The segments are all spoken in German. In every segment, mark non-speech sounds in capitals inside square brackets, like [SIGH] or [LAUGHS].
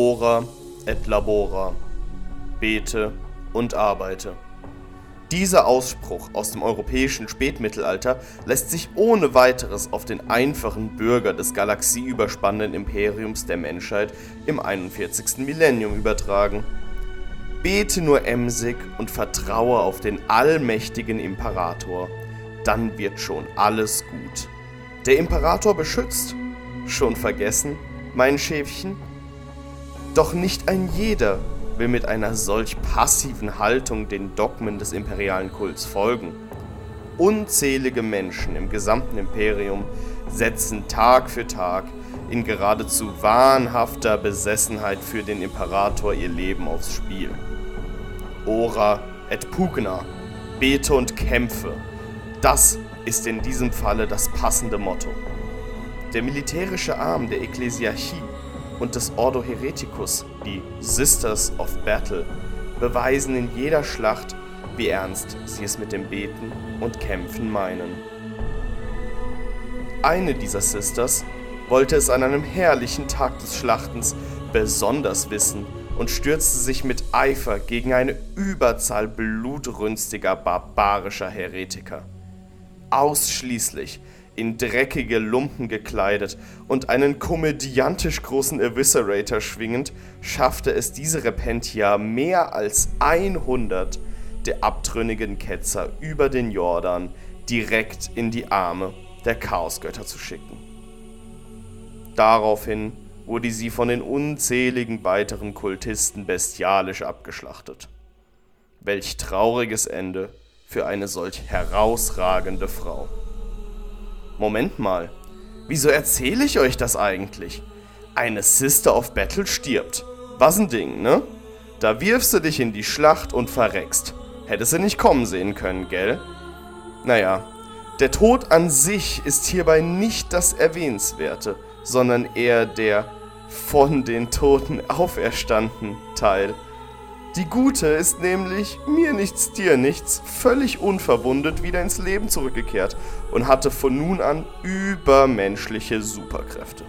Ora et labora. Bete und arbeite. Dieser Ausspruch aus dem europäischen Spätmittelalter lässt sich ohne weiteres auf den einfachen Bürger des galaxieüberspannenden Imperiums der Menschheit im 41. Millennium übertragen. Bete nur emsig und vertraue auf den allmächtigen Imperator, dann wird schon alles gut. Der Imperator beschützt. Schon vergessen, mein Schäfchen? Doch nicht ein jeder will mit einer solch passiven Haltung den Dogmen des imperialen Kults folgen. Unzählige Menschen im gesamten Imperium setzen Tag für Tag in geradezu wahnhafter Besessenheit für den Imperator ihr Leben aufs Spiel. Ora et pugna, bete und kämpfe. Das ist in diesem Falle das passende Motto. Der militärische Arm der Ekklesiarchie und des Ordo Hereticus, die Sisters of Battle, beweisen in jeder Schlacht, wie ernst sie es mit dem Beten und Kämpfen meinen. Eine dieser Sisters wollte es an einem herrlichen Tag des Schlachtens besonders wissen und stürzte sich mit Eifer gegen eine Überzahl blutrünstiger barbarischer Heretiker. Ausschließlich in dreckige Lumpen gekleidet und einen komödiantisch großen Eviscerator schwingend, schaffte es diese Repentia mehr als 100 der abtrünnigen Ketzer über den Jordan direkt in die Arme der Chaosgötter zu schicken. Daraufhin wurde sie von den unzähligen weiteren Kultisten bestialisch abgeschlachtet. Welch trauriges Ende für eine solch herausragende Frau. Moment mal, wieso erzähle ich euch das eigentlich? Eine Sister of Battle stirbt. Was ein Ding, ne? Da wirfst du dich in die Schlacht und verreckst. Hättest du nicht kommen sehen können, gell? Naja, der Tod an sich ist hierbei nicht das Erwähnenswerte, sondern eher der von den Toten [LAUGHS] auferstanden Teil. Die Gute ist nämlich, mir nichts, dir nichts, völlig unverwundet wieder ins Leben zurückgekehrt und hatte von nun an übermenschliche Superkräfte.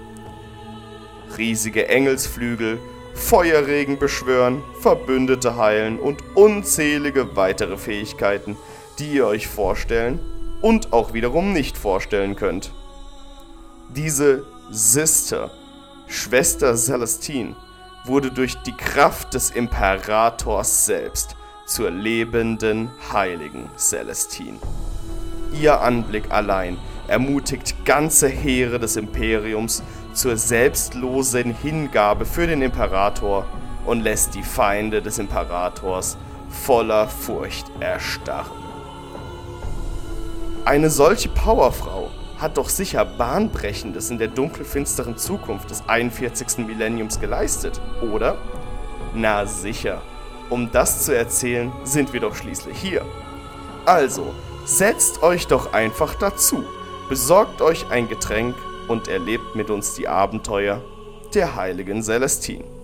Riesige Engelsflügel, Feuerregen beschwören, Verbündete heilen und unzählige weitere Fähigkeiten, die ihr euch vorstellen und auch wiederum nicht vorstellen könnt. Diese Sister, Schwester Celestine, wurde durch die Kraft des Imperators selbst zur lebenden heiligen Celestine. Ihr Anblick allein ermutigt ganze Heere des Imperiums zur selbstlosen Hingabe für den Imperator und lässt die Feinde des Imperators voller Furcht erstarren. Eine solche Powerfrau hat doch sicher Bahnbrechendes in der dunkelfinsteren Zukunft des 41. Millenniums geleistet, oder? Na sicher. Um das zu erzählen, sind wir doch schließlich hier. Also, setzt euch doch einfach dazu, besorgt euch ein Getränk und erlebt mit uns die Abenteuer der heiligen Celestine.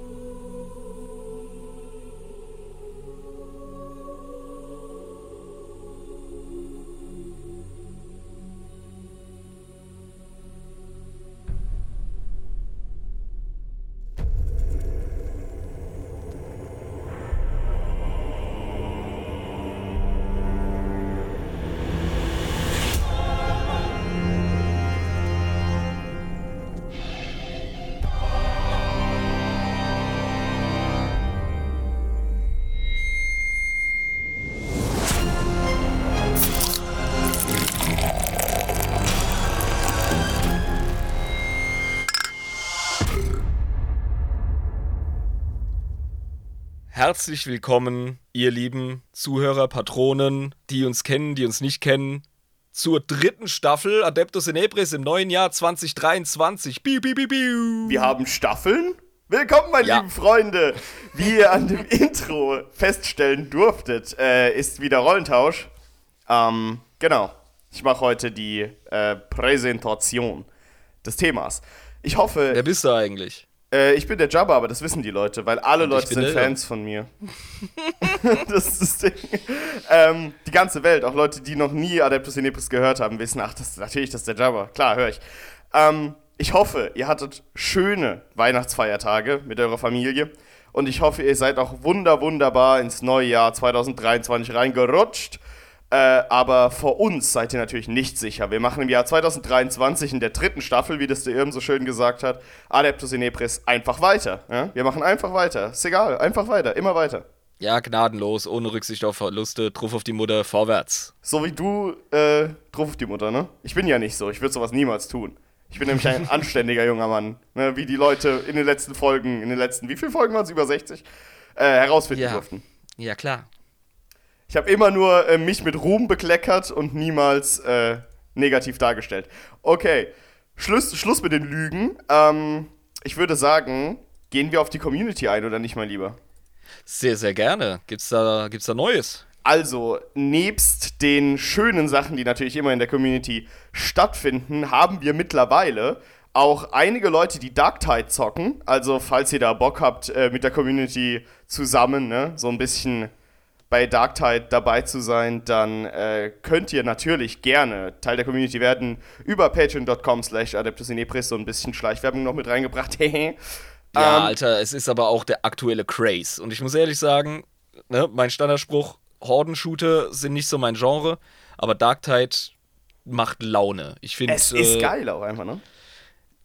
Herzlich willkommen, ihr lieben Zuhörer, Patronen, die uns kennen, die uns nicht kennen, zur dritten Staffel Adeptus Inebris im neuen Jahr 2023. Biu, biu, biu, biu. Wir haben Staffeln? Willkommen, meine Ja. lieben Freunde! Wie ihr an dem [LAUGHS] Intro feststellen durftet, äh, ist wieder Rollentausch. Ähm, genau. Ich mache heute die äh, Präsentation des Themas. Ich hoffe, Wer bist du eigentlich? Äh, ich bin der Jabba, aber das wissen die Leute, weil alle Und Leute sind Fans von mir. [LAUGHS] das ist das Ding. Ähm, die ganze Welt, auch Leute, die noch nie Adeptus Inepris gehört haben, wissen, ach, das, natürlich, das ist der Jabba. Klar, höre ich. Ähm, ich hoffe, ihr hattet schöne Weihnachtsfeiertage mit eurer Familie. Und ich hoffe, ihr seid auch wunder, wunderbar ins neue Jahr 2023 reingerutscht. Äh, aber vor uns seid ihr natürlich nicht sicher. Wir machen im Jahr 2023 in der dritten Staffel, wie das der Irm so schön gesagt hat, Adeptus Inepris einfach weiter. Ja? Wir machen einfach weiter. Ist egal, einfach weiter, immer weiter. Ja, gnadenlos, ohne Rücksicht auf Verluste, drauf auf die Mutter, vorwärts. So wie du, äh, drauf auf die Mutter, ne? Ich bin ja nicht so, ich würde sowas niemals tun. Ich bin nämlich ein [LAUGHS] anständiger junger Mann, ne? wie die Leute in den letzten Folgen, in den letzten, wie viele Folgen waren es, über 60, äh, herausfinden Ja. durften. Ja, klar. Ich habe immer nur äh, mich mit Ruhm bekleckert und niemals äh, negativ dargestellt. Okay, Schluss, Schluss mit den Lügen. Ähm, ich würde sagen, gehen wir auf die Community ein oder nicht, mein Lieber? Sehr, sehr gerne. Gibt's da, gibt's da Neues? Also, nebst den schönen Sachen, die natürlich immer in der Community stattfinden, haben wir mittlerweile auch einige Leute, die Darktide zocken. Also, falls ihr da Bock habt, äh, mit der Community zusammen, ne, so ein bisschen bei Darktide dabei zu sein, dann äh, könnt ihr natürlich gerne Teil der Community werden über patreon.com slash adeptusinepris, so ein bisschen Schleichwerbung noch mit reingebracht. [LAUGHS] Ja, Ähm, Alter, es ist aber auch der aktuelle Craze. Und ich muss ehrlich sagen, ne, mein Standardspruch, Horden-Shooter sind nicht so mein Genre, aber Darktide macht Laune. Ich finde, es ist geil auch einfach, ne?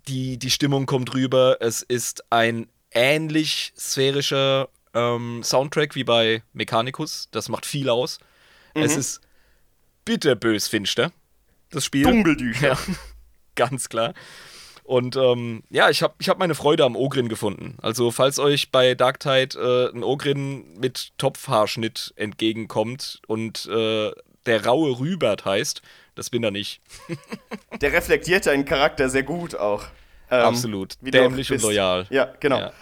die, die Stimmung kommt rüber. Es ist ein ähnlich sphärischer ähm, Soundtrack wie bei Mechanicus. Das macht viel aus. Mhm. Es ist bitterbös finster, das Spiel. Dungeldücher. Ja, [LAUGHS] ganz klar. Und ähm, ja, ich habe ich hab meine Freude am Ogrin gefunden. Also, falls euch bei Darktide äh, ein Ogrin mit Topfhaarschnitt entgegenkommt und äh, der raue Rübert heißt, das bin er nicht. [LAUGHS] Der reflektiert deinen Charakter sehr gut auch. Ähm, Absolut. Dämlich und loyal. Ja, genau. Ja.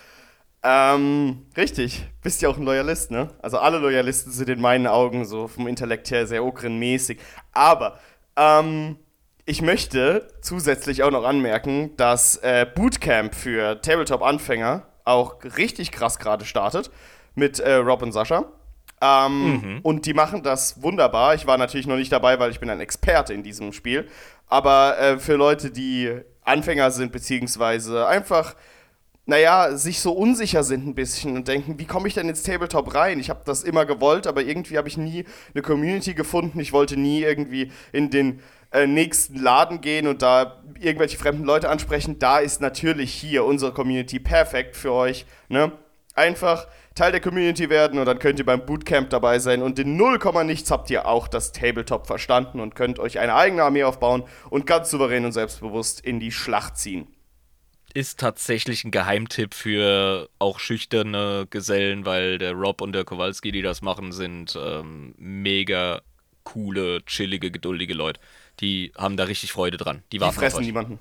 Ähm, richtig. Bist ja auch ein Loyalist, ne? Also alle Loyalisten sind in meinen Augen so vom Intellekt her sehr Okrin-mäßig. Aber, ähm, ich möchte zusätzlich auch noch anmerken, dass äh, Bootcamp für Tabletop-Anfänger auch richtig krass gerade startet mit äh, Rob und Sascha. Ähm, Und die machen das wunderbar. Ich war natürlich noch nicht dabei, weil ich bin ein Experte in diesem Spiel. Aber äh, für Leute, die Anfänger sind, beziehungsweise einfach, naja, sich so unsicher sind ein bisschen und denken, wie komme ich denn ins Tabletop rein? Ich habe das immer gewollt, aber irgendwie habe ich nie eine Community gefunden. Ich wollte nie irgendwie in den äh, nächsten Laden gehen und da irgendwelche fremden Leute ansprechen. Da ist natürlich hier unsere Community perfekt für euch. Ne? Einfach Teil der Community werden und dann könnt ihr beim Bootcamp dabei sein und in 0, nichts habt ihr auch das Tabletop verstanden und könnt euch eine eigene Armee aufbauen und ganz souverän und selbstbewusst in die Schlacht ziehen. Ist tatsächlich ein Geheimtipp für auch schüchterne Gesellen, weil der Rob und der Kowalski, die das machen, sind ähm, mega coole, chillige, geduldige Leute. Die haben da richtig Freude dran. Die Die fressen niemanden.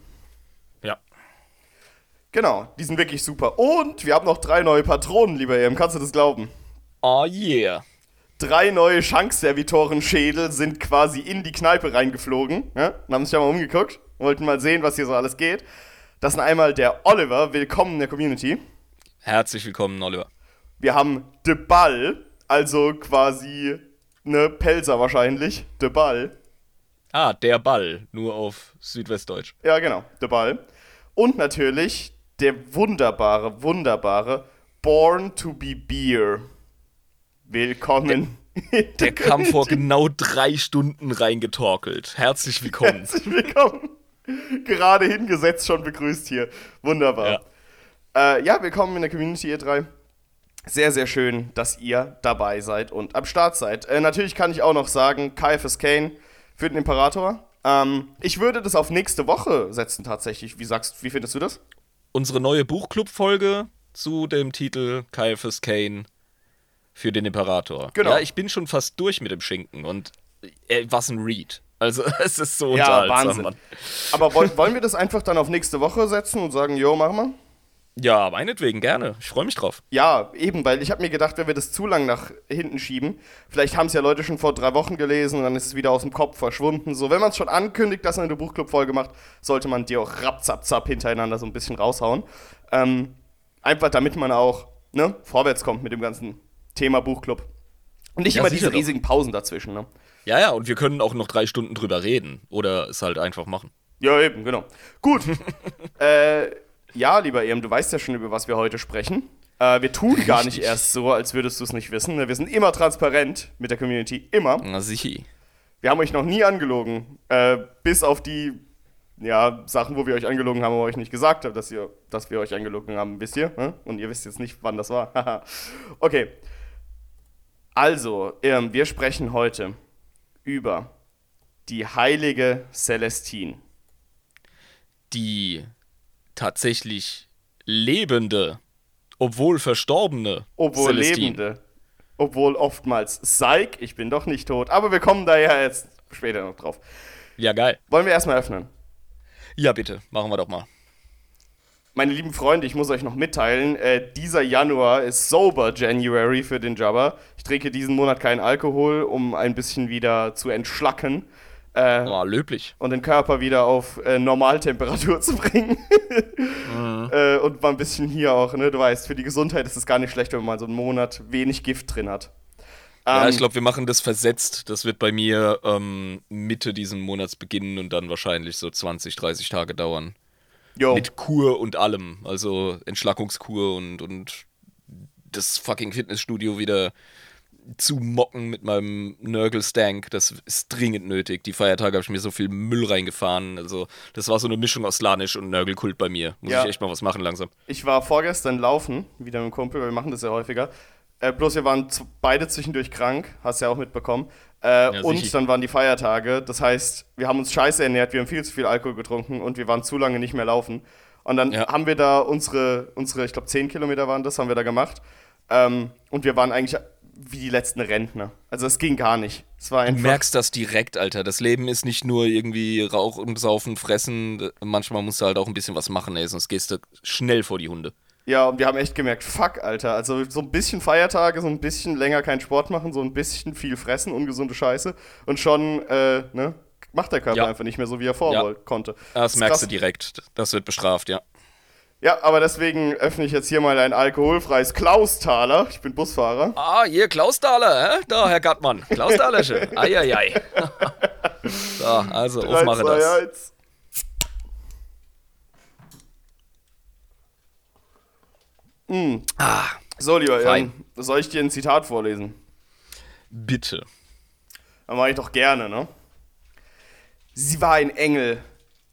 Ja. Genau, die sind wirklich super. Und wir haben noch drei neue Patronen, lieber Ehm. Kannst du das glauben? Oh yeah. Drei neue Schankservitoren-Schädel sind quasi in die Kneipe reingeflogen. Ja? Und haben sich ja mal umgeguckt. Wollten mal sehen, was hier so alles geht. Das sind einmal der Oliver, willkommen in der Community. Herzlich willkommen, Oliver. Wir haben De Ball, also quasi ne Pelzer wahrscheinlich. De Ball. Ah, der Ball, nur auf Südwestdeutsch. Ja, genau, De Ball. Und natürlich der wunderbare, wunderbare Born to be Beer. Willkommen. Der [LAUGHS] kam vor genau drei Stunden reingetorkelt. Herzlich willkommen. Herzlich willkommen. Gerade hingesetzt, schon begrüßt hier. Wunderbar. Ja. Äh, ja, willkommen in der Community, ihr drei. Sehr, sehr schön, dass ihr dabei seid und am Start seid. Äh, natürlich kann ich auch noch sagen, KFS Kane für den Imperator. Ähm, ich würde das auf nächste Woche setzen, tatsächlich. Wie sagst wie findest du das? Unsere neue Buchclub-Folge zu dem Titel Caiaphas Kane für den Imperator. Genau. Ja, ich bin schon fast durch mit dem Schinken und äh, was ein Read. Also, [LAUGHS] es ist so Ja, Wahnsinn. Mann. Aber wollen, wollen wir das einfach dann auf nächste Woche setzen und sagen, jo, machen wir? Ja, meinetwegen, gerne. Ich freue mich drauf. Ja, eben, weil ich habe mir gedacht, wenn wir das zu lang nach hinten schieben, vielleicht haben es ja Leute schon vor drei Wochen gelesen und dann ist es wieder aus dem Kopf verschwunden. So, wenn man es schon ankündigt, dass man eine Buchclub-Folge macht, sollte man die auch rapzap hintereinander so ein bisschen raushauen. Ähm, einfach damit man auch ne, vorwärts kommt mit dem ganzen Thema Buchclub. Und nicht Ja, immer diese riesigen Pausen dazwischen. Ne? Ja, ja, und wir können auch noch drei Stunden drüber reden oder es halt einfach machen. Ja, eben, genau. Gut. [LAUGHS] äh, ja, lieber Ehm, du weißt ja schon, über was wir heute sprechen. Äh, wir tun gar nicht erst so, als würdest du es nicht wissen. Wir sind immer transparent mit der Community. Immer. Na sicher. Wir haben euch noch nie angelogen. Äh, bis auf die ja, Sachen, wo wir euch angelogen haben, aber euch nicht gesagt haben, dass, ihr, dass wir euch angelogen haben, wisst ihr? Hm? Und ihr wisst jetzt nicht, wann das war. [LAUGHS] okay. Also, ähm, wir sprechen heute über die heilige Celestine. Die tatsächlich lebende, obwohl verstorbene Obwohl Celestine. lebende. Obwohl oftmals Psych, ich bin doch nicht tot. Aber wir kommen da ja jetzt später noch drauf. Ja, geil. Wollen wir erstmal öffnen? Ja, bitte, machen wir doch mal. Meine lieben Freunde, ich muss euch noch mitteilen, äh, dieser Januar ist Sober January für den Jabba. Ich trinke diesen Monat keinen Alkohol, um ein bisschen wieder zu entschlacken äh, Oh, löblich. und den Körper wieder auf äh, Normaltemperatur [LAUGHS] zu bringen. äh, und mal ein bisschen hier auch, ne? Du weißt, für die Gesundheit ist es gar nicht schlecht, wenn man so einen Monat wenig Gift drin hat. Ja, Ähm, ich glaube, wir machen das versetzt. Das wird bei mir ähm, Mitte diesen Monats beginnen und dann wahrscheinlich so 20, 30 Tage dauern. Jo. Mit Kur und allem. Also Entschlackungskur und, und das fucking Fitnessstudio wieder zu mocken mit meinem Nörgelstank. Das ist dringend nötig. Die Feiertage habe ich mir so viel Müll reingefahren. Also, das war so eine Mischung aus Lanisch und Nörgelkult bei mir. Muss Ja. ich echt mal was machen langsam. Ich war vorgestern laufen, wieder mit einem Kumpel, weil wir machen das ja häufiger. Äh, bloß wir waren beide zwischendurch krank, hast ja auch mitbekommen. Äh, und sicher. dann waren die Feiertage. Das heißt, wir haben uns scheiße ernährt, wir haben viel zu viel Alkohol getrunken und wir waren zu lange nicht mehr laufen. Und dann Ja. haben wir da unsere, unsere ich glaube, 10 Kilometer waren das, haben wir da gemacht. Ähm, und wir waren eigentlich wie die letzten Rentner. Also es ging gar nicht. Es war Du einfach. merkst das direkt, Alter. Das Leben ist nicht nur irgendwie Rauch und Saufen, Fressen. Manchmal musst du halt auch ein bisschen was machen, ey, sonst gehst du schnell vor die Hunde. Ja, und wir haben echt gemerkt, fuck, Alter. Also so ein bisschen Feiertage, so ein bisschen länger keinen Sport machen, so ein bisschen viel fressen, ungesunde Scheiße. Und schon, äh, ne, macht der Körper Ja. einfach nicht mehr so, wie er vorher Ja. konnte. Das ist merkst krass. du direkt. Das wird bestraft, ja. Ja, aber deswegen öffne ich jetzt hier mal ein alkoholfreies Klaustaler. Ich bin Busfahrer. Ah, hier, Klaus Dahler, hä? Da, Herr Gattmann. Klaus Dahlersche. Eieiei. [LAUGHS] [LAUGHS] so, also, aufmache das. Mm. Ah, So, lieber. Jan, soll ich dir ein Zitat vorlesen? bitte. Das mache ich doch gerne, ne? Sie war ein Engel,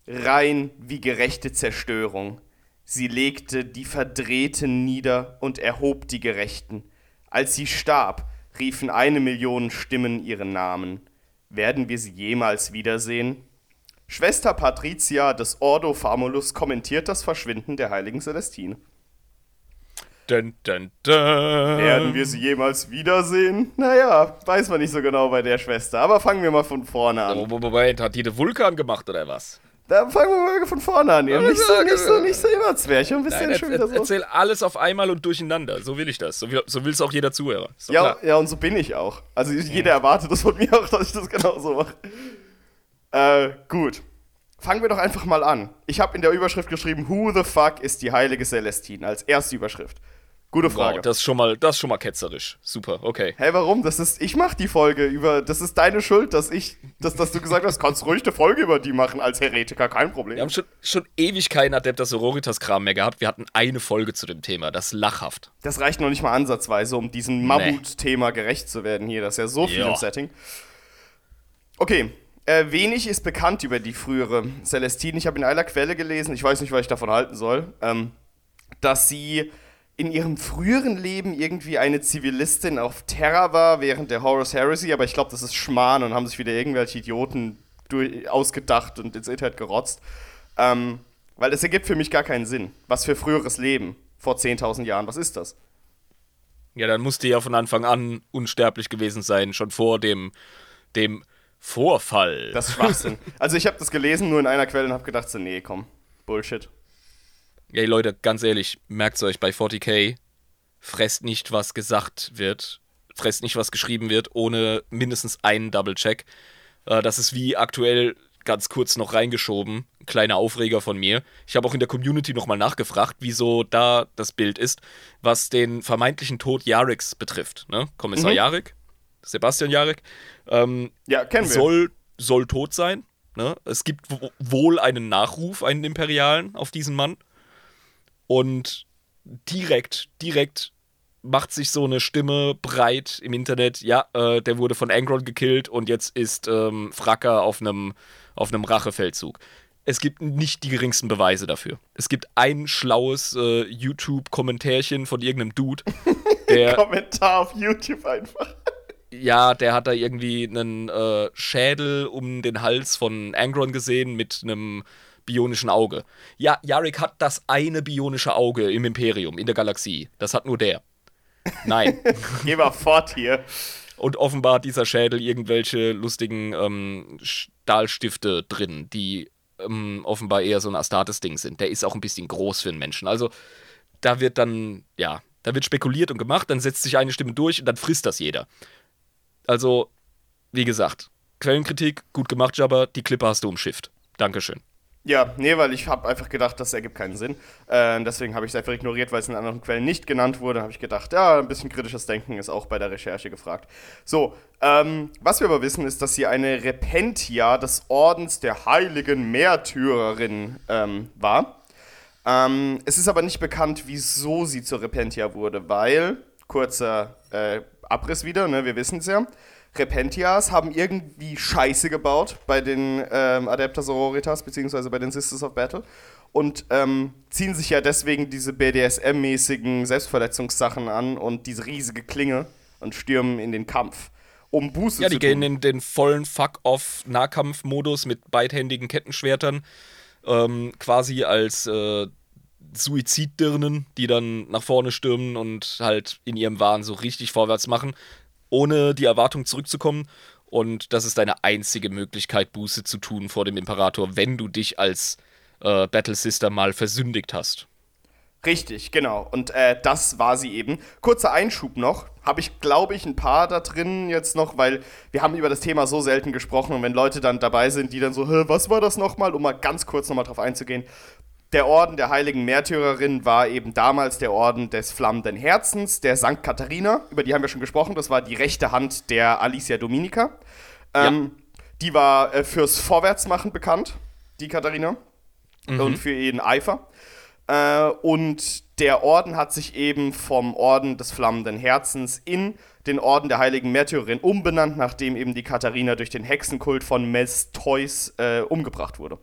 rein wie gerechte Zerstörung. Sie legte die Verdrehten nieder und erhob die Gerechten. Als sie starb, riefen eine Million Stimmen ihren Namen. Werden wir sie jemals wiedersehen? Schwester Patricia des Ordo Famulus kommentiert das Verschwinden der heiligen Celestine. Dun, dun, dun. Werden wir sie jemals wiedersehen? Naja, weiß man nicht so genau bei der Schwester. Aber fangen wir mal von vorne an. Oh, Moment, hat die den Vulkan gemacht oder was? Da fangen wir mal von vorne an. Ihr. Nicht so, nicht so, nicht so immer Zwerche. Ein bisschen Nein, schon er, wieder so. erzähl alles auf einmal und durcheinander. So will ich das. So will, so will es auch jeder Zuhörer. Ja, klar. ja, und so bin ich auch. Also jeder erwartet das von mir auch, dass ich das genauso mache. Äh, gut. Fangen wir doch einfach mal an. Ich habe in der Überschrift geschrieben, Who the fuck ist die heilige Celestine? Als erste Überschrift. Gute Frage. Wow, das ist schon mal, das ist schon mal ketzerisch. Super, okay. Hä, warum? Das ist, ich mach die Folge über, das ist deine Schuld, dass ich, dass, dass du gesagt hast, kannst ruhig eine Folge über die machen als Heretiker, kein Problem. Wir haben schon, schon ewig keinen Adeptus Sororitas-Kram mehr gehabt. Wir hatten eine Folge zu dem Thema. Das ist lachhaft. Das reicht noch nicht mal ansatzweise, um diesem Mammut-Thema gerecht zu werden hier. Das ist ja so viel Ja. im Setting. Okay, äh, wenig ist bekannt über die frühere Celestine. Ich habe in einer Quelle gelesen, ich weiß nicht, was ich davon halten soll, ähm, dass sie in ihrem früheren Leben irgendwie eine Zivilistin auf Terra war während der Horus Heresy, aber ich glaube, das ist Schmarrn und haben sich wieder irgendwelche Idioten ausgedacht und ins Internet gerotzt. Ähm, weil das ergibt für mich gar keinen Sinn. Was für früheres Leben vor 10.000 Jahren, was ist das? Ja, dann musste ja von Anfang an unsterblich gewesen sein, schon vor dem, dem Vorfall. Das ist Schwachsinn. also ich habe das gelesen nur in einer Quelle und habe gedacht so, nee, komm, Bullshit. Ey Leute, ganz ehrlich, merkt's euch bei 40k, fresst nicht, was gesagt wird, fresst nicht, was geschrieben wird, ohne mindestens einen Double-Check. Äh, das ist wie aktuell ganz kurz noch reingeschoben, ein kleiner Aufreger von mir. Ich habe auch in der Community nochmal nachgefragt, wieso da das Bild ist, was den vermeintlichen Tod Jariks betrifft. Ne? Kommissar Mhm. Jarik, Sebastian Jarik, ähm, Ja, kennen wir. soll, soll tot sein. Ne? Es gibt wohl einen Nachruf, einen imperialen auf diesen Mann. Und direkt, direkt macht sich so eine Stimme breit im Internet. Ja, äh, der wurde von Angron gekillt und jetzt ist ähm, Fracker auf einem auf einem Rachefeldzug. Es gibt nicht die geringsten Beweise dafür. Es gibt ein schlaues äh, YouTube-Kommentärchen von irgendeinem Dude, [LAUGHS] der. Kommentar auf YouTube einfach. Ja, der hat da irgendwie einen äh, Schädel um den Hals von Angron gesehen mit einem bionischen Auge. Ja, Yarik hat das eine bionische Auge im Imperium, in der Galaxie. Das hat nur der. Nein. Geh mal fort hier. Und offenbar hat dieser Schädel irgendwelche lustigen ähm, Stahlstifte drin, die ähm, offenbar eher so ein Astartes-Ding sind. Der ist auch ein bisschen groß für einen Menschen. Also da wird dann, ja, da wird spekuliert und gemacht, dann setzt sich eine Stimme durch und dann frisst das jeder. Also, wie gesagt, Quellenkritik, gut gemacht, Jabba, die Klippe hast du umschifft. Dankeschön. Ja, nee, weil ich habe einfach gedacht, das ergibt keinen Sinn. Äh, deswegen habe ich es einfach ignoriert, weil es in anderen Quellen nicht genannt wurde. habe ich gedacht, ja, ein bisschen kritisches Denken ist auch bei der Recherche gefragt. So, ähm, was wir aber wissen, ist, dass sie eine Repentia des Ordens der heiligen Märtyrerin ähm, war. Ähm, es ist aber nicht bekannt, wieso sie zur Repentia wurde, weil, kurzer äh, Abriss wieder, ne, wir wissen es ja, Repentias haben irgendwie Scheiße gebaut bei den ähm, Adepta Sororitas, beziehungsweise bei den Sisters of Battle. Und ähm, ziehen sich ja deswegen diese BDSM-mäßigen Selbstverletzungssachen an und diese riesige Klinge und stürmen in den Kampf. Um Buße ja, die gehen in den vollen Fuck-off-Nahkampf-Modus mit beidhändigen Kettenschwertern. Ähm, quasi als äh, Suiziddirnen, die dann nach vorne stürmen und halt in ihrem Wahn so richtig vorwärts machen ohne die Erwartung zurückzukommen. Und das ist deine einzige Möglichkeit, Buße zu tun vor dem Imperator, wenn du dich als äh, Battle Sister mal versündigt hast. Richtig, genau. Und äh, das war sie eben. Kurzer Einschub noch. Habe ich, glaube ich, ein paar da drin jetzt noch, weil wir haben über das Thema so selten gesprochen. Und wenn Leute dann dabei sind, die dann so, was war das nochmal, um mal ganz kurz nochmal drauf einzugehen der Orden der heiligen Märtyrerin war eben damals der Orden des flammenden Herzens, der St. Katharina, über die haben wir schon gesprochen, das war die rechte Hand der Alicia Dominica. Ähm, ja. Die war äh, fürs Vorwärtsmachen bekannt, die Katharina, mhm. und für ihren Eifer. Äh, und der Orden hat sich eben vom Orden des flammenden Herzens in den Orden der heiligen Märtyrerin umbenannt, nachdem eben die Katharina durch den Hexenkult von Mestheus äh, umgebracht wurde.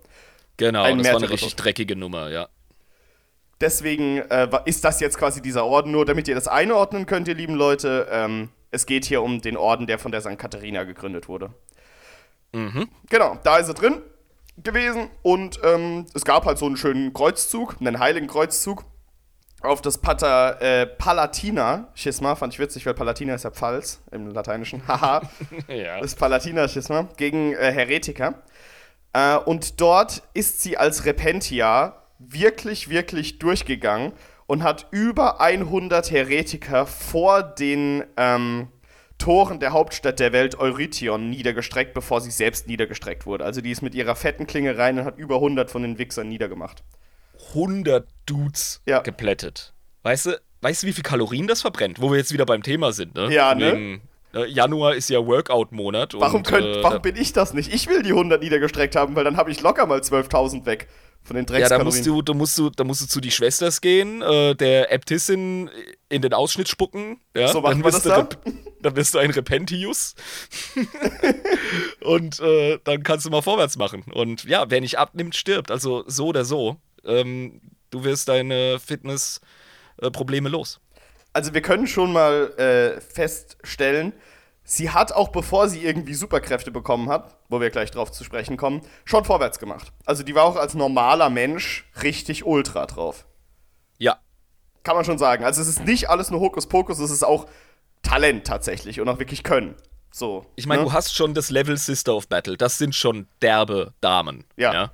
Genau, das war eine richtig dreckige Nummer, ja. Deswegen äh, ist das jetzt quasi dieser Orden, nur damit ihr das einordnen könnt, ihr lieben Leute. Ähm, es geht hier um den Orden, der von der St. Katharina gegründet wurde. Mhm. Genau, da ist er drin gewesen und ähm, es gab halt so einen schönen Kreuzzug, einen heiligen Kreuzzug auf das Pater äh, Palatina-Schisma, fand ich witzig, weil Palatina ist ja Pfalz im Lateinischen, haha, [LAUGHS] ja. das Palatina-Schisma gegen äh, Heretiker. Äh, und dort ist sie als Repentia wirklich, wirklich durchgegangen und hat über 100 Heretiker vor den ähm, Toren der Hauptstadt der Welt Eurytion niedergestreckt, bevor sie selbst niedergestreckt wurde. Also die ist mit ihrer fetten Klinge rein und hat über 100 von den Wichsern niedergemacht. 100 Dudes ja. geplättet. Weißt du, weißt du, wie viel Kalorien das verbrennt? Wo wir jetzt wieder beim Thema sind, ne? Ja, ne? Äh, Januar ist ja Workout-Monat. Warum, könnt, äh, warum bin ich das nicht? Ich will die 100 niedergestreckt haben, weil dann habe ich locker mal 12.000 weg von den Dreckskalorien. Ja, da musst du, da musst du, da musst du zu die Schwesters gehen, äh, der Äbtissin in den Ausschnitt spucken. Ja, so machen wir das da? Dann bist du ein Repentius. [LAUGHS] und äh, dann kannst du mal vorwärts machen. Und ja, wer nicht abnimmt, stirbt. Also so oder so. Ähm, du wirst deine Fitnessprobleme äh, los also wir können schon mal äh, feststellen, sie hat auch bevor sie irgendwie Superkräfte bekommen hat, wo wir gleich drauf zu sprechen kommen, schon vorwärts gemacht. Also die war auch als normaler Mensch richtig ultra drauf. Ja. Kann man schon sagen. Also es ist nicht alles nur Hokuspokus, es ist auch Talent tatsächlich und auch wirklich Können. So. Ich meine, ne? du hast schon das Level Sister of Battle. Das sind schon derbe Damen. Ja. ja?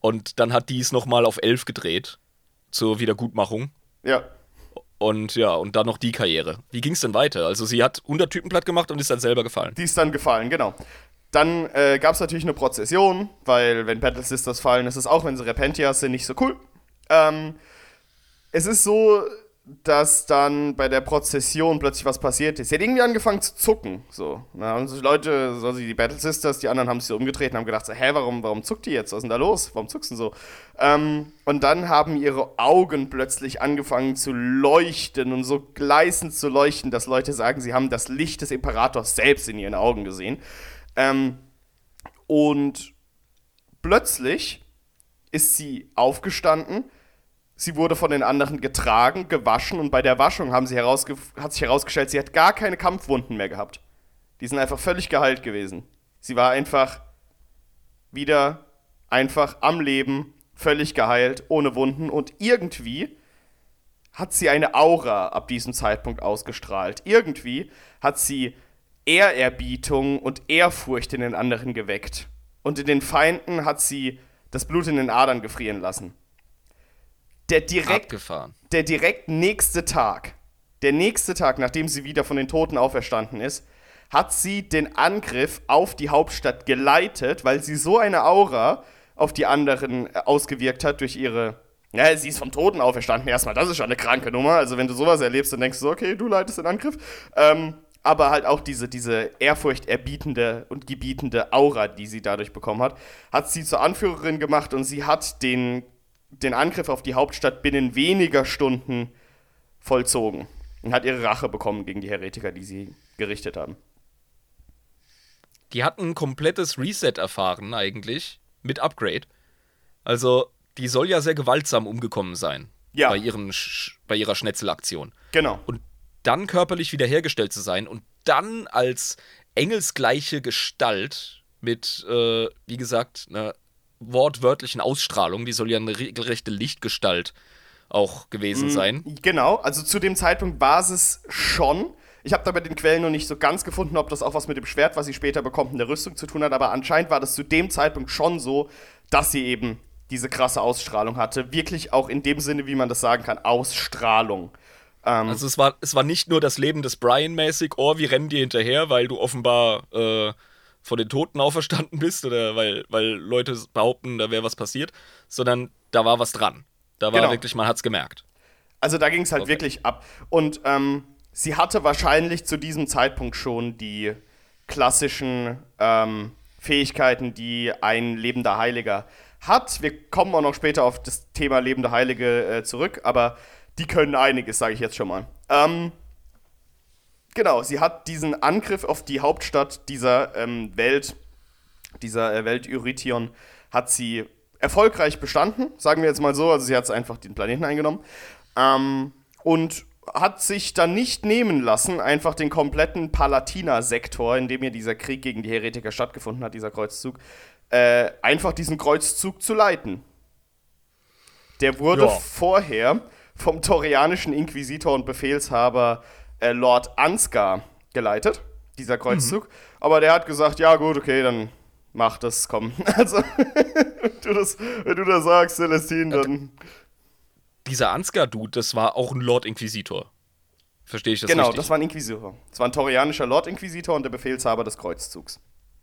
Und dann hat die es nochmal auf 11 gedreht. Zur Wiedergutmachung. Ja. Und ja, und dann noch die Karriere. Wie ging es denn weiter? Also sie hat 100 Typen platt gemacht und ist dann selber gefallen. Die ist dann gefallen, genau. Dann äh, gab es natürlich eine Prozession, weil wenn Battle Sisters fallen, ist es auch, wenn sie Repentias sind, nicht so cool. Ähm, es ist so, dass dann bei der Prozession plötzlich was passiert ist. Sie hat irgendwie angefangen zu zucken. So. Da haben sich Leute, so die Battle Sisters, die anderen haben sich so umgedreht und haben gedacht, so, hä, warum, warum zuckt die jetzt? Was ist denn da los? Warum zuckst du so? Ähm, und dann haben ihre Augen plötzlich angefangen zu leuchten und so gleißend zu leuchten, dass Leute sagen, sie haben das Licht des Imperators selbst in ihren Augen gesehen. Ähm, und plötzlich ist sie aufgestanden Sie wurde von den anderen getragen, gewaschen und bei der Waschung haben sie hat sich herausgestellt, sie hat gar keine Kampfwunden mehr gehabt. Die sind einfach völlig geheilt gewesen. Sie war einfach wieder einfach am Leben, völlig geheilt, ohne Wunden und irgendwie hat sie eine Aura ab diesem Zeitpunkt ausgestrahlt. Irgendwie hat sie Ehrerbietung und Ehrfurcht in den anderen geweckt. Und in den Feinden hat sie das Blut in den Adern gefrieren lassen der direkt, Abgefahren. der direkt nächste Tag, der nächste Tag, nachdem sie wieder von den Toten auferstanden ist, hat sie den Angriff auf die Hauptstadt geleitet, weil sie so eine Aura auf die anderen äh, ausgewirkt hat durch ihre. Ja, sie ist vom Toten auferstanden erstmal. Das ist schon eine kranke Nummer. Also, wenn du sowas erlebst, dann denkst du, okay, du leitest den Angriff. Ähm, aber halt auch diese, diese ehrfurchterbietende und gebietende Aura, die sie dadurch bekommen hat, hat sie zur Anführerin gemacht und sie hat den den Angriff auf die Hauptstadt binnen weniger Stunden vollzogen und hat ihre Rache bekommen gegen die Heretiker, die sie gerichtet haben. Die hatten ein komplettes Reset erfahren eigentlich mit Upgrade. Also, die soll ja sehr gewaltsam umgekommen sein ja. bei, ihren, bei ihrer Schnetzelaktion. Genau. Und dann körperlich wiederhergestellt zu sein und dann als engelsgleiche Gestalt mit, äh, wie gesagt, einer wortwörtlichen Ausstrahlung. Die soll ja eine regelrechte Lichtgestalt auch gewesen mm, sein. Genau, also zu dem Zeitpunkt war es schon. Ich habe da bei den Quellen noch nicht so ganz gefunden, ob das auch was mit dem Schwert, was sie später bekommt, in der Rüstung zu tun hat, aber anscheinend war das zu dem Zeitpunkt schon so, dass sie eben diese krasse Ausstrahlung hatte. Wirklich auch in dem Sinne, wie man das sagen kann, Ausstrahlung. Ähm also es war, es war nicht nur das Leben des Brian mäßig, oh, wir rennen dir hinterher, weil du offenbar äh, von den Toten auferstanden bist oder weil, weil Leute behaupten, da wäre was passiert, sondern da war was dran. Da war genau. wirklich, man hat's gemerkt. Also da ging es halt okay. wirklich ab. Und ähm, sie hatte wahrscheinlich zu diesem Zeitpunkt schon die klassischen ähm, Fähigkeiten, die ein lebender Heiliger hat. Wir kommen auch noch später auf das Thema lebende Heilige äh, zurück, aber die können einiges, sage ich jetzt schon mal. Ähm, Genau, sie hat diesen Angriff auf die Hauptstadt dieser ähm, Welt, dieser äh, Welt Eurytion, hat sie erfolgreich bestanden, sagen wir jetzt mal so. Also sie hat einfach den Planeten eingenommen. Ähm, und hat sich dann nicht nehmen lassen, einfach den kompletten Palatina-Sektor, in dem ja dieser Krieg gegen die Heretiker stattgefunden hat, dieser Kreuzzug, äh, einfach diesen Kreuzzug zu leiten. Der wurde ja. vorher vom torianischen Inquisitor und Befehlshaber äh, Lord Ansgar geleitet, dieser Kreuzzug. Mhm. Aber der hat gesagt, ja gut, okay, dann mach das, komm. [LAUGHS] Also, wenn, du das, wenn du das sagst, Celestine, dann... Dieser Ansgar-Dude, das war auch ein Lord Inquisitor. Verstehe ich das genau, richtig? Genau, das war ein Inquisitor. Das war ein torianischer Lord Inquisitor und der Befehlshaber des Kreuzzugs.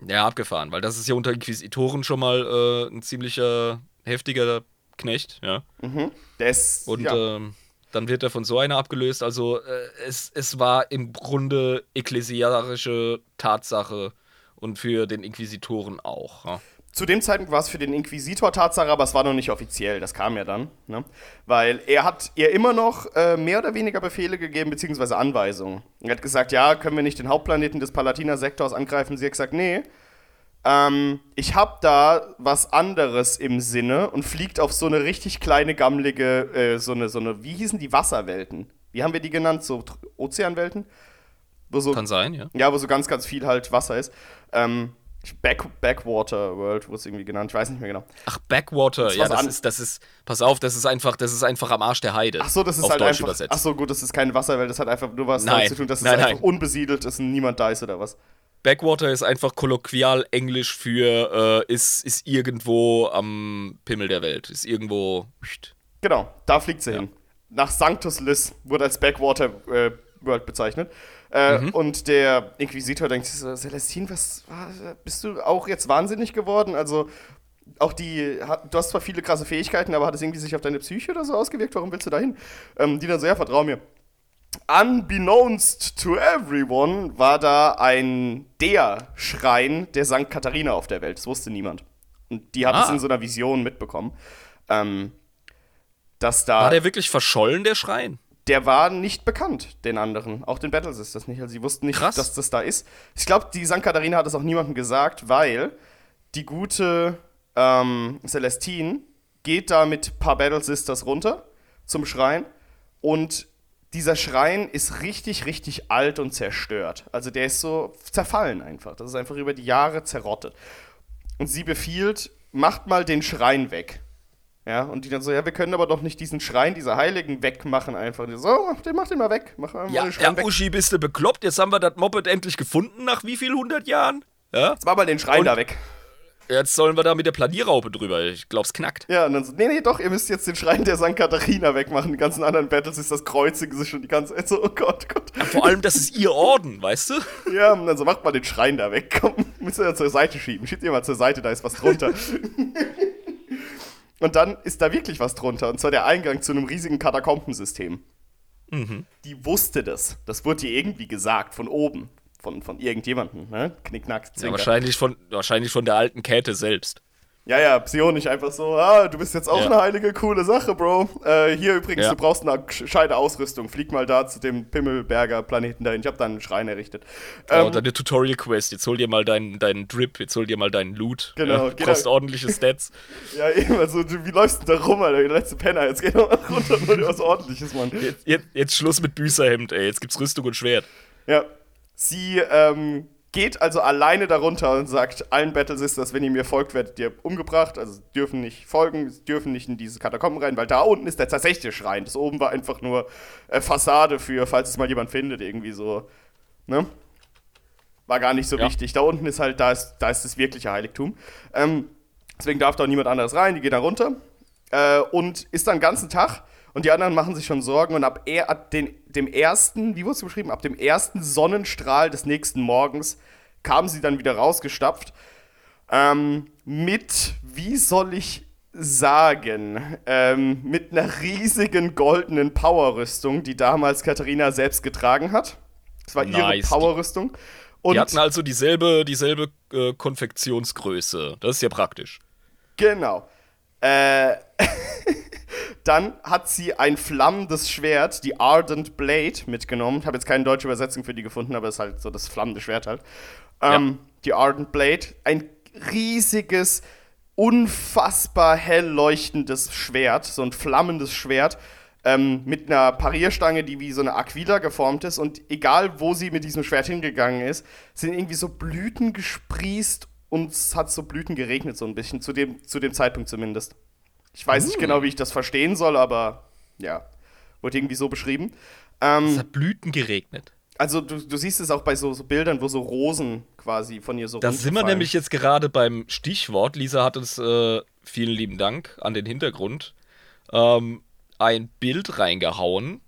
Ja, abgefahren, weil das ist ja unter Inquisitoren schon mal äh, ein ziemlicher heftiger Knecht, ja. Mhm. Der ist, und ja. ähm, dann wird er von so einer abgelöst. Also äh, es, es war im Grunde ekklesiarische Tatsache und für den Inquisitoren auch. Ja. Zu dem Zeitpunkt war es für den Inquisitor Tatsache, aber es war noch nicht offiziell. Das kam ja dann. Ne? Weil er hat ihr immer noch äh, mehr oder weniger Befehle gegeben, beziehungsweise Anweisungen. Er hat gesagt, ja, können wir nicht den Hauptplaneten des Palatina-Sektors angreifen? Sie hat gesagt, nee, ähm, ich habe da was anderes im Sinne und fliegt auf so eine richtig kleine, gammelige, äh, so, eine, so eine, wie hießen die Wasserwelten? Wie haben wir die genannt? So Ozeanwelten? So, Kann sein, ja. Ja, wo so ganz, ganz viel halt Wasser ist. Ähm, Back, Backwater World wurde es irgendwie genannt, ich weiß nicht mehr genau. Ach, Backwater, das ja, das ist, das ist, pass auf, das ist einfach, das ist einfach am Arsch der Heide. Ach so, das ist halt Deutsch einfach, übersetzt. ach so, gut, das ist keine Wasserwelt, das hat einfach nur was damit zu tun, dass es nein, einfach nein. unbesiedelt ist und niemand da ist oder was. Backwater ist einfach kolloquial Englisch für äh, ist, ist irgendwo am Pimmel der Welt. Ist irgendwo. Genau, da fliegt sie ja. hin. Nach Sanctus Lys wurde als Backwater äh, World bezeichnet. Äh, mhm. Und der Inquisitor denkt sich so: Celestine, was, was, bist du auch jetzt wahnsinnig geworden? Also, auch die, du hast zwar viele krasse Fähigkeiten, aber hat es irgendwie sich auf deine Psyche oder so ausgewirkt? Warum willst du dahin? Ähm, die dann so, ja, vertrau mir. Unbeknownst to everyone war da ein der Schrein der St. Katharina auf der Welt. Das wusste niemand. Und die hat ah. es in so einer Vision mitbekommen. Ähm, dass da. War der wirklich verschollen, der Schrein? Der war nicht bekannt, den anderen. Auch den Battles ist das nicht. Also, sie wussten nicht, Krass. dass das da ist. Ich glaube, die St. Katharina hat es auch niemandem gesagt, weil die gute ähm, Celestine geht da mit ein paar Battle Sisters runter zum Schrein und dieser Schrein ist richtig, richtig alt und zerstört. Also der ist so zerfallen einfach. Das ist einfach über die Jahre zerrottet. Und sie befiehlt, macht mal den Schrein weg. Ja, und die dann so, ja, wir können aber doch nicht diesen Schrein dieser Heiligen wegmachen einfach. Die so, mach den, mach den mal weg. Mach mal ja, den Schrein ja, weg. Uschi, bist du bekloppt? Jetzt haben wir das Moped endlich gefunden nach wie viel hundert Jahren? Ja? Jetzt mach mal den Schrein und da weg. Jetzt sollen wir da mit der Planierraupe drüber. Ich glaub's knackt. Ja, und dann so, nee, nee, doch, ihr müsst jetzt den Schrein der St. Katharina wegmachen. Die ganzen anderen Battles ist das kreuzigen sich schon die ganze Zeit so, oh Gott, Gott. Ja, vor allem, das ist ihr Orden, weißt du? Ja, und dann so, macht mal den Schrein da weg. Komm, [LAUGHS] müsst ihr ja zur Seite schieben. Schiebt ihr mal zur Seite, da ist was drunter. [LAUGHS] und dann ist da wirklich was drunter. Und zwar der Eingang zu einem riesigen Katakombensystem. Mhm. Die wusste das. Das wurde ihr irgendwie gesagt, von oben von, von irgendjemandem, ne? Knickknack, ja, wahrscheinlich, von, wahrscheinlich von der alten Käthe selbst. Ja, ja, psionisch einfach so, ah, du bist jetzt auch ja. eine heilige, coole Sache, Bro. Äh, hier übrigens, ja. du brauchst eine gescheite Ausrüstung. Flieg mal da zu dem Pimmelberger Planeten dahin. Ich habe da einen Schrein errichtet. Ja, ähm, deine Tutorial-Quest. Jetzt hol dir mal deinen, deinen Drip, jetzt hol dir mal deinen Loot. Genau. Ja, kostet ordentliche Stats. [LAUGHS] ja, eben, also, du, wie läufst du da rum, Alter? Der letzte Penner. Jetzt geh doch mal runter und hol dir was ordentliches, Mann. Jetzt, jetzt, jetzt Schluss mit Büßerhemd, ey. Jetzt gibt's Rüstung und Schwert. Ja, Sie ähm, geht also alleine darunter und sagt allen Battle Sisters, wenn ihr mir folgt, werdet ihr umgebracht. Also dürfen nicht folgen, dürfen nicht in diese Katakomben rein, weil da unten ist der tatsächliche Schrein. Das oben war einfach nur äh, Fassade für, falls es mal jemand findet, irgendwie so. Ne? War gar nicht so ja. wichtig. Da unten ist halt, da ist, da ist das wirkliche Heiligtum. Ähm, deswegen darf da auch niemand anderes rein, die geht da runter. Äh, und ist dann den ganzen Tag und die anderen machen sich schon Sorgen und ab, er, ab den, dem ersten, wie wurde es beschrieben, ab dem ersten Sonnenstrahl des nächsten Morgens kamen sie dann wieder rausgestapft. Ähm, mit, wie soll ich sagen, ähm, mit einer riesigen goldenen Powerrüstung, die damals Katharina selbst getragen hat. Das war ihre nice. Powerrüstung. Und die hatten also dieselbe, dieselbe äh, Konfektionsgröße. Das ist ja praktisch. Genau. Äh, [LAUGHS] Dann hat sie ein flammendes Schwert, die Ardent Blade, mitgenommen. Ich habe jetzt keine deutsche Übersetzung für die gefunden, aber es ist halt so das flammende Schwert halt. Ähm, ja. Die Ardent Blade. Ein riesiges, unfassbar hell leuchtendes Schwert, so ein flammendes Schwert. Ähm, mit einer Parierstange, die wie so eine Aquila geformt ist. Und egal, wo sie mit diesem Schwert hingegangen ist, sind irgendwie so Blüten gesprießt und es hat so Blüten geregnet, so ein bisschen, zu dem, zu dem Zeitpunkt zumindest. Ich weiß uh. nicht genau, wie ich das verstehen soll, aber ja, wurde irgendwie so beschrieben. Ähm, es hat Blüten geregnet. Also du, du siehst es auch bei so, so, Bildern, wo so Rosen quasi von ihr so Da sind wir nämlich jetzt gerade beim Stichwort. Lisa hat uns, äh, vielen lieben Dank an den Hintergrund, ähm, ein Bild reingehauen.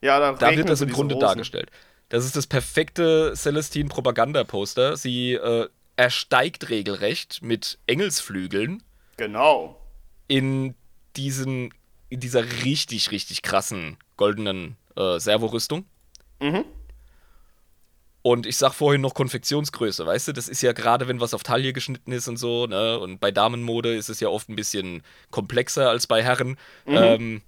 Ja, da, da wird das im Grunde Rosen. dargestellt. Das ist das perfekte Celestine-Propaganda-Poster. Sie äh, ersteigt regelrecht mit Engelsflügeln. Genau in diesen, in dieser richtig, richtig krassen goldenen äh, Servorüstung. Mhm. Und ich sag vorhin noch Konfektionsgröße, weißt du, das ist ja gerade, wenn was auf Taille geschnitten ist und so, ne? Und bei Damenmode ist es ja oft ein bisschen komplexer als bei Herren. Mhm. Ähm,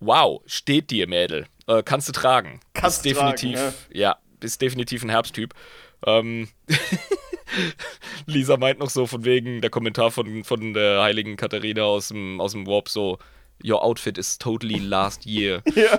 wow, steht dir, Mädel. Äh, kannst du tragen. Kannst bist definitiv, tragen, ja. ja, bist definitiv ein Herbsttyp. Ähm, [LAUGHS] Lisa meint noch so von wegen der Kommentar von, von der heiligen Katharina aus dem, aus dem Warp so, Your outfit is totally last year. [LAUGHS] ja.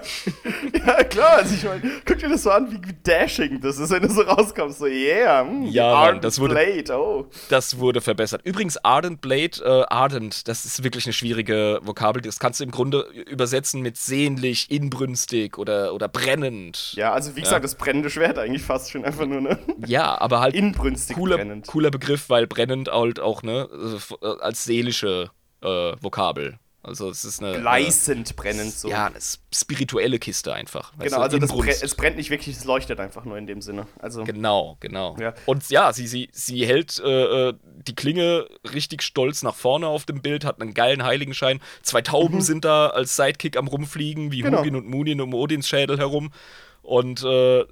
ja, klar. Also ich meine, guck dir das so an, wie dashing das ist, wenn du so rauskommst. So, yeah, mm, ja, Ardent das wurde, Blade, oh. Das wurde verbessert. Übrigens, Ardent Blade, äh, Ardent, das ist wirklich eine schwierige Vokabel. Das kannst du im Grunde übersetzen mit sehnlich, inbrünstig oder, oder brennend. Ja, also wie gesagt, ja. das brennende Schwert eigentlich fast schon einfach nur, ne? Ja, aber halt inbrünstig cooler, brennend. Cooler Begriff, weil brennend halt auch, ne, äh, als seelische äh, Vokabel Also es ist eine gleißend brennend so. Ja, eine spirituelle Kiste einfach. Genau, also das bre es brennt nicht wirklich, es leuchtet einfach nur in dem Sinne. Also genau, genau. Ja. Und ja, sie, sie, sie hält äh, äh, die Klinge richtig stolz nach vorne auf dem Bild, hat einen geilen Heiligenschein. Zwei Tauben mhm. sind da als Sidekick am rumfliegen, wie genau. Hugin und Munin um Odins Schädel herum. Und äh,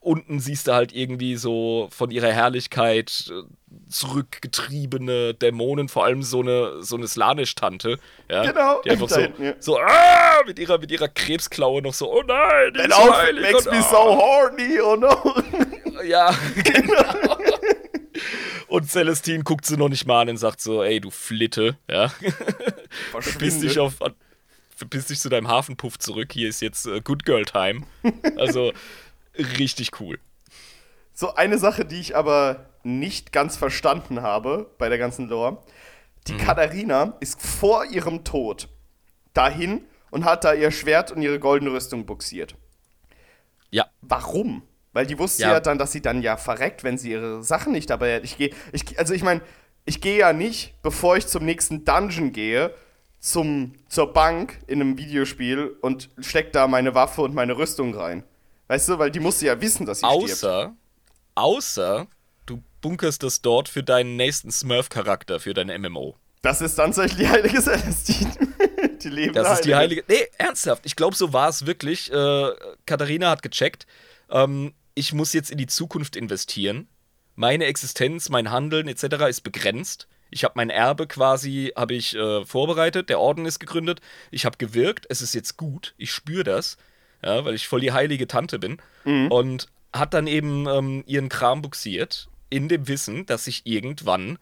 unten siehst du halt irgendwie so von ihrer Herrlichkeit äh, zurückgetriebene Dämonen, vor allem so eine, so eine Slanisch-Tante. Ja, genau. Die einfach so, so ah, mit, ihrer, mit ihrer Krebsklaue noch so, oh nein, die Dein ist heilig. makes me so horny, oh no. [LAUGHS] Ja, genau. Und Celestine guckt sie noch nicht mal an und sagt so, ey, du Flitte, ja. Verpiss dich auf, verpiss dich zu deinem Hafenpuff zurück, hier ist jetzt uh, Good Girl Time. Also, richtig cool. So eine Sache, die ich aber nicht ganz verstanden habe bei der ganzen Lore. Die mhm. Katharina ist vor ihrem Tod dahin und hat da ihr Schwert und ihre goldene Rüstung buxiert. Ja. Warum? Weil die wusste ja. ja dann, dass sie dann ja verreckt, wenn sie ihre Sachen nicht dabei hat. Ich gehe, ich, also ich meine, ich gehe ja nicht, bevor ich zum nächsten Dungeon gehe, zum, zur Bank in einem Videospiel und steck da meine Waffe und meine Rüstung rein. Weißt du, weil die musste ja wissen, dass sie außer, stirbt. Außer, bunkerst das dort für deinen nächsten Smurf-Charakter, für dein MMO. Das ist dann tatsächlich die heilige Celestine. [LAUGHS] die leben Das ist die heilige. Nee, ernsthaft. Ich glaube, so war es wirklich. Äh, Katharina hat gecheckt. Ähm, ich muss jetzt in die Zukunft investieren. Meine Existenz, mein Handeln etc. ist begrenzt. Ich habe mein Erbe quasi habe ich äh, vorbereitet. Der Orden ist gegründet. Ich habe gewirkt. Es ist jetzt gut. Ich spüre das ja, weil ich voll die heilige Tante bin. Mhm. Und hat dann eben ähm, ihren Kram buxiert, in dem Wissen, dass sich irgendwann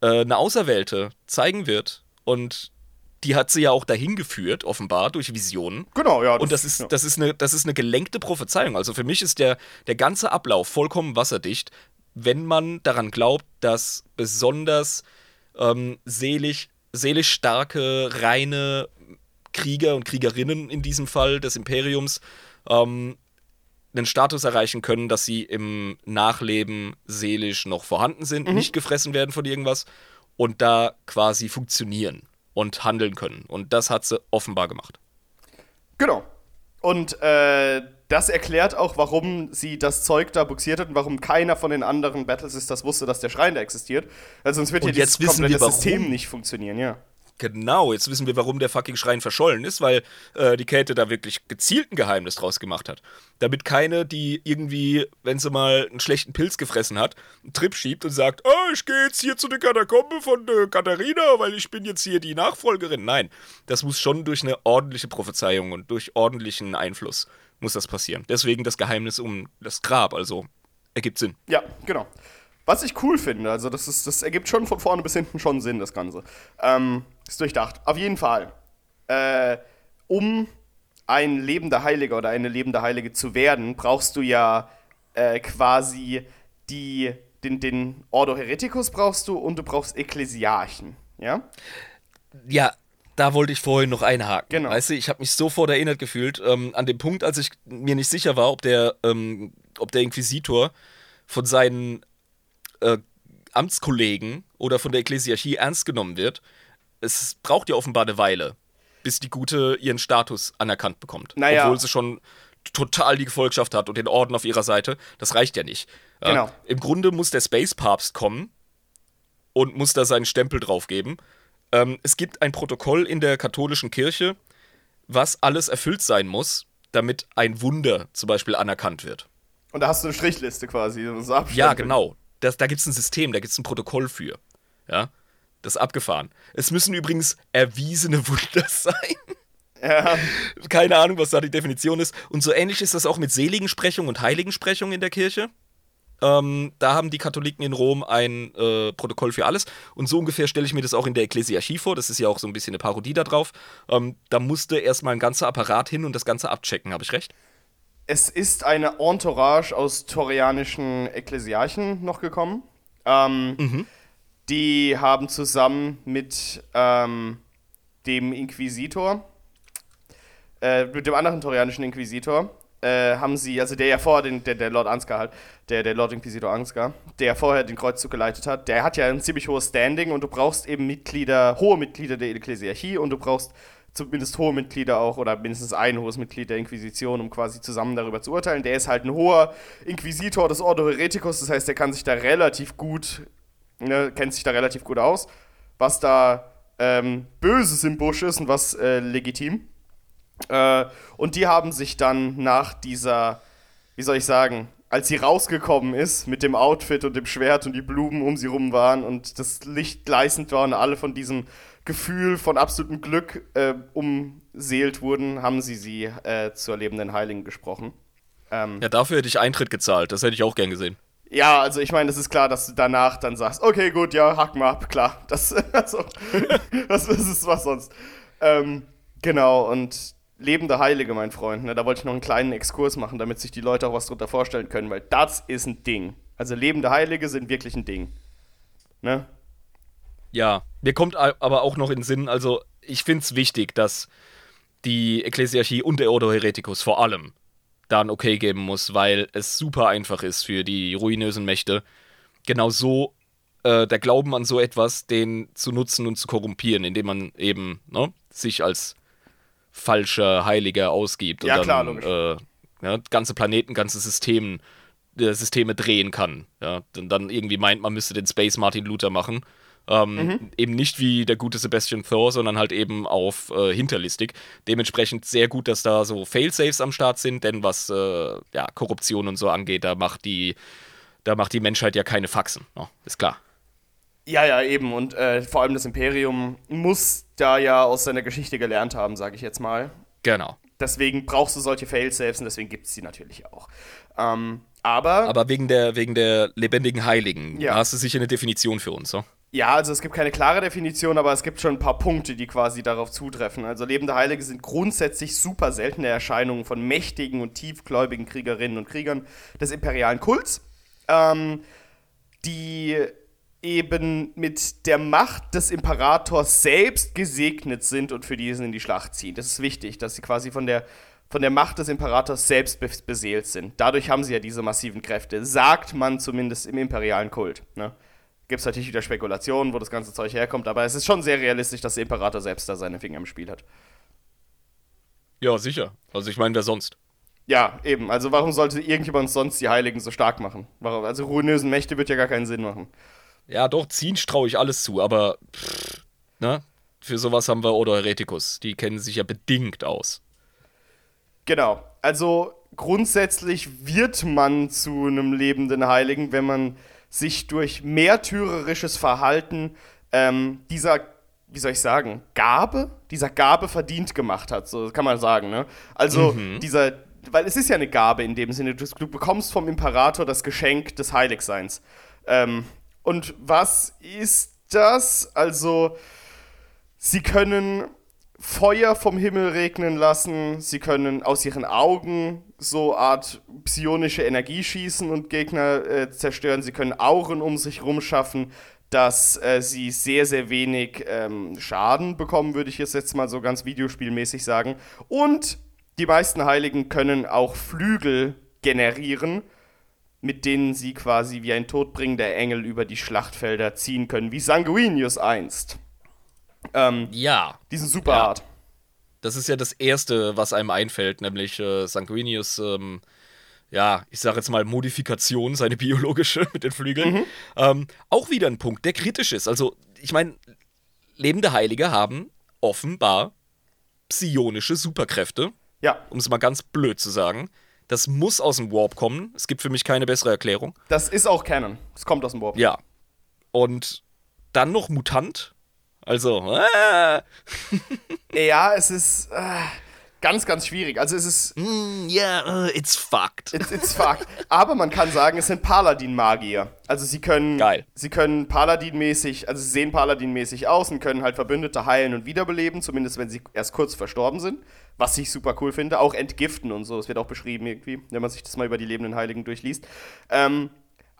äh, eine Auserwählte zeigen wird. Und die hat sie ja auch dahin geführt, offenbar, durch Visionen. Genau, ja. Das, und das ist, ja. das, ist eine, das ist eine gelenkte Prophezeiung. Also für mich ist der, der ganze Ablauf vollkommen wasserdicht, wenn man daran glaubt, dass besonders ähm, seelisch, seelisch starke, reine Krieger und Kriegerinnen in diesem Fall des Imperiums ähm, einen Status erreichen können, dass sie im Nachleben seelisch noch vorhanden sind, mhm. nicht gefressen werden von irgendwas und da quasi funktionieren und handeln können. Und das hat sie offenbar gemacht. Genau. Und äh, das erklärt auch, warum sie das Zeug da buxiert hat und warum keiner von den anderen Battlesisters wusste, dass der Schrein da existiert. Also sonst wird und hier das komplette System nicht funktionieren, ja. Genau, jetzt wissen wir, warum der fucking Schrein verschollen ist, weil äh, die Käthe da wirklich gezielt ein Geheimnis draus gemacht hat. Damit keine, die irgendwie, wenn sie mal einen schlechten Pilz gefressen hat, einen Trip schiebt und sagt, oh, ich gehe jetzt hier zu der Katakombe von äh, Katharina, weil ich bin jetzt hier die Nachfolgerin. Nein, das muss schon durch eine ordentliche Prophezeiung und durch ordentlichen Einfluss muss das passieren. Deswegen das Geheimnis um das Grab, also ergibt Sinn. Ja, genau. Was ich cool finde, also das, ist, das ergibt schon von vorne bis hinten schon Sinn, das Ganze. Ähm, ist durchdacht. Auf jeden Fall. Äh, um ein lebender Heiliger oder eine lebende Heilige zu werden, brauchst du ja äh, quasi die, den, den Ordo Hereticus brauchst du und du brauchst Ekklesiarchen, ja? Ja, da wollte ich vorhin noch einhaken. Genau. Weißt du, ich habe mich sofort erinnert gefühlt ähm, an den Punkt, als ich mir nicht sicher war, ob der, ähm, ob der Inquisitor von seinen äh, Amtskollegen oder von der Ekklesiarchie ernst genommen wird. Es braucht ja offenbar eine Weile, bis die Gute ihren Status anerkannt bekommt. Naja. Obwohl sie schon total die Gefolgschaft hat und den Orden auf ihrer Seite. Das reicht ja nicht. Genau. Ja, Im Grunde muss der Space-Papst kommen und muss da seinen Stempel draufgeben. Ähm, es gibt ein Protokoll in der katholischen Kirche, was alles erfüllt sein muss, damit ein Wunder zum Beispiel anerkannt wird. Und da hast du eine Strichliste quasi. So ja, genau das, da gibt es ein System, da gibt es ein Protokoll für. Ja, das ist abgefahren. Es müssen übrigens erwiesene Wunder [LAUGHS] sein. Ja. Keine Ahnung, was da die Definition ist. Und so ähnlich ist das auch mit Seligensprechung und Heiligensprechung in der Kirche. Ähm, da haben die Katholiken in Rom ein äh, Protokoll für alles. Und so ungefähr stelle ich mir das auch in der Ekklesiarchie vor. Das ist ja auch so ein bisschen eine Parodie da drauf. Ähm, da musste erstmal ein ganzer Apparat hin und das Ganze abchecken. Habe ich recht? Es ist eine Entourage aus torianischen Ekklesiarchen noch gekommen. Ähm, mhm. Die haben zusammen mit ähm, dem Inquisitor, äh, mit dem anderen torianischen Inquisitor, äh, haben sie, also der ja vorher, den, der, der Lord Ansgar halt, der, der Lord Inquisitor Ansgar, der vorher den Kreuzzug geleitet hat, der hat ja ein ziemlich hohes Standing und du brauchst eben Mitglieder, hohe Mitglieder der Ekklesiarchie und du brauchst zumindest hohe Mitglieder auch oder mindestens ein hohes Mitglied der Inquisition, um quasi zusammen darüber zu urteilen. Der ist halt ein hoher Inquisitor des Ordo Hereticus, das heißt, der kann sich da relativ gut, ne, kennt sich da relativ gut aus, was da ähm, Böses im Busch ist und was äh, legitim. Äh, und die haben sich dann nach dieser, wie soll ich sagen, als sie rausgekommen ist mit dem Outfit und dem Schwert und die Blumen um sie rum waren und das Licht gleißend war und alle von diesem Gefühl von absolutem Glück äh, umseelt wurden, haben sie sie äh, zur lebenden Heiligen gesprochen. Ähm, ja, dafür hätte ich Eintritt gezahlt. Das hätte ich auch gern gesehen. Ja, also ich meine, es ist klar, dass du danach dann sagst, okay, gut, ja, hack mal ab, klar. [LAUGHS] Das, also, das, ist was sonst. Ähm, genau, und lebende Heilige, mein Freund. Ne? Da wollte ich noch einen kleinen Exkurs machen, damit sich die Leute auch was drunter vorstellen können, weil das ist ein Ding. Also lebende Heilige sind wirklich ein Ding. Ne? Ja, mir kommt aber auch noch in den Sinn, also ich finde es wichtig, dass die Ekklesiarchie und der Ordo Hereticus vor allem da ein Okay geben muss, weil es super einfach ist für die ruinösen Mächte, genau so äh, der Glauben an so etwas, den zu nutzen und zu korrumpieren, indem man eben ne, sich als falscher Heiliger ausgibt ja, und dann logisch. Äh, ja, ganze Planeten, ganze Systemen, äh, Systeme drehen kann. Ja, und dann irgendwie meint, man müsste den Space Martin Luther machen. Ähm, mhm. Eben nicht wie der gute Sebastian Thor, sondern halt eben auf äh, hinterlistig. Dementsprechend sehr gut, dass da so Failsafes am Start sind, denn was äh, ja, Korruption und so angeht, da macht die, da macht die Menschheit ja keine Faxen. Oh, ist klar. Ja, ja, eben. Und äh, vor allem das Imperium muss da ja aus seiner Geschichte gelernt haben, sage ich jetzt mal. Genau. Deswegen brauchst du solche Failsafes und deswegen gibt es sie natürlich auch. Ähm, aber. Aber wegen der, wegen der lebendigen Heiligen ja. hast du sicher eine Definition für uns, so? Ja, also es gibt keine klare Definition, aber es gibt schon ein paar Punkte, die quasi darauf zutreffen. Also lebende Heilige sind grundsätzlich super seltene Erscheinungen von mächtigen und tiefgläubigen Kriegerinnen und Kriegern des imperialen Kults, ähm, die eben mit der Macht des Imperators selbst gesegnet sind und für diesen in die Schlacht ziehen. Das ist wichtig, dass sie quasi von der, von der Macht des Imperators selbst beseelt sind. Dadurch haben sie ja diese massiven Kräfte, sagt man zumindest im imperialen Kult. Ne? Gibt es natürlich wieder Spekulationen, wo das ganze Zeug herkommt, aber es ist schon sehr realistisch, dass der Imperator selbst da seine Finger im Spiel hat. Ja, sicher. Also ich meine, wer sonst? Ja, eben. Also warum sollte irgendjemand sonst die Heiligen so stark machen? Warum? Also ruinösen Mächte wird ja gar keinen Sinn machen. Ja, doch, ziehen traue ich alles zu, aber pff, ne? Für sowas haben wir Ordo Hereticus. Die kennen sich ja bedingt aus. Genau. Also grundsätzlich wird man zu einem lebenden Heiligen, wenn man sich durch märtyrerisches Verhalten ähm, dieser, wie soll ich sagen, Gabe, dieser Gabe verdient gemacht hat, so kann man sagen, ne? Also mhm. dieser, weil es ist ja eine Gabe in dem Sinne, du, du bekommst vom Imperator das Geschenk des Heiligseins. Ähm, und was ist das? Also, sie können Feuer vom Himmel regnen lassen. Sie können aus ihren Augen so Art psionische Energie schießen und Gegner äh, zerstören. Sie können Auren um sich rumschaffen, dass äh, sie sehr, sehr wenig ähm, Schaden bekommen, würde ich jetzt mal so ganz videospielmäßig sagen. Und die meisten Heiligen können auch Flügel generieren, mit denen sie quasi wie ein todbringender Engel über die Schlachtfelder ziehen können, wie Sanguinius einst. Ähm, ja. Die sind super ja. hart. Das ist ja das Erste, was einem einfällt, nämlich äh, Sanguinius, ähm, ja, ich sage jetzt mal Modifikation, seine biologische [LAUGHS] mit den Flügeln. Mhm. Ähm, auch wieder ein Punkt, der kritisch ist. Also, ich meine, lebende Heilige haben offenbar psionische Superkräfte. Ja. Um es mal ganz blöd zu sagen. Das muss aus dem Warp kommen. Es gibt für mich keine bessere Erklärung. Das ist auch Canon. Es kommt aus dem Warp. Ja. Und dann noch Mutant. Also, [LAUGHS] äh. ja, es ist äh, ganz, ganz schwierig. Also es ist. Mm, yeah, uh, it's fucked. It's, it's fucked. Aber man kann sagen, es sind Paladin-Magier. Also sie können. Geil. Sie können Paladin-mäßig, also sie sehen Paladin-mäßig aus und können halt Verbündete heilen und wiederbeleben, zumindest wenn sie erst kurz verstorben sind. Was ich super cool finde. Auch entgiften und so. Es wird auch beschrieben irgendwie, wenn man sich das mal über die lebenden Heiligen durchliest. Ähm,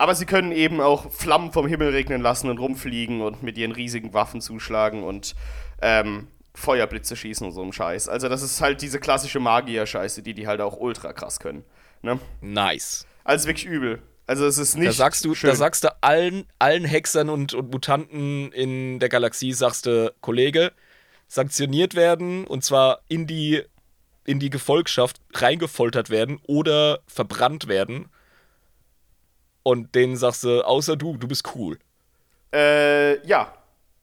aber sie können eben auch Flammen vom Himmel regnen lassen und rumfliegen und mit ihren riesigen Waffen zuschlagen und ähm, Feuerblitze schießen und so ein Scheiß. Also das ist halt diese klassische Magier-Scheiße, die die halt auch ultra krass können. Ne? Nice. Also wirklich übel. Also es ist nicht. Da sagst du, schön. da sagst du allen, allen Hexern und, und Mutanten in der Galaxie, sagst du, Kollege, sanktioniert werden und zwar in die, in die Gefolgschaft reingefoltert werden oder verbrannt werden. Und denen sagst du, außer du, du bist cool. Äh, ja.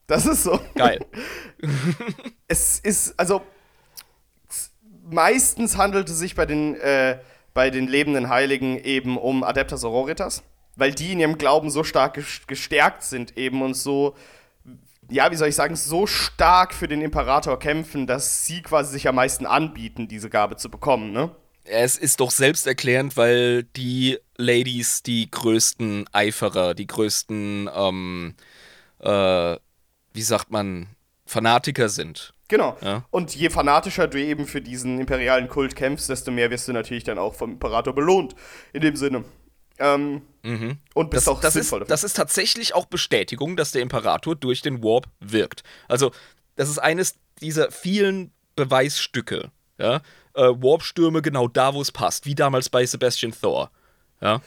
Das ist so. Geil. [LAUGHS] es ist, also meistens handelt es sich bei den, äh, bei den lebenden Heiligen eben um Adeptas Auroritas, weil die in ihrem Glauben so stark gestärkt sind eben und so, ja, wie soll ich sagen, so stark für den Imperator kämpfen, dass sie quasi sich am meisten anbieten, diese Gabe zu bekommen, ne? Es ist doch selbsterklärend, weil die Ladies die größten Eiferer, die größten, ähm, äh, wie sagt man, Fanatiker sind. Genau. Ja. Und je fanatischer du eben für diesen imperialen Kult kämpfst, desto mehr wirst du natürlich dann auch vom Imperator belohnt. In dem Sinne. Ähm, mhm. Und bist das, auch das sinnvoll ist, Das ist tatsächlich auch Bestätigung, dass der Imperator durch den Warp wirkt. Also, das ist eines dieser vielen Beweisstücke. Ja? Äh, Warp-Stürme genau da, wo es passt, wie damals bei Sebastian Thor. Ja?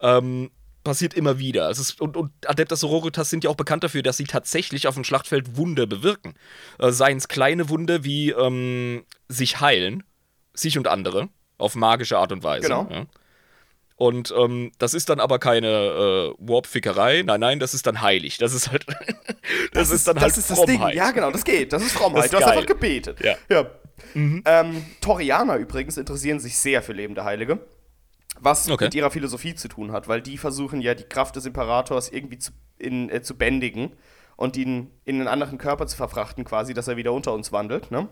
Ähm, passiert immer wieder. Es ist, und, und Adeptas Sororitas sind ja auch bekannt dafür, dass sie tatsächlich auf dem Schlachtfeld Wunder bewirken. Äh, Seien es kleine Wunder wie ähm, sich heilen, sich und andere, auf magische Art und Weise. Genau. Ja. Und ähm, das ist dann aber keine äh, Warp-Fickerei, nein, nein, das ist dann heilig. Das ist halt. [LAUGHS] das, das, ist dann halt das ist das Ding. Ja, genau, das geht. Das ist Frommheit. ist du hast geil. einfach gebetet. Ja. ja. Mhm. Ähm, Torianer übrigens interessieren sich sehr für lebende Heilige. Was Okay. mit ihrer Philosophie zu tun hat, weil die versuchen ja die Kraft des Imperators irgendwie zu, in, äh, zu bändigen und ihn in einen anderen Körper zu verfrachten, quasi, dass er wieder unter uns wandelt, ne?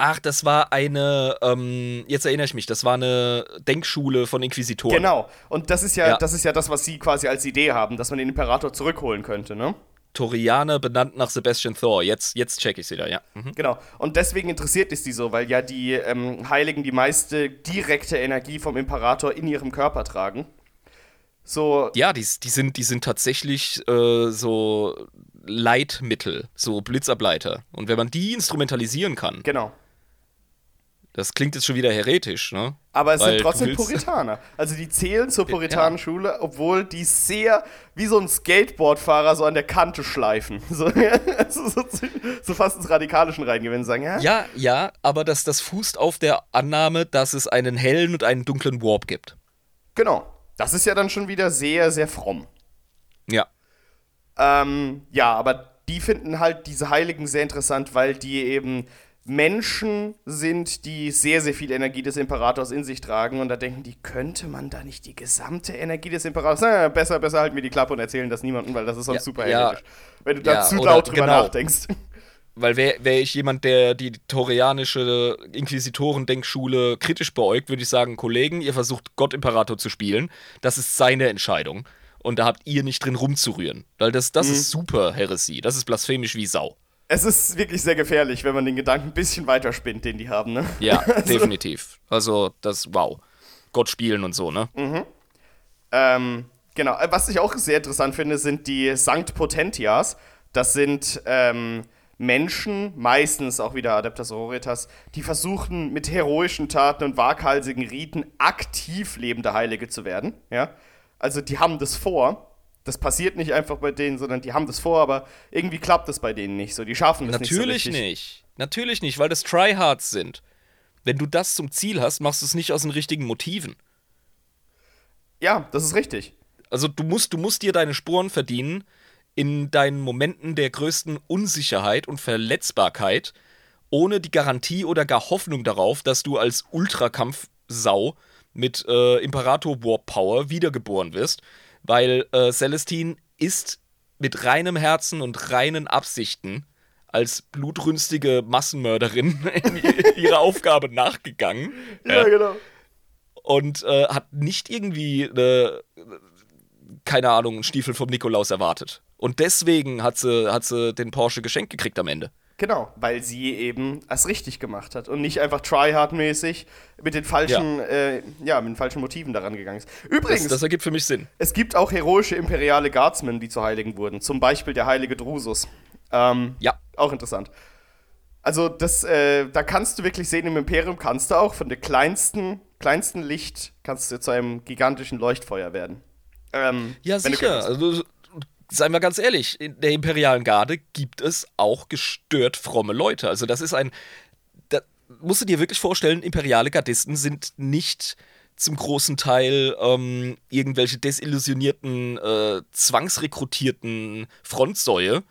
Ach, das war eine, ähm, jetzt erinnere ich mich, das war eine Denkschule von Inquisitoren. Genau. Und das ist ja, Ja. das ist ja das, was sie quasi als Idee haben, dass man den Imperator zurückholen könnte, ne? Torianer benannt nach Sebastian Thor. Jetzt, jetzt check ich sie da, ja. Mhm. Genau. Und deswegen interessiert es die so, weil ja die ähm, Heiligen die meiste direkte Energie vom Imperator in ihrem Körper tragen. So, Ja, die, die, sind, die sind tatsächlich äh, so Leitmittel, so Blitzableiter. Und wenn man die instrumentalisieren kann, genau. Das klingt jetzt schon wieder heretisch, ne? Aber es Weil sind trotzdem Puritaner. Also die zählen zur Puritanenschule, obwohl die sehr wie so ein Skateboardfahrer so an der Kante schleifen. [LAUGHS] So, also so, so, so fast ins Radikalischen reingehen und sagen, ja, Ja, ja, aber das, das fußt auf der Annahme, dass es einen hellen und einen dunklen Warp gibt. genau. Das ist ja dann schon wieder sehr, sehr fromm. Ja. Ähm, ja, aber die finden halt diese Heiligen sehr interessant, weil die eben Menschen sind, die sehr, sehr viel Energie des Imperators in sich tragen. Und da denken die, könnte man da nicht die gesamte Energie des Imperators. Na, besser, besser halten wir die Klappe und erzählen das niemandem, weil das ist sonst Ja, super ja. heretisch. Wenn du da Ja, zu oder laut drüber genau. nachdenkst. Weil wäre wär ich jemand, der die torianische Inquisitorendenkschule kritisch beäugt, würde ich sagen, Kollegen, ihr versucht Gott-Imperator zu spielen. Das ist seine Entscheidung. Und da habt ihr nicht drin rumzurühren. Weil das, das ist super Heresie. Das ist blasphemisch wie Sau. Es ist wirklich sehr gefährlich, wenn man den Gedanken ein bisschen weiter spinnt, den die haben, ne? Ja, [LAUGHS] definitiv. Also, das, wow. Gott spielen und so, ne? Ähm, genau. Äh, Was ich auch sehr interessant finde, sind die Sankt Potentias. Das sind ähm, Menschen, meistens auch wieder Adeptas Sororitas, die versuchen mit heroischen Taten und waghalsigen Riten aktiv lebende Heilige zu werden. Ja? Also die haben das vor. Das passiert nicht einfach bei denen, sondern die haben das vor, aber irgendwie klappt das bei denen nicht so. Die schaffen das Natürlich nicht so nicht. Natürlich nicht, weil das Tryhards sind. Wenn du das zum Ziel hast, machst du es nicht aus den richtigen Motiven. Ja, das ist richtig. Also du musst, du musst dir deine Sporen verdienen in deinen Momenten der größten Unsicherheit und Verletzbarkeit, ohne die Garantie oder gar Hoffnung darauf, dass du als Ultrakampfsau mit äh, Imperator Warp Power wiedergeboren wirst, weil äh, Celestine ist mit reinem Herzen und reinen Absichten als blutrünstige Massenmörderin [LAUGHS] ihrer Aufgabe nachgegangen genau. und äh, hat nicht irgendwie äh, keine Ahnung, einen Stiefel vom Nikolaus erwartet. Und deswegen hat sie, hat sie den Porsche geschenkt gekriegt am Ende. Genau, weil sie eben es richtig gemacht hat und nicht einfach tryhard-mäßig mit den falschen, ja. Äh, ja, mit den falschen Motiven daran gegangen ist. Übrigens, Das, das ergibt für mich Sinn. es gibt auch heroische imperiale Guardsmen, die zu Heiligen wurden. Zum Beispiel der heilige Drusus. Ähm, Ja. Auch interessant. Also das, äh, da kannst du wirklich sehen, im Imperium kannst du auch von der kleinsten, kleinsten Licht kannst du zu einem gigantischen Leuchtfeuer werden. Ähm, ja, sicher. Also, seien wir ganz ehrlich, in der imperialen Garde gibt es auch gestört fromme Leute. Also das ist ein, da musst du dir wirklich vorstellen, imperiale Gardisten sind nicht zum großen Teil ähm, irgendwelche desillusionierten, äh, zwangsrekrutierten Frontsäue.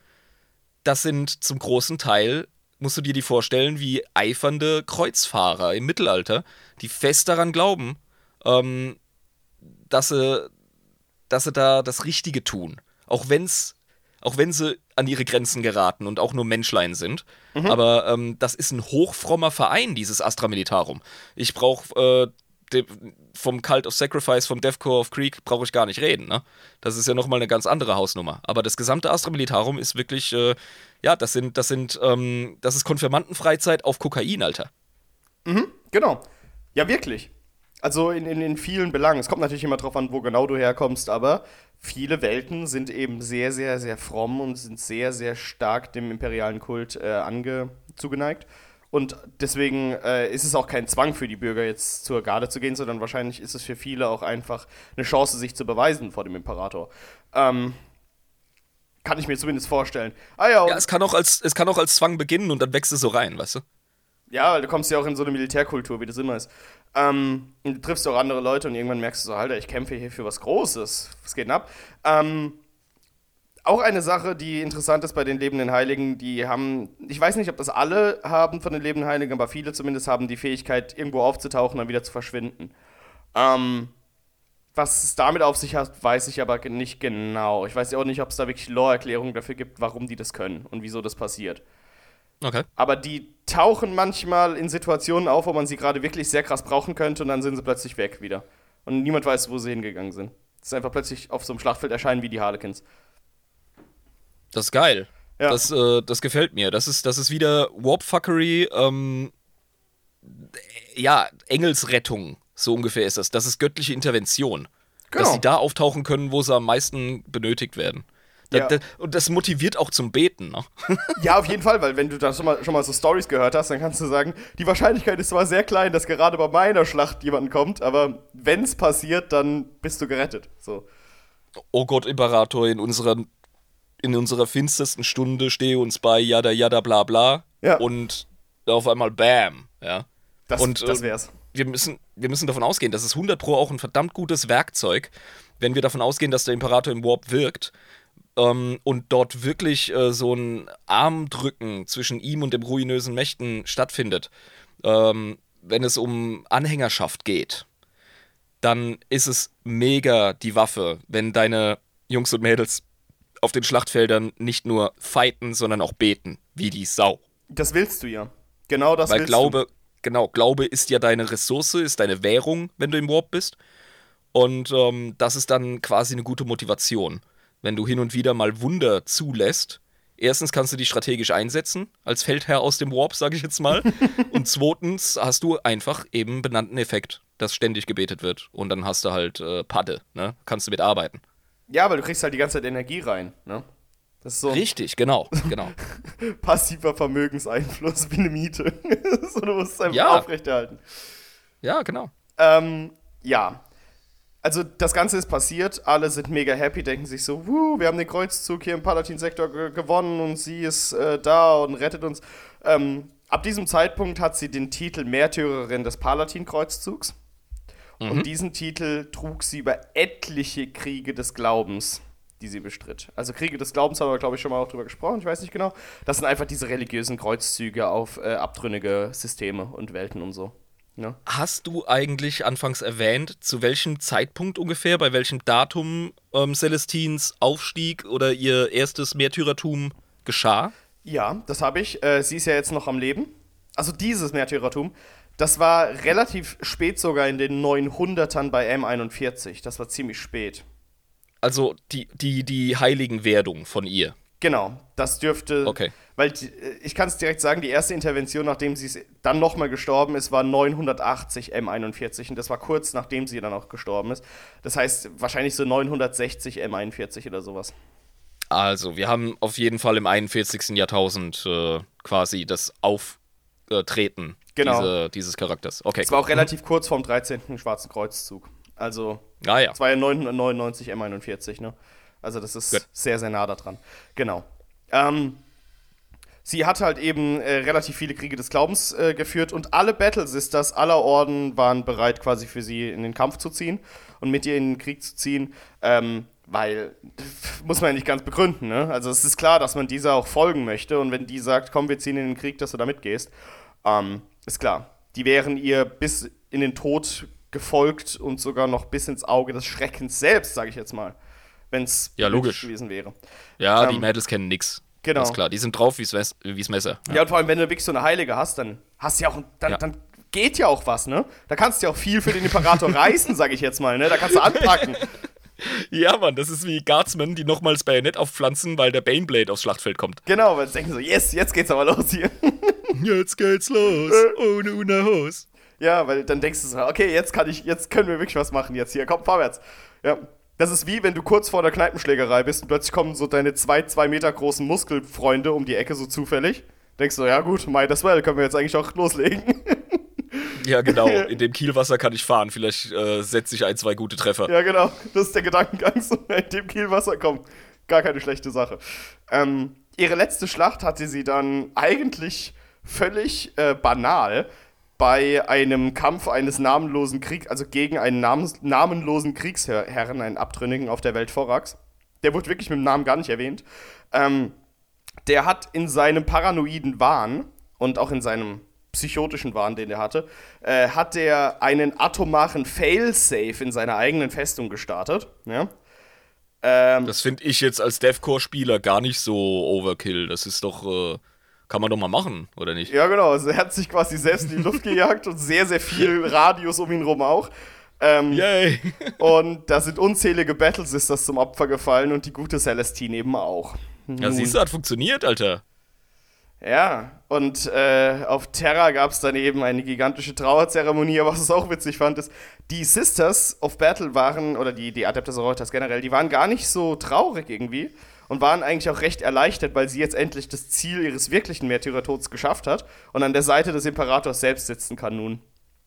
Das sind zum großen Teil, musst du dir die vorstellen, wie eifernde Kreuzfahrer im Mittelalter, die fest daran glauben, ähm, dass, sie, dass sie da das Richtige tun. Auch wenn's auch wenn sie an ihre Grenzen geraten und auch nur Menschlein sind. Mhm. Aber ähm, das ist ein hochfrommer Verein, dieses Astra Militarum. Ich brauche äh, vom Cult of Sacrifice, vom Deathcore of Creek brauche ich gar nicht reden. Ne? Das ist ja nochmal eine ganz andere Hausnummer. Aber das gesamte Astra Militarum ist wirklich, äh, ja, das sind, das sind, ähm, das ist Konfirmandenfreizeit auf Kokain, Alter. Mhm, genau. Ja, wirklich. Also in, in, in vielen Belangen. Es kommt natürlich immer drauf an, wo genau du herkommst, aber viele Welten sind eben sehr, sehr, sehr fromm und sind sehr, sehr stark dem imperialen Kult äh, ange zugeneigt. Und deswegen äh, ist es auch kein Zwang für die Bürger, jetzt zur Garde zu gehen, sondern wahrscheinlich ist es für viele auch einfach eine Chance, sich zu beweisen vor dem Imperator. Ähm, kann ich mir zumindest vorstellen. Ah ja, ja es, kann auch als, es kann auch als Zwang beginnen und dann wächst es so rein, weißt du? Ja, weil du kommst ja auch in so eine Militärkultur, wie das immer ist. Ähm, und du triffst auch andere Leute und irgendwann merkst du so, Alter, ich kämpfe hier für was Großes. Was geht denn ab? Ähm, auch eine Sache, die interessant ist bei den lebenden Heiligen, die haben, ich weiß nicht, ob das alle haben von den lebenden Heiligen, aber viele zumindest haben die Fähigkeit, irgendwo aufzutauchen und dann wieder zu verschwinden. Ähm, was es damit auf sich hat, weiß ich aber nicht genau. Ich weiß auch nicht, ob es da wirklich Lore-Erklärungen dafür gibt, warum die das können und wieso das passiert. Okay. Aber die tauchen manchmal in Situationen auf, wo man sie gerade wirklich sehr krass brauchen könnte und dann sind sie plötzlich weg wieder. Und niemand weiß, wo sie hingegangen sind. Es ist einfach plötzlich auf so einem Schlachtfeld erscheinen wie die Harlequins. Das ist geil. Ja. Das, äh, das gefällt mir. Das ist, das ist wieder Warpfuckery, ähm, ja, Engelsrettung, so ungefähr ist das. Das ist göttliche Intervention. Genau. Dass sie da auftauchen können, wo sie am meisten benötigt werden. Da, ja. da, und das motiviert auch zum Beten. Ne? [LAUGHS] Ja, auf jeden Fall, weil wenn du da schon mal, schon mal so Stories gehört hast, dann kannst du sagen, die Wahrscheinlichkeit ist zwar sehr klein, dass gerade bei meiner Schlacht jemand kommt, aber wenn es passiert, dann bist du gerettet. So. Oh Gott, Imperator, in unserer, in unserer finstersten Stunde stehe uns bei, jada, jada, bla, bla. Ja. Und auf einmal Bam. Ja. Das, und, das wär's. wir müssen, wir müssen davon ausgehen, das ist 100 Pro auch ein verdammt gutes Werkzeug, wenn wir davon ausgehen, dass der Imperator im Warp wirkt ähm, und dort wirklich äh, so ein Armdrücken zwischen ihm und dem ruinösen Mächten stattfindet, ähm, wenn es um Anhängerschaft geht, dann ist es mega die Waffe, wenn deine Jungs und Mädels auf den Schlachtfeldern nicht nur fighten, sondern auch beten, wie die Sau. Das willst du ja. Genau das Weil willst Glaube, du. Genau, Glaube ist ja deine Ressource, ist deine Währung, wenn du im Warp bist. Und ähm, das ist dann quasi eine gute Motivation wenn du hin und wieder mal Wunder zulässt. Erstens kannst du dich strategisch einsetzen, als Feldherr aus dem Warp, sage ich jetzt mal. [LAUGHS] und zweitens hast du einfach eben benannten Effekt, dass ständig gebetet wird. Und dann hast du halt äh, Padde, ne? Kannst du mitarbeiten. Ja, weil du kriegst halt die ganze Zeit Energie rein, ne? Das ist so Richtig, genau, genau. [LAUGHS] passiver Vermögenseinfluss wie eine Miete. [LAUGHS] so, du musst es einfach ja. aufrechterhalten. Ja, genau. Ähm, ja, also das Ganze ist passiert, alle sind mega happy, denken sich so, Wuh, wir haben den Kreuzzug hier im Palatin-Sektor gewonnen und sie ist äh, da und rettet uns. Ähm, ab diesem Zeitpunkt hat sie den Titel Märtyrerin des Palatin-Kreuzzugs. Mhm. Und diesen Titel trug sie über etliche Kriege des Glaubens, die sie bestritt. Also Kriege des Glaubens haben wir, glaube ich, schon mal auch drüber gesprochen, ich weiß nicht genau. Das sind einfach diese religiösen Kreuzzüge auf äh, abtrünnige Systeme und Welten und so. Ja. Hast du eigentlich anfangs erwähnt, zu welchem Zeitpunkt ungefähr, bei welchem Datum ähm, Celestins Aufstieg oder ihr erstes Märtyrertum geschah? Ja, das habe ich. Äh, sie ist ja jetzt noch am Leben. Also dieses Märtyrertum, das war relativ spät sogar in den 900ern bei M41. Das war ziemlich spät. Also die, die, die Heiligenwerdung von ihr. Genau, das dürfte. Okay. Weil ich kann es direkt sagen, die erste Intervention, nachdem sie dann nochmal gestorben ist, war 980 M41 und das war kurz nachdem sie dann auch gestorben ist. Das heißt wahrscheinlich so 960 M41 oder sowas. Also, wir haben auf jeden Fall im 41. Jahrtausend äh, quasi das Auftreten Genau. diese, dieses Charakters. Okay. Es war auch relativ kurz vorm 13. Schwarzen Kreuzzug. Also, Ah ja. es war ja 999 M41, ne? Also, das ist Gut. sehr, sehr nah da dran. Genau. Ähm, sie hat halt eben äh, relativ viele Kriege des Glaubens äh, geführt und alle Battle Sisters aller Orden waren bereit, quasi für sie in den Kampf zu ziehen und mit ihr in den Krieg zu ziehen. Ähm, weil, [LAUGHS] muss man ja nicht ganz begründen, ne? Also, es ist klar, dass man dieser auch folgen möchte und wenn die sagt, komm, wir ziehen in den Krieg, dass du da mitgehst, ähm, ist klar. Die wären ihr bis in den Tod gefolgt und sogar noch bis ins Auge des Schreckens selbst, sage ich jetzt mal. Wenn es Ja, logisch. gewesen wäre. Ja, die ähm, Mädels kennen nix. genau. Ist klar. Die sind drauf wie's, Wes- wie's Messer. Ja. und vor allem, wenn du wirklich so eine Heilige hast, dann hast du ja auch, dann, Ja. dann geht ja auch was, ne? Da kannst du ja auch viel für den Imperator reißen, sage ich jetzt mal, ne? Da kannst du anpacken. [LAUGHS] Ja, Mann, das ist wie Guardsmen, die nochmals Bayonet aufpflanzen, weil der Baneblade aufs Schlachtfeld kommt. genau, weil sie denken so, yes, jetzt geht's aber los hier. [LAUGHS] Jetzt geht's los, ohne una Hose. Ja, weil dann denkst du so, okay, jetzt kann ich, jetzt können wir wirklich was machen jetzt hier, komm, vorwärts. Ja. Das ist wie, wenn du kurz vor der Kneipenschlägerei bist und plötzlich kommen so deine zwei, zwei Meter großen Muskelfreunde um die Ecke so zufällig. Denkst du, ja gut, might as well, können wir jetzt eigentlich auch loslegen. Ja, genau. [LAUGHS] In dem Kielwasser kann ich fahren. Vielleicht äh, setze ich ein, zwei gute Treffer. ja, genau, das ist der Gedankengang, so in dem Kielwasser kommen. Gar keine schlechte Sache. Ähm, ihre letzte Schlacht hatte sie dann eigentlich völlig äh, banal bei einem Kampf eines namenlosen Kriegs, also gegen einen namens namenlosen Kriegsherren, einen Abtrünnigen auf der Welt Vorax. Der wurde wirklich mit dem Namen gar nicht erwähnt. Ähm, der hat in seinem paranoiden Wahn und auch in seinem psychotischen Wahn, den er hatte, äh, hat er einen atomaren Failsafe in seiner eigenen Festung gestartet. Ja? Ähm, Das finde ich jetzt als Deathcore-Spieler gar nicht so Overkill. Das ist doch, äh, kann man doch mal machen, oder nicht? Ja, genau. Also er hat sich quasi selbst in die Luft gejagt und sehr, sehr viel [LAUGHS] Radius um ihn rum auch. Ähm, Yay! Und da sind unzählige Battle Sisters zum Opfer gefallen und die gute Celestine eben auch. Ja, siehst du, hat funktioniert, Alter. Ja, und äh, auf Terra gab es dann eben eine gigantische Trauerzeremonie, aber was ich auch witzig fand, ist, die Sisters of Battle waren, oder die, die Adeptus Sororitas generell, die waren gar nicht so traurig irgendwie und waren eigentlich auch recht erleichtert, weil sie jetzt endlich das Ziel ihres wirklichen Märtyrertods geschafft hat und an der Seite des Imperators selbst sitzen kann nun.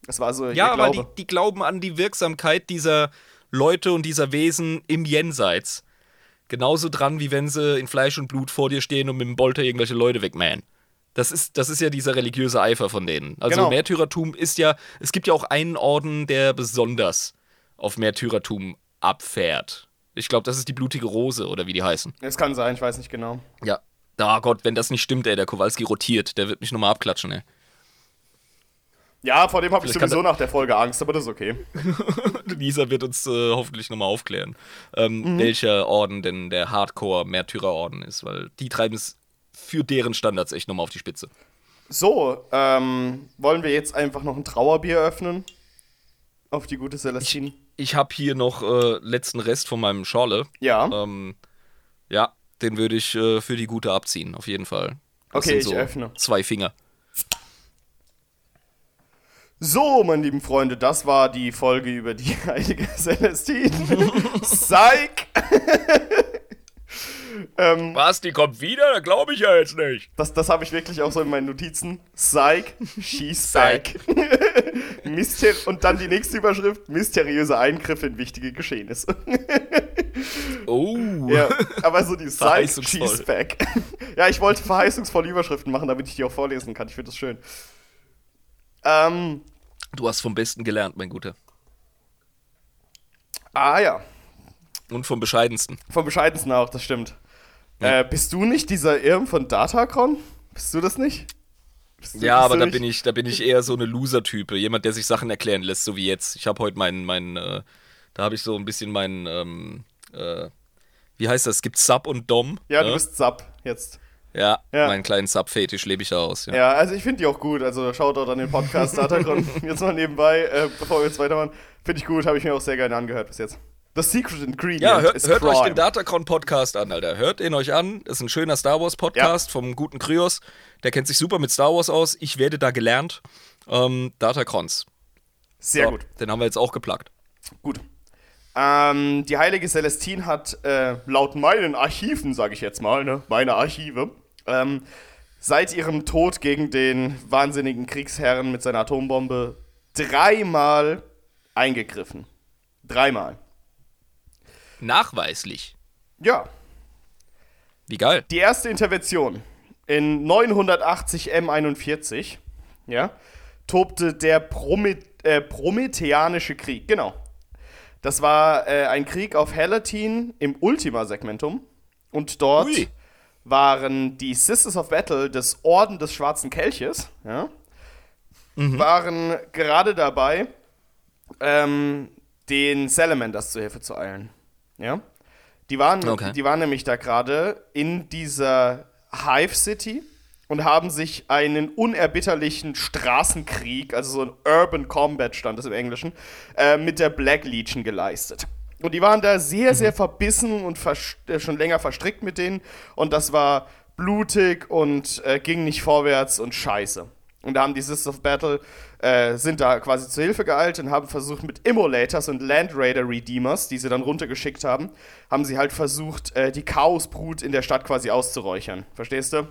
Das war so Ja, aber die, die glauben an die Wirksamkeit dieser Leute und dieser Wesen im Jenseits. Genauso dran, wie wenn sie in Fleisch und Blut vor dir stehen und mit dem Bolter irgendwelche Leute wegmähen. Das ist, das ist ja dieser religiöse Eifer von denen. Also Genau. Märtyrertum ist ja, es gibt ja auch einen Orden, der besonders auf Märtyrertum abfährt. Ich glaube, das ist die blutige Rose oder wie die heißen. Es kann sein, ich weiß nicht genau. Ja. Ah Gott, wenn das nicht stimmt, ey, der Kowalski rotiert, der wird mich nochmal abklatschen, ey. Ja, vor dem habe ich sowieso nach der Folge Angst, aber das ist okay. [LAUGHS] Lisa wird uns äh, hoffentlich nochmal aufklären, ähm, welcher Orden denn der Hardcore-Märtyrerorden ist, weil die treiben es für deren Standards echt nochmal auf die Spitze. So, ähm, wollen wir jetzt einfach noch ein Trauerbier öffnen? Auf die gute Celestine? Ich habe hier noch äh, letzten Rest von meinem Schorle. Ja. Ähm, ja, den würde ich äh, für die gute abziehen, auf jeden Fall. Das Okay, sind ich öffne. Zwei Finger. So, meine lieben Freunde, das war die Folge über die [LAUGHS] heilige Celestine. Psych! [LAUGHS] ähm, Was, die kommt wieder? Da glaube ich ja jetzt nicht. das das habe ich wirklich auch so in meinen Notizen. Psych, she's [LAUGHS] back. [LAUGHS] Myster und dann die nächste Überschrift: mysteriöse Eingriffe in wichtige Geschehnisse. [LAUGHS] Oh. Ja, aber so die Psych, she's back. ja, ich wollte verheißungsvolle Überschriften machen, damit ich die auch vorlesen kann. Ich finde das schön. Ähm, Du hast vom Besten gelernt, mein Guter. ah ja, Und vom Bescheidensten. vom Bescheidensten auch, das stimmt. Äh, bist du nicht dieser Irm von Datacron? Bist du das nicht? Du- Ja, aber da nicht- bin ich, da bin ich eher so eine Loser-Type. Jemand, der sich Sachen erklären lässt, so wie jetzt. Ich habe heute meinen, meinen, äh, da habe ich so ein bisschen meinen, ähm, äh, wie heißt das? Es gibt Sub und Dom. Ja, ne? du bist Sub jetzt. Ja, Ja. meinen kleinen Sub-Fetisch lebe ich da aus. Ja. Ja, also ich finde die auch gut. Also schaut dort an den Podcast Datacron. [LAUGHS] jetzt mal nebenbei, äh, bevor wir jetzt weitermachen. Finde ich gut, habe ich mir auch sehr gerne angehört bis jetzt. The Secret Ingredient Ja, hört, hört euch den Datacron-Podcast an, Alter. Hört ihn euch an. Das ist ein schöner Star Wars-Podcast vom guten Kryos. Der kennt sich super mit Star Wars aus. Ich werde da gelernt. Ähm, Datacrons. Sehr So, gut. Den haben wir jetzt auch geplagt. Gut. Ähm, die heilige Celestine hat äh, laut meinen Archiven, sage ich jetzt mal, ne, meine Archive, ähm, seit ihrem Tod gegen den wahnsinnigen Kriegsherren mit seiner Atombombe dreimal eingegriffen. Dreimal. Nachweislich. Ja. Wie geil. Die erste Intervention in 980 M41, ja, tobte der Promet äh, Prometheanische Krieg. Genau. Das war äh, ein Krieg auf Helatin im Ultima-Segmentum. Und dort Ui. waren die Sisters of Battle des Orden des Schwarzen Kelches, ja, waren gerade dabei, ähm, den Salamanders zu Hilfe zu eilen. Ja? Die, waren, Okay. die waren nämlich da gerade in dieser Hive City und haben sich einen unerbitterlichen Straßenkrieg, also so ein Urban Combat stand das im Englischen, äh, mit der Black Legion geleistet. Und die waren da sehr, sehr verbissen und äh, schon länger verstrickt mit denen. Und das war blutig und äh, ging nicht vorwärts und scheiße. Und da haben die Sisters of Battle, äh, sind da quasi zur Hilfe geeilt und haben versucht mit Immolators und Land Raider Redeemers, die sie dann runtergeschickt haben, haben sie halt versucht, äh, die Chaosbrut in der Stadt quasi auszuräuchern. Verstehst du?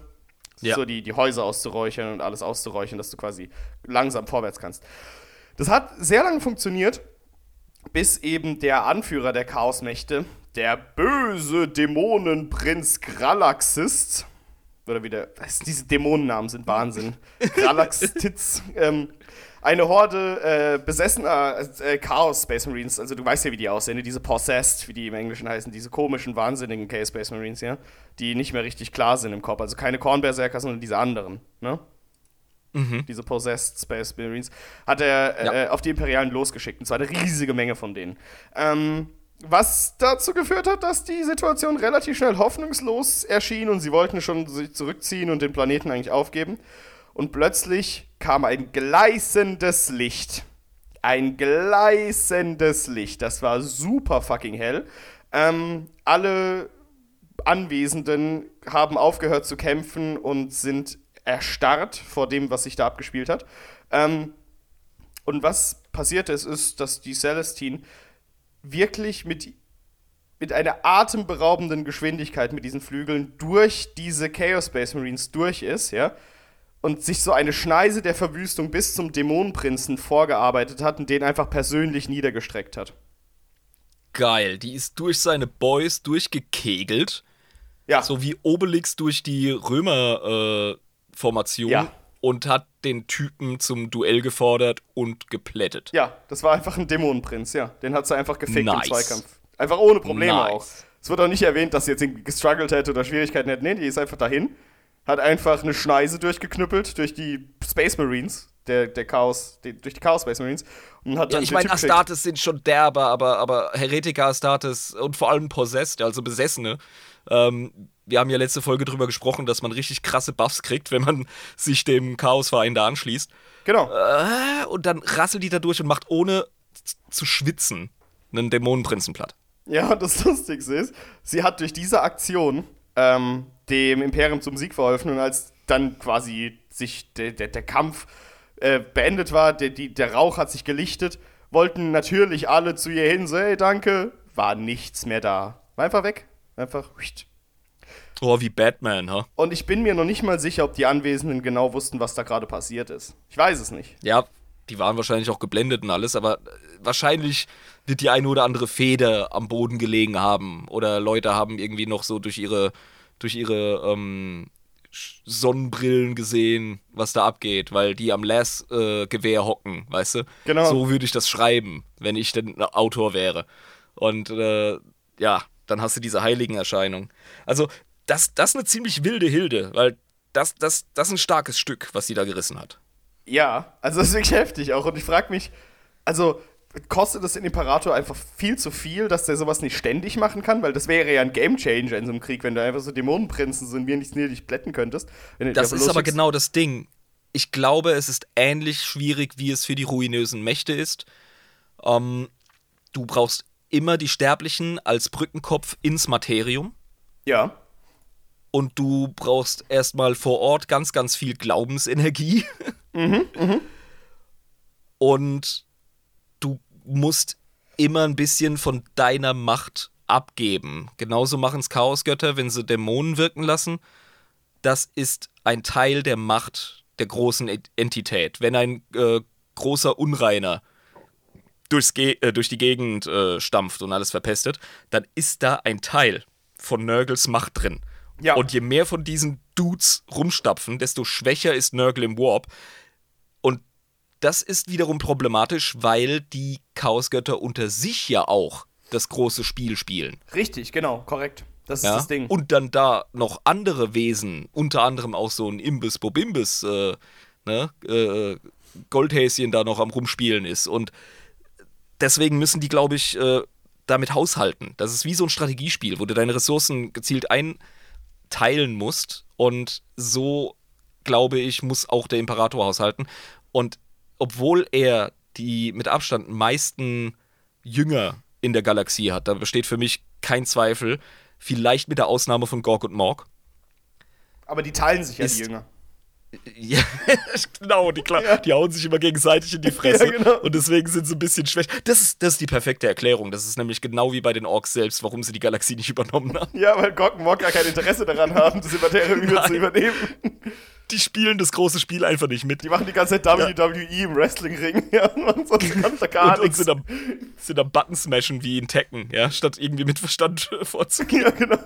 Ja. So die, die Häuser auszuräuchern und alles auszuräuchern, dass du quasi langsam vorwärts kannst. Das hat sehr lange funktioniert, bis eben der Anführer der Chaosmächte, der böse Dämonenprinz Gralaxist, oder wie der, was, diese Dämonennamen sind Wahnsinn, [LAUGHS] Gralaxtitz, ähm, eine Horde äh, besessener äh, Chaos Space Marines, also du weißt ja, wie die aussehen, ne? diese Possessed, wie die im Englischen heißen, diese komischen, wahnsinnigen Chaos Space Marines, ja, die nicht mehr richtig klar sind im Kopf, also keine Kornberserker, sondern diese anderen, ne? diese Possessed Space Marines, hat er äh, Ja. auf die Imperialen losgeschickt. Und zwar eine riesige Menge von denen. Ähm, was dazu geführt hat, dass die Situation relativ schnell hoffnungslos erschien und sie wollten schon sich zurückziehen und den Planeten eigentlich aufgeben. Und plötzlich kam ein gleißendes Licht. Ein gleißendes Licht. Das war super fucking hell. Ähm, alle Anwesenden haben aufgehört zu kämpfen und sind erstarrt vor dem, was sich da abgespielt hat. Ähm, und was passiert ist, ist, dass die Celestine wirklich mit, mit einer atemberaubenden Geschwindigkeit mit diesen Flügeln durch diese Chaos Space Marines durch ist, ja, und sich so eine Schneise der Verwüstung bis zum Dämonenprinzen vorgearbeitet hat und den einfach persönlich niedergestreckt hat. Geil. Die ist durch seine Boys durchgekegelt. Ja, So wie Obelix durch die Römer-Formation. Ja. Und hat den Typen zum Duell gefordert und geplättet. ja, das war einfach ein Dämonenprinz, ja. Den hat sie einfach gefickt Nice. im Zweikampf. Einfach ohne Probleme Nice. auch. Es wird auch nicht erwähnt, dass sie jetzt irgendwie gestruggelt hätte oder Schwierigkeiten hätte. Nee, die ist einfach dahin, hat einfach eine Schneise durchgeknüppelt durch die Space Marines, der, der Chaos, die, durch die Chaos Space Marines und hat Ja, dann ich meine. Astartes sind schon derber, aber, aber Heretiker Astartes und vor allem Possessed, also Besessene. Ähm, wir haben ja letzte Folge drüber gesprochen, dass man richtig krasse Buffs kriegt, wenn man [LAUGHS] sich dem Chaosverein da anschließt. Genau. Äh, und dann rasselt die da durch und macht ohne zu schwitzen einen Dämonenprinzen platt. Ja, [LAUGHS] und das Lustigste ist, sie hat durch diese Aktion ähm, dem Imperium zum Sieg verholfen und als dann quasi sich der, der, der Kampf äh, beendet war, der, die, der Rauch hat sich gelichtet, wollten natürlich alle zu ihr hin, so, hey, danke, war nichts mehr da. War einfach weg. Einfach. Oh, wie Batman, ha? Und ich bin mir noch nicht mal sicher, ob die Anwesenden genau wussten, was da gerade passiert ist. Ich weiß es nicht. Ja, die waren wahrscheinlich auch geblendet und alles, aber äh, wahrscheinlich wird die eine oder andere Feder am Boden gelegen haben. Oder Leute haben irgendwie noch so durch ihre, durch ihre ähm, Sonnenbrillen gesehen, was da abgeht, weil die am Las-Gewehr hocken, weißt du? Genau. So würde ich das schreiben, wenn ich denn ein Autor wäre. Und äh, ja, dann hast du diese Heiligenerscheinung. Also, das, das ist eine ziemlich wilde Hilde, weil das, das, das ist ein starkes Stück, was sie da gerissen hat. Ja, also das ist wirklich heftig auch. Und ich frage mich, also kostet es den Imperator einfach viel zu viel, dass der sowas nicht ständig machen kann? Weil das wäre ja ein Gamechanger in so einem Krieg, wenn du einfach so Dämonenprinzen so ein wenig dich plätten könntest. Das ist aber genau das Ding. Ich glaube, es ist ähnlich schwierig, wie es für die ruinösen Mächte ist. Ähm, du brauchst immer die Sterblichen als Brückenkopf ins Materium. Ja, Und du brauchst erstmal vor Ort ganz, ganz viel Glaubensenergie. Und du musst immer ein bisschen von deiner Macht abgeben. Genauso machen es Chaosgötter, wenn sie Dämonen wirken lassen. Das ist ein Teil der Macht der großen Entität. Wenn ein äh, großer Unreiner durchs Ge äh, durch die Gegend äh, stampft und alles verpestet, dann ist da ein Teil von Nörgels Macht drin. Ja. Und je mehr von diesen Dudes rumstapfen, desto schwächer ist Nörgel im Warp. Das ist wiederum problematisch, weil die Chaosgötter unter sich ja auch das große Spiel spielen. Richtig, genau, korrekt. Das ja? ist das Ding. Und dann da noch andere Wesen, unter anderem auch so ein Imbis Bobimbis, äh, ne, äh, Goldhäschen da noch am Rumspielen ist. Und deswegen müssen die, glaube ich, äh, damit haushalten. Das ist wie so ein Strategiespiel, wo du deine Ressourcen gezielt einteilen musst. Und so, glaube ich, muss auch der Imperator haushalten. Und obwohl er die mit Abstand meisten Jünger in der Galaxie hat, da besteht für mich kein Zweifel, Vielleicht mit der Ausnahme von Gorg und Morg. Aber die teilen sich ja, die Jünger. [LAUGHS] Ja, genau, die, ja. die hauen sich immer gegenseitig in die [LAUGHS] Fresse. Ja, genau. Und deswegen sind sie ein bisschen schwäch. Das ist, das ist die perfekte Erklärung. Das ist nämlich genau wie bei den Orks selbst, warum sie die Galaxie nicht [LAUGHS] übernommen haben. Ja, weil Gorg und Morg gar kein Interesse daran haben, das Imperium zu übernehmen. Die spielen das große Spiel einfach nicht mit. Die machen die ganze Zeit WWE ja. im Wrestlingring. [LAUGHS] Ja, und sonst kommt da gar und, nichts. Und sind am, sind am Button smashen wie in Tekken, ja, statt irgendwie mit Verstand vorzugehen. [LAUGHS] Ja, genau.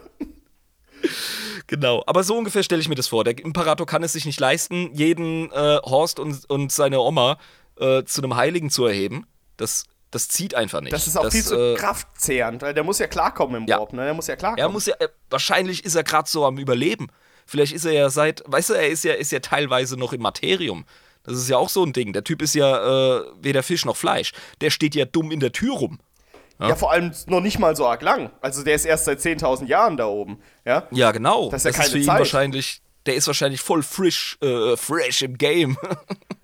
Genau, aber so ungefähr stelle ich mir das vor. Der Imperator kann es sich nicht leisten, jeden äh, Horst und, und seine Oma äh, zu einem Heiligen zu erheben. Das, das zieht einfach nicht. Das ist auch das, viel zu äh, kraftzehrend, weil der muss ja klarkommen im ja. Warp, ne? Der muss ja klarkommen. Er muss ja, äh, wahrscheinlich ist er gerade so am Überleben. Vielleicht ist er ja seit, weißt du, er ist ja, ist ja teilweise noch im Materium. Das ist ja auch so ein Ding. Der Typ ist ja äh, weder Fisch noch Fleisch. Der steht ja dumm in der Tür rum. Ja? ja, vor allem noch nicht mal so arg lang. Also der ist erst seit 10.000 Jahren da oben. Ja, ja genau. Das ist, ja das ist für ihn Zeit. wahrscheinlich, der ist wahrscheinlich voll frisch, äh, fresh im Game.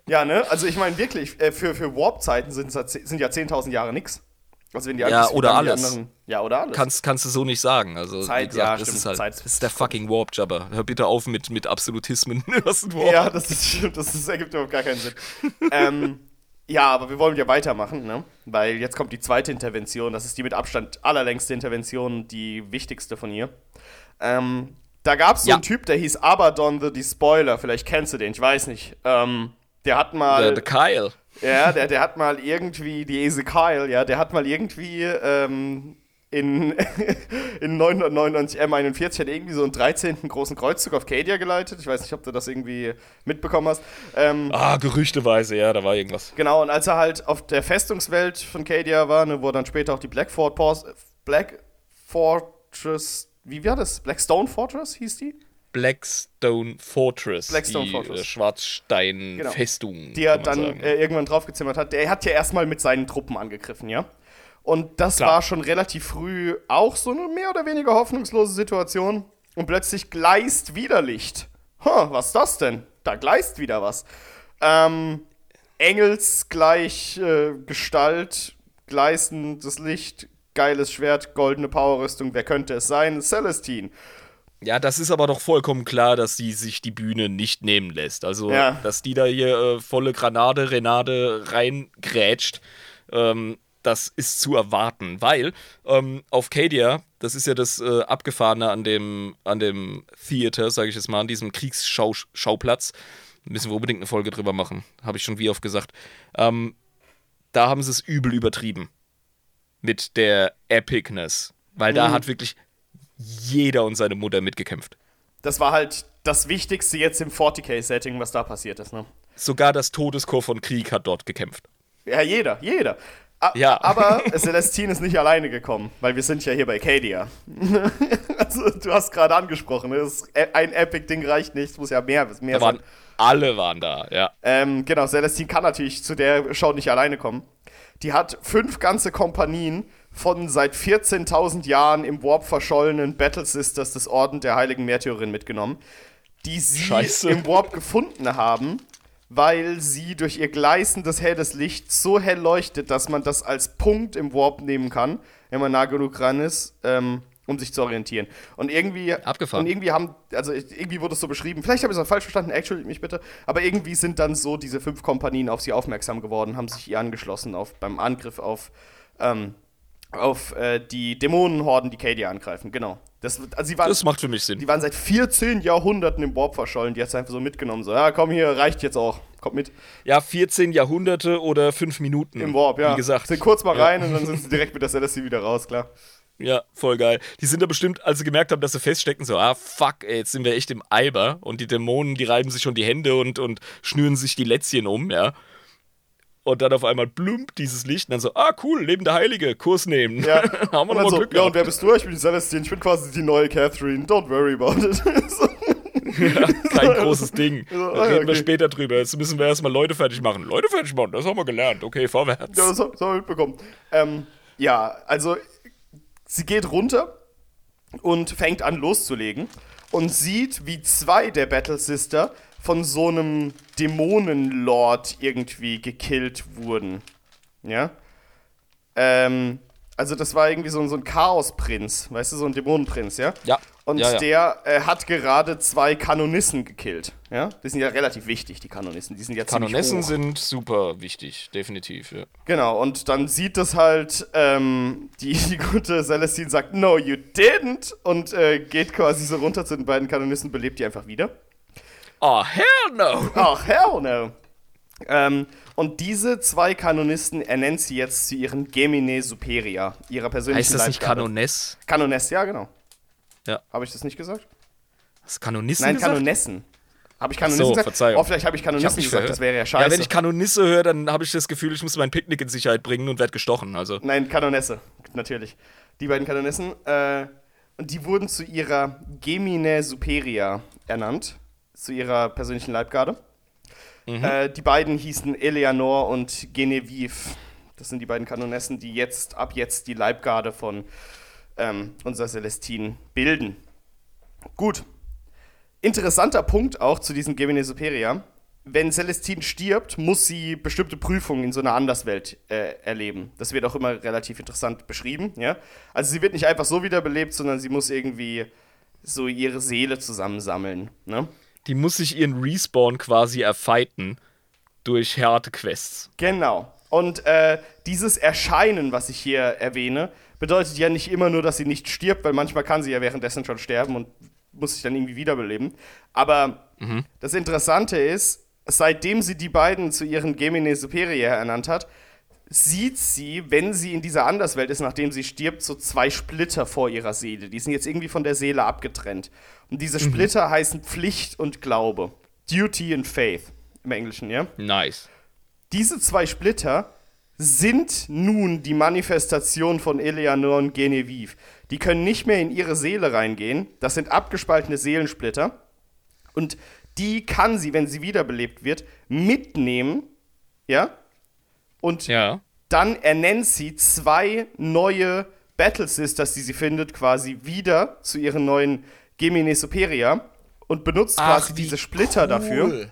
ja, ne? Also ich meine wirklich, äh, für, für Warp-Zeiten sind, sind ja 10.000 Jahre nix. Also wenn die ja, oder alles. Anderen, ja, oder alles. Kannst, kannst du so nicht sagen. Also, Zeit, gesagt, ja, das stimmt, ist halt, Zeit. Das ist der fucking Warp-Jabber. Hör bitte auf mit, mit Absolutismen. [LAUGHS] ja, das, ist, das, das ergibt überhaupt gar keinen Sinn. ähm, ja, aber wir wollen ja weitermachen, ne? Weil jetzt kommt die zweite Intervention. Das ist die mit Abstand allerlängste Intervention, die wichtigste von ihr. Ähm, da gab es so ja. einen Typ, der hieß Abaddon the Despoiler. Vielleicht kennst du den, ich weiß nicht. Ähm, der hat mal. Der, Kyle. Ja, der, der hat mal irgendwie, die Ezekiel, ja, der hat mal irgendwie ähm, in, [LAUGHS] in 999 M41 hat irgendwie so einen 13. großen Kreuzzug auf Cadia geleitet. Ich weiß nicht, ob du das irgendwie mitbekommen hast. Ähm, ah, gerüchteweise, ja, da war irgendwas. Genau, und als er halt auf der Festungswelt von Cadia war, ne, wo dann später auch die Black, Fort Black Fortress, wie war das? Blackstone Fortress hieß die? Blackstone Fortress. Blackstone die, Fortress. Äh, Schwarzstein-Festung. Genau. Die er dann äh, irgendwann draufgezimmert hat. Der hat ja erstmal mit seinen Truppen angegriffen, ja? Und das Klar. war schon relativ früh auch so eine mehr oder weniger hoffnungslose Situation. Und plötzlich gleist wieder Licht. Huh, was ist das denn? Da gleist wieder was. Ähm, Engelsgleich äh, Gestalt, gleißendes Licht, geiles Schwert, goldene Powerrüstung. Wer könnte es sein? Celestine. Ja, das ist aber doch vollkommen klar, dass sie sich die Bühne nicht nehmen lässt. Also, ja. dass die da hier äh, volle Granade, Renade reingrätscht. Ähm, das ist zu erwarten, weil ähm, auf Cadia, das ist ja das äh, Abgefahrene an dem, an dem Theater, sage ich jetzt mal, an diesem Kriegsschauplatz, müssen wir unbedingt eine Folge drüber machen, habe ich schon wie oft gesagt. Ähm, da haben sie es übel übertrieben mit der Epicness, weil mhm. da hat wirklich jeder und seine Mutter mitgekämpft. Das war halt das Wichtigste jetzt im 40k-Setting, was da passiert ist, ne? Sogar das Todeschor von Krieg hat dort gekämpft. Ja, jeder, jeder. A ja. Aber [LAUGHS] Celestine ist nicht alleine gekommen, weil wir sind ja hier bei Cadia. [LAUGHS] also, du hast gerade angesprochen, e-, ein Epic-Ding reicht nicht, es muss ja mehr, mehr waren, Alle waren da, ja. Ähm, genau, Celestine kann natürlich zu der Show nicht alleine kommen. Die hat fünf ganze Kompanien von seit 14.000 Jahren im Warp verschollenen Battle Sisters des Orden der Heiligen Märtyrerin mitgenommen, die sie Scheiße. im Warp gefunden haben weil sie durch ihr gleißendes helles Licht so hell leuchtet, dass man das als Punkt im Warp nehmen kann, wenn man nah genug dran ist, ähm, um sich zu orientieren. Und irgendwie. Abgefahren. Und irgendwie haben, also irgendwie wurde es so beschrieben, vielleicht habe ich es auch falsch verstanden, entschuldigt mich bitte, aber irgendwie sind dann so diese fünf Kompanien auf sie aufmerksam geworden, haben sich ihr angeschlossen auf, beim Angriff auf ähm, auf äh, die Dämonenhorden, die Cadia angreifen. Genau. Das, also sie waren, Das macht für mich Sinn. die waren seit 14 Jahrhunderten im Warp verschollen. Die hat sie einfach so mitgenommen. So, ja, komm hier, reicht jetzt auch. Kommt mit. Ja, 14 Jahrhunderte oder 5 Minuten. Im Warp, ja. Wie gesagt. Sind kurz mal Ja. rein und dann sind sie direkt mit der Celestia wieder raus, klar. Ja, voll geil. Die sind da bestimmt, als sie gemerkt haben, dass sie feststecken, so, ah, fuck, ey, jetzt sind wir echt im Eiber. Und die Dämonen, die reiben sich schon die Hände und, und schnüren sich die Lätzchen um, ja. Und dann auf einmal blumpt dieses Licht und dann so, ah, cool, lebende Heilige, Kurs nehmen. Ja. [LAUGHS] Haben wir nochmal so, Glück ja, und wer bist du? Ich bin die Celestine. Ich bin quasi die neue Catherine. Don't worry about it. [LAUGHS] so, Kein großes Ding. [LAUGHS] Ja, Da ah, reden wir okay. später drüber. Jetzt müssen wir erstmal Leute fertig machen. Leute fertig machen, das haben wir gelernt. Okay, vorwärts. ja, das haben wir mitbekommen. Ähm, ja, also sie geht runter und fängt an loszulegen und sieht, wie zwei der Battle Sister von so einem Dämonenlord irgendwie gekillt wurden. Ja? Ähm, also das war irgendwie so, ein- so ein Chaosprinz, weißt du, so ein Dämonenprinz, ja? Ja. Und ja, ja. der äh, hat gerade zwei Kanonissen gekillt, ja? Die sind ja relativ wichtig, die Kanonissen. Die sind ja hoch. sind super wichtig, definitiv. Ja. Genau, und dann sieht das halt, ähm, die, die gute Celestine sagt, no, you didn't, und äh, geht quasi so runter zu den beiden Kanonissen, belebt die einfach wieder. Oh, hell no! Ach, hell no. Ähm, und diese zwei Kanonisten ernennt sie jetzt zu ihren Gemine Superia, ihrer persönlichen Heißt das nicht. Kanoness? Kanoness, ja, genau. Ja. Habe ich das nicht gesagt? Hast Kanonissen Nein, gesagt? Kanonessen. Habe ich Kanonissen So, gesagt? Verzeihung. Oh, vielleicht habe ich Kanonissen nicht gesagt, verhört. das wäre ja scheiße. Ja, wenn ich Kanonisse höre, dann habe ich das Gefühl, ich muss mein Picknick in Sicherheit bringen und werde gestochen. Also, Nein, Kanonesse, natürlich. Die beiden Kanonessen. Äh, und die wurden zu ihrer Gemine Superia ernannt, zu ihrer persönlichen Leibgarde. Äh, die beiden hießen Eleanor und Genevieve. Das sind die beiden Kanonessen, die jetzt ab jetzt die Leibgarde von ähm, unserer Celestine bilden. Gut. Interessanter Punkt auch zu diesem Gemini Superia. Wenn Celestine stirbt, muss sie bestimmte Prüfungen in so einer Anderswelt äh, erleben. Das wird auch immer relativ interessant beschrieben. Ja? Also sie wird nicht einfach so wiederbelebt, sondern sie muss irgendwie so ihre Seele zusammensammeln. Ne? Die muss sich ihren Respawn quasi erfighten durch harte Quests. Genau. Und äh, dieses Erscheinen, was ich hier erwähne, bedeutet ja nicht immer nur, dass sie nicht stirbt, weil manchmal kann sie ja währenddessen schon sterben und muss sich dann irgendwie wiederbeleben. Aber das Interessante ist, seitdem sie die beiden zu ihren Gemini Superior ernannt hat, sieht sie, wenn sie in dieser Anderswelt ist, nachdem sie stirbt, so zwei Splitter vor ihrer Seele. Die sind jetzt irgendwie von der Seele abgetrennt. Und diese Splitter heißen Pflicht und Glaube. Duty and Faith im Englischen, ja? Nice. Diese zwei Splitter sind nun die Manifestation von Eleanor und Genevieve. Die können nicht mehr in ihre Seele reingehen. Das sind abgespaltene Seelensplitter. Und die kann sie, wenn sie wiederbelebt wird, mitnehmen. Ja? Und Ja. dann ernennt sie zwei neue Battle Sisters, die sie findet, quasi wieder zu ihren neuen Gemini Superia und benutzt quasi diese Splitter dafür.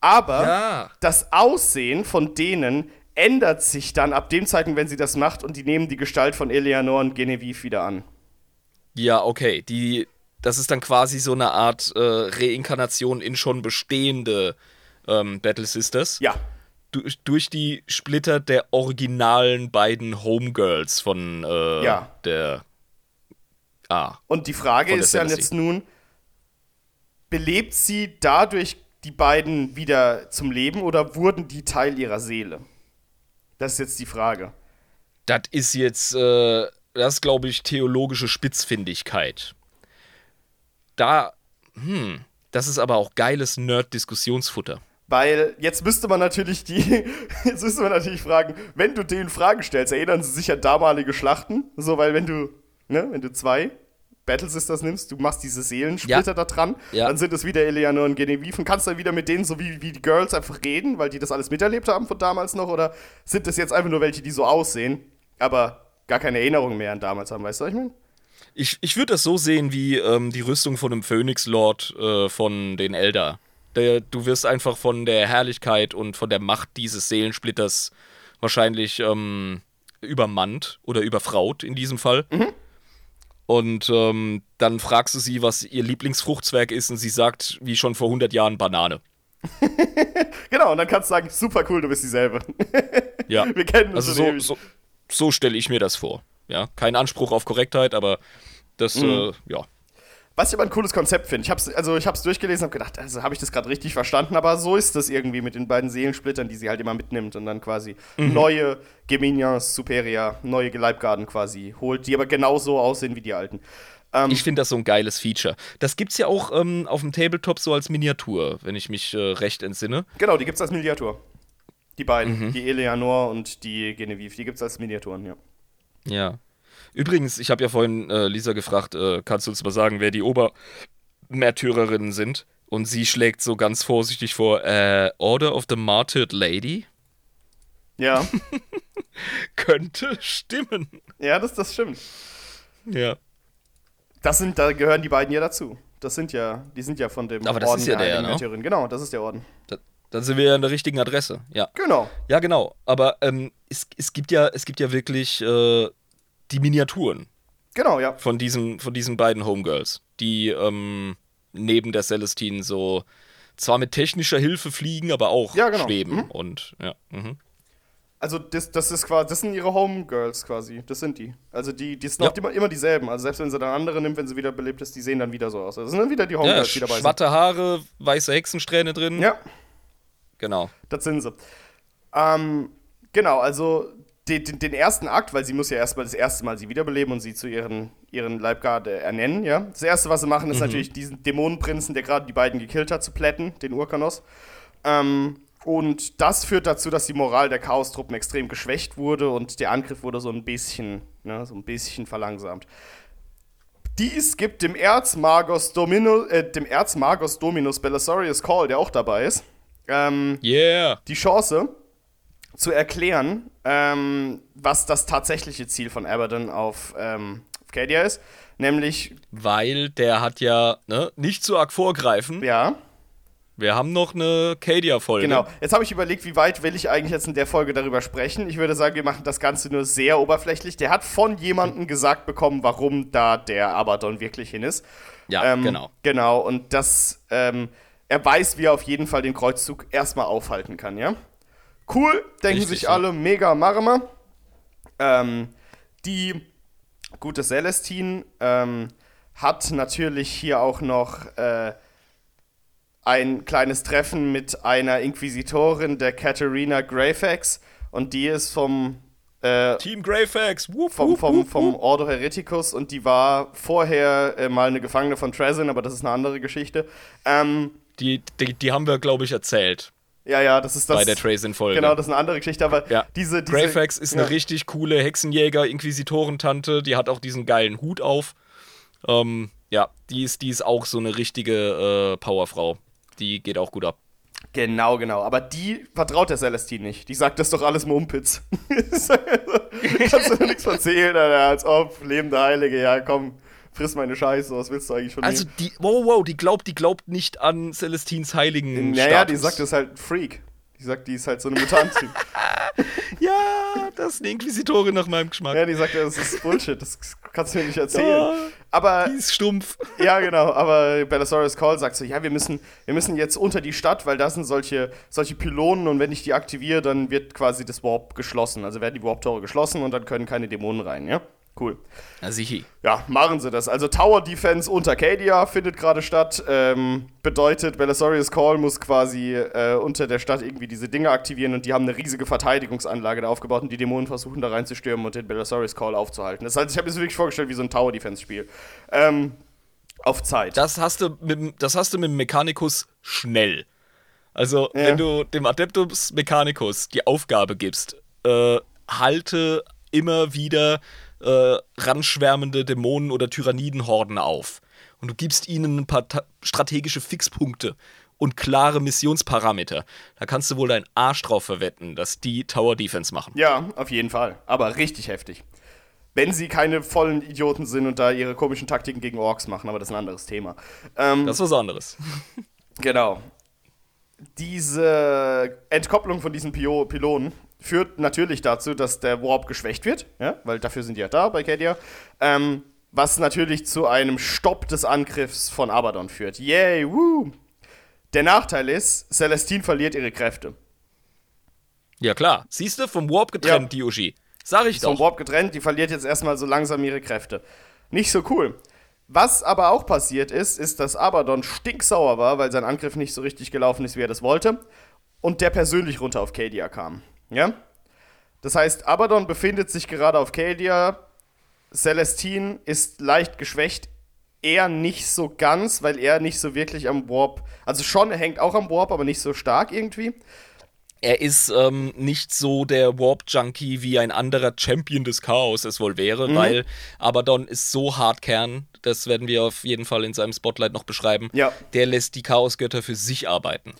Aber Ja. das Aussehen von denen ändert sich dann ab dem Zeitpunkt, wenn sie das macht und die nehmen die Gestalt von Eleanor und Genevieve wieder an. Ja, okay. Die, das ist dann quasi so eine Art äh, Reinkarnation in schon bestehende ähm, Battle Sisters. Ja, Durch, durch die Splitter der originalen beiden Homegirls von äh, Ja. der. Ah. und die Frage ist ja jetzt nun, belebt sie dadurch die beiden wieder zum Leben oder wurden die Teil ihrer Seele? Das ist jetzt die Frage. Das ist jetzt, äh, das glaube ich, theologische Spitzfindigkeit. Da, hm, das ist aber auch geiles Nerd-Diskussionsfutter. Weil jetzt müsste man natürlich die, [LAUGHS] jetzt müsste man natürlich fragen, wenn du denen Fragen stellst, erinnern sie sich an damalige Schlachten? So, weil wenn du, ne, wenn du zwei Battle Sisters nimmst, du machst diese Seelensplitter Ja. da dran, Ja. dann sind es wieder Eleanor und Genevieve und kannst dann wieder mit denen so wie, wie die Girls einfach reden, weil die das alles miterlebt haben von damals noch, oder sind das jetzt einfach nur welche, die so aussehen, aber gar keine Erinnerung mehr an damals haben, weißt du, was ich meine? Ich, ich würde das so sehen wie ähm, die Rüstung von einem Phönix-Lord äh, von den Elder. Du wirst einfach von der Herrlichkeit und von der Macht dieses Seelensplitters wahrscheinlich ähm, übermannt oder überfraut in diesem Fall. Und ähm, dann fragst du sie, was ihr Lieblingsfruchtzwerg ist, und sie sagt, wie schon vor 100 Jahren, Banane. [LAUGHS] Genau, und dann kannst du sagen, super cool, du bist dieselbe. [LAUGHS] Ja. Wir kennen uns Also so, so, so stelle ich mir das vor. Ja, kein Anspruch auf Korrektheit, aber das, mhm. äh, ja. Was ich aber ein cooles Konzept finde. Ich habe es also ich hab's durchgelesen und habe gedacht, also habe ich das gerade richtig verstanden, aber so ist das irgendwie mit den beiden Seelensplittern, die sie halt immer mitnimmt und dann quasi mhm. neue Geminions Superia, neue Leibgarden quasi holt, die aber genauso aussehen wie die alten. Ähm, ich finde das so ein geiles Feature. Das gibt es ja auch ähm, auf dem Tabletop so als Miniatur, wenn ich mich äh, recht entsinne. Genau, die gibt es als Miniatur. Die beiden, mhm. die Eleanor und die Genevieve, die gibt es als Miniaturen, ja. Ja. Übrigens, ich habe ja vorhin äh, Lisa gefragt, äh, kannst du uns mal sagen, wer die Obermärtyrerinnen sind? Und sie schlägt so ganz vorsichtig vor, äh, Order of the Martyred Lady? Ja. [LAUGHS] Könnte stimmen. Ja, das, das stimmt. Ja. Das sind, da gehören die beiden ja dazu. Das sind ja, die sind ja von dem Aber das Orden ist ja der, der ne? Genau, das ist der Orden. Da, dann sind wir ja an der richtigen Adresse, ja. Genau. Ja, genau. Aber ähm, es, es, gibt ja, es gibt ja wirklich äh, die Miniaturen. Genau, ja. Von diesen, von diesen beiden Homegirls, die ähm, neben der Celestine so zwar mit technischer Hilfe fliegen, aber auch ja, genau. schweben. Mhm. Und ja. Mhm. Also das, das ist quasi, das sind ihre Homegirls quasi. Das sind die. Also die, die sind ja. auch immer, immer dieselben. Also selbst wenn sie dann andere nimmt, wenn sie wieder belebt ist, die sehen dann wieder so aus. Also das sind dann wieder die Homegirls, ja, die dabei sind. Schwatte Haare, weiße Hexensträhne drin. Ja. Genau. Das sind sie. Ähm, genau, also den, den, ersten Akt, weil sie muss ja erstmal das erste Mal sie wiederbeleben und sie zu ihren, ihren Leibgarde ernennen, ja. Das erste, was sie machen, ist mhm. natürlich diesen Dämonenprinzen, der gerade die beiden gekillt hat, zu plätten, den Urkanos. Ähm, und das führt dazu, dass die Moral der Chaos-Truppen extrem geschwächt wurde und der Angriff wurde so ein bisschen, ne, so ein bisschen verlangsamt. Dies gibt dem Erzmagos, Domino, äh, dem Erzmagos Dominus Belisarius Call, der auch dabei ist, ähm, yeah. die Chance zu erklären, ähm, was das tatsächliche Ziel von Abaddon auf, ähm, auf Cadia ist. Nämlich. Weil der hat ja ne, nicht zu arg vorgreifen. Ja wir haben noch eine Cadia-Folge. Genau. Jetzt habe ich überlegt, wie weit will ich eigentlich jetzt in der Folge darüber sprechen. Ich würde sagen, wir machen das Ganze nur sehr oberflächlich. Der hat von jemandem gesagt bekommen, warum da der Abaddon wirklich hin ist. Ja, ähm, genau. Genau, und das, ähm, er weiß, wie er auf jeden Fall den Kreuzzug erstmal aufhalten kann, ja? Cool, denken Richtig, sich alle, mega Marma. Ähm, die gute Celestine ähm, hat natürlich hier auch noch äh, ein kleines Treffen mit einer Inquisitorin, der Katharina Greyfax. Und die ist vom äh, Team Greyfax, whoop, vom, vom, vom Ordo Hereticus und die war vorher äh, mal eine Gefangene von Trezin, aber das ist eine andere Geschichte. Ähm, die, die, die haben wir, glaube ich, erzählt. Ja, ja, das ist das. Bei der Tracing-Folge. Genau, das ist eine andere Geschichte, aber ja. diese, diese. Greyfax ist ja. eine richtig coole Hexenjäger-Inquisitorentante, die hat auch diesen geilen Hut auf. Ähm, ja, die ist, die ist auch so eine richtige äh, Powerfrau die geht auch gut ab. Genau, genau. Aber die vertraut der Celestine nicht. Die sagt, das ist doch alles Mumpitz. [LAUGHS] Kannst du nichts erzählen, Alter, als ob lebende Heilige, ja komm, friss meine Scheiße, was willst du eigentlich von also mir? Also die, wow, wow, die glaubt, die glaubt nicht an Celestines heiligen Naja, die sagt, das ist halt ein Freak. Die sagt, die ist halt so eine Mutantin. [LAUGHS] ja, das ist eine Inquisitorin nach meinem Geschmack. Ja, die sagt, das ist Bullshit, das kannst du mir nicht erzählen. Ja, aber, die ist stumpf. Ja, genau, aber Bellasaurus Call sagt so, ja, wir müssen, wir müssen jetzt unter die Stadt, weil da sind solche, solche Pylonen und wenn ich die aktiviere, dann wird quasi das Warp geschlossen. Also werden die Warp-Tore geschlossen und dann können keine Dämonen rein, ja? Cool. Na sicher. Ja, machen sie das. Also Tower Defense unter Cadia findet gerade statt. Ähm, bedeutet, Belisarius Call muss quasi äh, unter der Stadt irgendwie diese Dinge aktivieren und die haben eine riesige Verteidigungsanlage da aufgebaut und die Dämonen versuchen da reinzustürmen und den Belisarius Call aufzuhalten. Das heißt, ich habe mir das wirklich vorgestellt wie so ein Tower Defense Spiel. Ähm, auf Zeit. Das hast du mit, das hast du mit dem Mechanicus schnell. Also, ja. wenn du dem Adeptus Mechanicus die Aufgabe gibst, äh, halte immer wieder äh, ranschwärmende Dämonen oder Tyrannidenhorden auf. Und du gibst ihnen ein paar strategische Fixpunkte und klare Missionsparameter. Da kannst du wohl deinen Arsch drauf verwetten, dass die Tower Defense machen. Ja, auf jeden Fall. Aber richtig heftig. Wenn sie keine vollen Idioten sind und da ihre komischen Taktiken gegen Orks machen, aber das ist ein anderes Thema. Ähm, das ist was anderes. [LAUGHS] genau. Diese Entkopplung von diesen Pylonen führt natürlich dazu, dass der Warp geschwächt wird, ja, weil dafür sind die ja da bei Cadia. Ähm, was natürlich zu einem Stopp des Angriffs von Abaddon führt. Yay, woo! Der Nachteil ist, Celestine verliert ihre Kräfte. Ja, klar. Siehst du, vom Warp getrennt, ja. die Ushi. Sag ich vom doch. Warp getrennt, die verliert jetzt erstmal so langsam ihre Kräfte. Nicht so cool. Was aber auch passiert ist, ist, dass Abaddon stinksauer war, weil sein Angriff nicht so richtig gelaufen ist, wie er das wollte. Und der persönlich runter auf Cadia kam. Ja? Das heißt, Abaddon befindet sich gerade auf Cadia. Celestine ist leicht geschwächt. Er nicht so ganz, weil er nicht so wirklich am Warp. Also schon, er hängt auch am Warp, aber nicht so stark irgendwie. Er ist ähm, nicht so der Warp-Junkie wie ein anderer Champion des Chaos es wohl wäre, Mhm. weil Abaddon ist so Hardkern, das werden wir auf jeden Fall in seinem Spotlight noch beschreiben. Ja. Der lässt die Chaosgötter für sich arbeiten.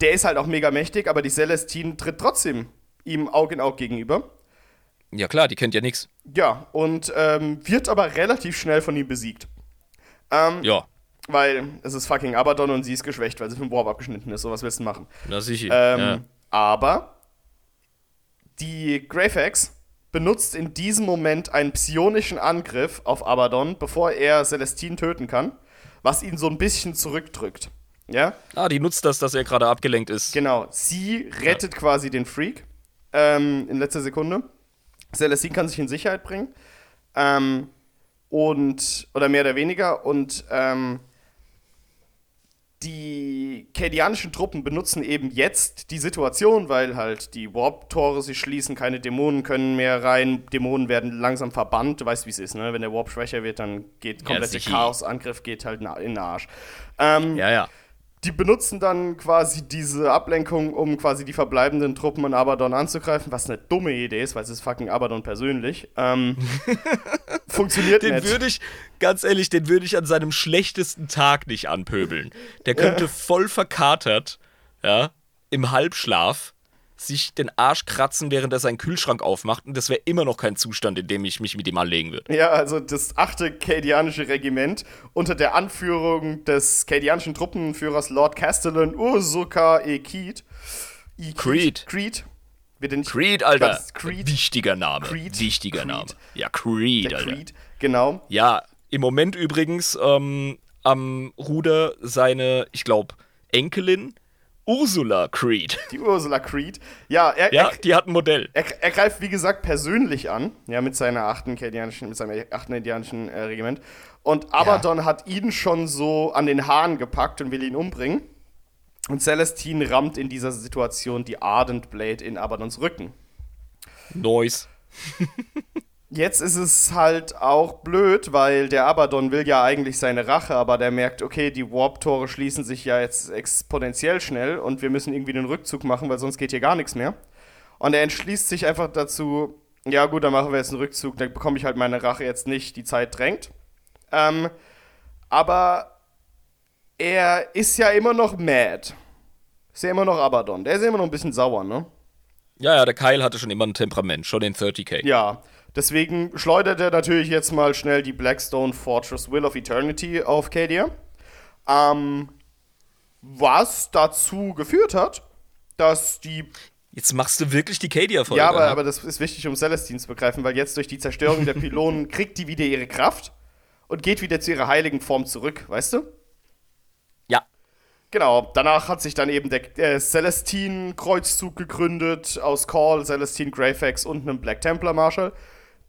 Der ist halt auch mega mächtig, aber die Celestine tritt trotzdem ihm Aug in Aug gegenüber. Ja klar, die kennt ja nichts. Ja, und ähm, wird aber relativ schnell von ihm besiegt. Ähm, Ja, Weil es ist fucking Abaddon und sie ist geschwächt, weil sie vom Warp abgeschnitten ist. So was willst du machen? na sicher. Ähm, ja. Aber die Greyfax benutzt in diesem Moment einen psionischen Angriff auf Abaddon, bevor er Celestine töten kann, was ihn so ein bisschen zurückdrückt. Ja? Ah, die nutzt das, dass er gerade abgelenkt ist. Genau, sie rettet quasi den Freak ähm, in letzter Sekunde. Celestine kann sich in Sicherheit bringen. Ähm, und, oder mehr oder weniger. Und ähm, die kadianischen Truppen benutzen eben jetzt die Situation, weil halt die Warp-Tore sich schließen, keine Dämonen können mehr rein, Dämonen werden langsam verbannt. Du weißt, wie es ist, ne? Wenn der Warp schwächer wird, dann geht komplette sicher. Chaos-Angriff geht halt in den Arsch. Ähm, Ja, ja. Die benutzen dann quasi diese Ablenkung, um quasi die verbleibenden Truppen an Abaddon anzugreifen, was eine dumme Idee ist, weil es ist fucking Abaddon persönlich. Ähm, [LAUGHS] funktioniert Den nicht. würde ich, ganz ehrlich, den würde ich an seinem schlechtesten Tag nicht anpöbeln. Der könnte [LAUGHS] voll verkatert, ja, im Halbschlaf sich den Arsch kratzen, während er seinen Kühlschrank aufmacht. Und das wäre immer noch kein Zustand, in dem ich mich mit ihm anlegen würde. Ja, also das achte Kadianische Regiment unter der Anführung des kadianischen Truppenführers Lord Castellan Ursuka Ekid. Ekid. Creed. Creed. Wird nicht Creed, Alter. Creed. Wichtiger Name. Creed. Wichtiger Creed. Name. Ja, Creed, der Alter. Creed. Genau. Ja, im Moment übrigens ähm, am Ruder seine, ich glaube, Enkelin Ursula Creed. Die Ursula Creed. Ja, er, Ja, er, die hat ein Modell. Er, er greift, wie gesagt, persönlich an, ja, mit seiner achten Kadianischen, mit seinem achten indianischen äh, Regiment. Und Abaddon hat ihn schon so an den Haaren gepackt und will ihn umbringen. Und Celestine rammt in dieser Situation die Ardent Blade in Abaddons Rücken. Noise. [LAUGHS] Jetzt ist es halt auch blöd, weil der Abaddon will ja eigentlich seine Rache, aber der merkt, okay, die Warp-Tore schließen sich ja jetzt exponentiell schnell und wir müssen irgendwie den Rückzug machen, weil sonst geht hier gar nichts mehr. Und er entschließt sich einfach dazu, ja gut, dann machen wir jetzt einen Rückzug, dann bekomme ich halt meine Rache jetzt nicht, die Zeit drängt. Ähm, aber er ist ja immer noch mad. Ist ja immer noch Abaddon. Der ist ja immer noch ein bisschen sauer, ne? Ja, ja, der Kyle hatte schon immer ein Temperament, schon in 30k. Ja, deswegen schleudert er natürlich jetzt mal schnell die Blackstone Fortress Will of Eternity auf Cadia. Ähm, was dazu geführt hat, dass die. Jetzt machst du wirklich die Cadia-Folge. Ja, aber, aber das ist wichtig, um Celestine zu begreifen, weil jetzt durch die Zerstörung der Pylonen [LAUGHS] kriegt die wieder ihre Kraft und geht wieder zu ihrer heiligen Form zurück, weißt du? Ja. Genau, danach hat sich dann eben der äh, Celestine-Kreuzzug gegründet aus Call, Celestine Greyfax und einem Black Templar Marshal,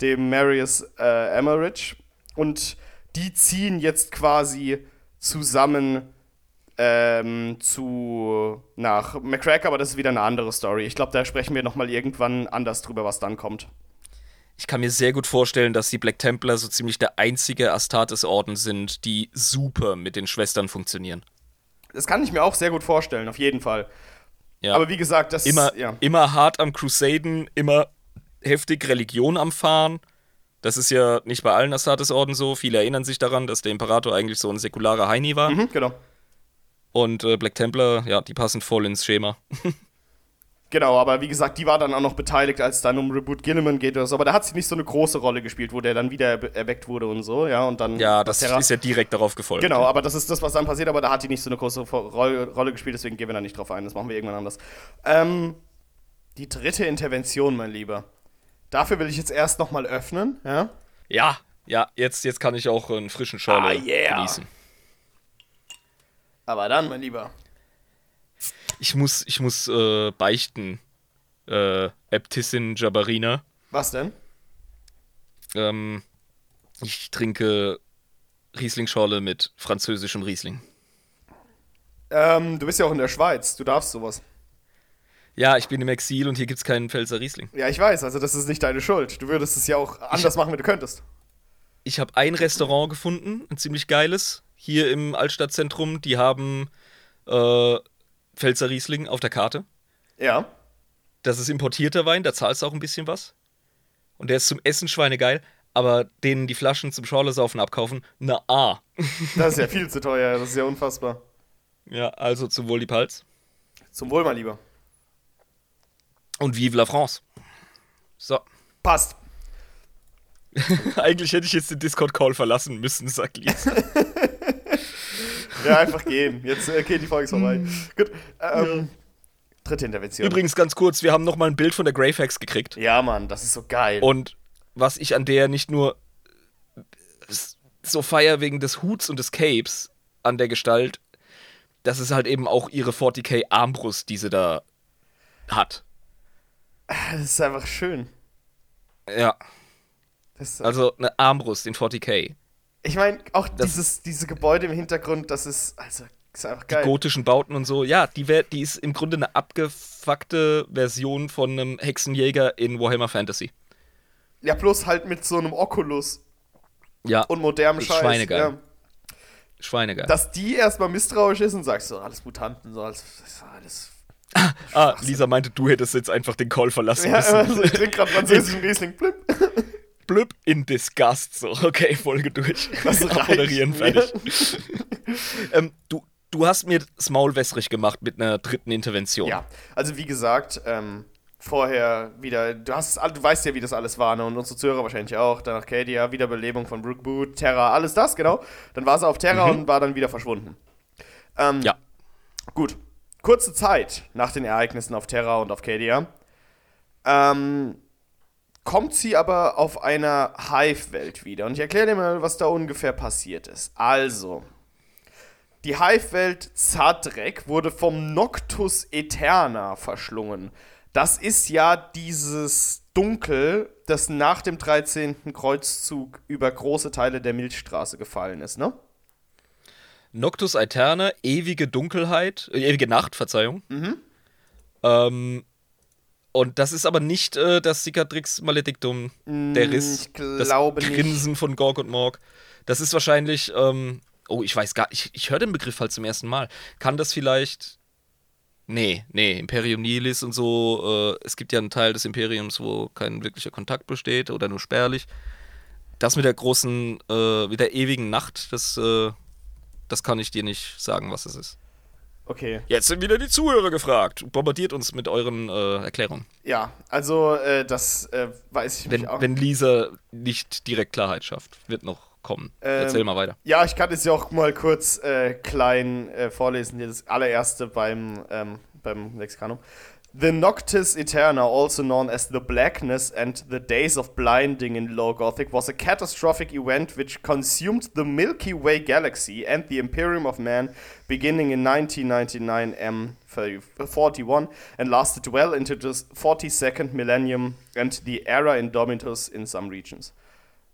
dem Marius äh, Emmerich. Und die ziehen jetzt quasi zusammen ähm, zu nach McCrack, aber das ist wieder eine andere Story. Ich glaube, da sprechen wir nochmal irgendwann anders drüber, was dann kommt. Ich kann mir sehr gut vorstellen, dass die Black Templar so ziemlich der einzige Astartes-Orden sind, die super mit den Schwestern funktionieren. Das kann ich mir auch sehr gut vorstellen, auf jeden Fall. Ja. Aber wie gesagt, das immer, ja. immer hart am Crusaden, immer heftig Religion am Fahren. Das ist ja nicht bei allen Astartes-Orden so. Viele erinnern sich daran, dass der Imperator eigentlich so ein säkularer Heini war. Mhm, genau. Und äh, Black Templar, ja, die passen voll ins Schema. [LAUGHS] Genau, aber wie gesagt, die war dann auch noch beteiligt, als es dann um Reboot Gilliman geht oder so. Aber da hat sie nicht so eine große Rolle gespielt, wo der dann wieder erweckt wurde und so, ja. Und dann. Ja, das Terra- ist ja direkt darauf gefolgt. Genau, aber das ist das, was dann passiert, aber da hat die nicht so eine große Rolle, Rolle gespielt, deswegen gehen wir da nicht drauf ein. Das machen wir irgendwann anders. Ähm, die dritte Intervention, mein Lieber. Dafür will ich jetzt erst nochmal öffnen, ja. Ja, ja, jetzt, jetzt kann ich auch einen frischen Schorle Ah, yeah. genießen. Aber dann, mein Lieber. Ich muss, ich muss äh, beichten, äh, Äbtissin Jabarina. Was denn? Ähm, ich trinke Riesling-Schorle mit französischem Riesling. Ähm, du bist ja auch in der Schweiz, du darfst sowas. Ja, ich bin im Exil und hier gibt es keinen Pfälzer Riesling. Ja, ich weiß, also das ist nicht deine Schuld. Du würdest es ja auch anders machen, wenn du könntest. Ich habe ein Restaurant gefunden, ein ziemlich geiles, hier im Altstadtzentrum. Die haben äh, Pfälzer Riesling auf der Karte. Ja. Das ist importierter Wein, da zahlst du auch ein bisschen was. Und der ist zum Essen schweinegeil, aber denen die Flaschen zum Schorlesaufen abkaufen, na ah. [LAUGHS] Das ist ja viel zu teuer, das ist ja unfassbar. Ja, also zum Wohl die Palz. Zum Wohl, mein Lieber. Und vive la France. So. Passt. [LAUGHS] Eigentlich hätte ich jetzt den Discord-Call verlassen müssen, sagt Lies. [LAUGHS] ja, einfach gehen. Jetzt äh, geht die Folge vorbei. [LAUGHS] Gut. Ähm, dritte Intervention. Übrigens ganz kurz, wir haben nochmal ein Bild von der Greyfax gekriegt. Ja, Mann, das ist so geil. Und was ich an der nicht nur so feier wegen des Huts und des Capes an der Gestalt, das ist halt eben auch ihre 40k Armbrust, die sie da hat. Das ist einfach schön. Ja. also eine Armbrust in 40k. Ich meine, auch dieses, diese Gebäude im Hintergrund, das ist, also, ist einfach geil. Die gotischen Bauten und so, ja, die, wär, die ist im Grunde eine abgefuckte Version von einem Hexenjäger in Warhammer Fantasy. Ja, bloß halt mit so einem Oculus. Ja. Und modernem Scheiß. Schweinegeil. Ja. Schweinegeil. Dass die erstmal misstrauisch ist und sagst so, alles Mutanten, so alles, alles Ah, Lisa meinte, du hättest jetzt einfach den Call verlassen ja, müssen. Also ich trinke gerade französischen Riesling. Blip. Blip in Disgust. So, okay, Folge durch. [LAUGHS] Was Moderieren fertig. [LAUGHS] ähm, du, du hast mir das Maul wässrig gemacht mit einer dritten Intervention. Ja, also wie gesagt, ähm, vorher wieder, du hast du weißt ja, wie das alles war, ne? Und unsere Zuhörer wahrscheinlich auch. Danach Kadia, Wiederbelebung von Brook Boot, Terra, alles das, genau. Dann war sie auf Terra mhm. und war dann wieder verschwunden. Ähm, ja. Gut. Kurze Zeit nach den Ereignissen auf Terra und auf Kadia ähm, kommt sie aber auf einer Hive-Welt wieder. Und ich erkläre dir mal, was da ungefähr passiert ist. Also, die Hive-Welt Zadrek wurde vom Noctus Eterna verschlungen. Das ist ja dieses Dunkel, das nach dem 13. Kreuzzug über große Teile der Milchstraße gefallen ist, ne? Noctus Aeterna, ewige Dunkelheit, äh, ewige Nacht, Verzeihung. Mhm. Ähm, und das ist aber nicht äh, das Cicatrix Maledictum, der mm, Riss, ich glaube das Grinsen nicht. von Gorg und Morg. Das ist wahrscheinlich, ähm, oh, ich weiß gar ich, ich höre den Begriff halt zum ersten Mal. Kann das vielleicht, nee, nee, Imperium Nihilis und so, äh, es gibt ja einen Teil des Imperiums, wo kein wirklicher Kontakt besteht oder nur spärlich. Das mit der großen, äh, mit der ewigen Nacht, das äh, das kann ich dir nicht sagen, was es ist. Okay. Jetzt sind wieder die Zuhörer gefragt. Bombardiert uns mit euren äh, Erklärungen. Ja, also äh, das äh, weiß ich wenn, auch. Wenn Lisa nicht direkt Klarheit schafft, wird noch kommen. Ähm, Erzähl mal weiter. Ja, ich kann es ja auch mal kurz äh, klein äh, vorlesen. Das allererste beim, ähm, beim Lexikanum. The Noctis Eterna, also known as the Blackness and the Days of Blinding in Low Gothic, was a catastrophic event which consumed the Milky Way galaxy and the Imperium of Man beginning in 1999 M41 and lasted well into the 42nd millennium and the era Indomitus in some regions.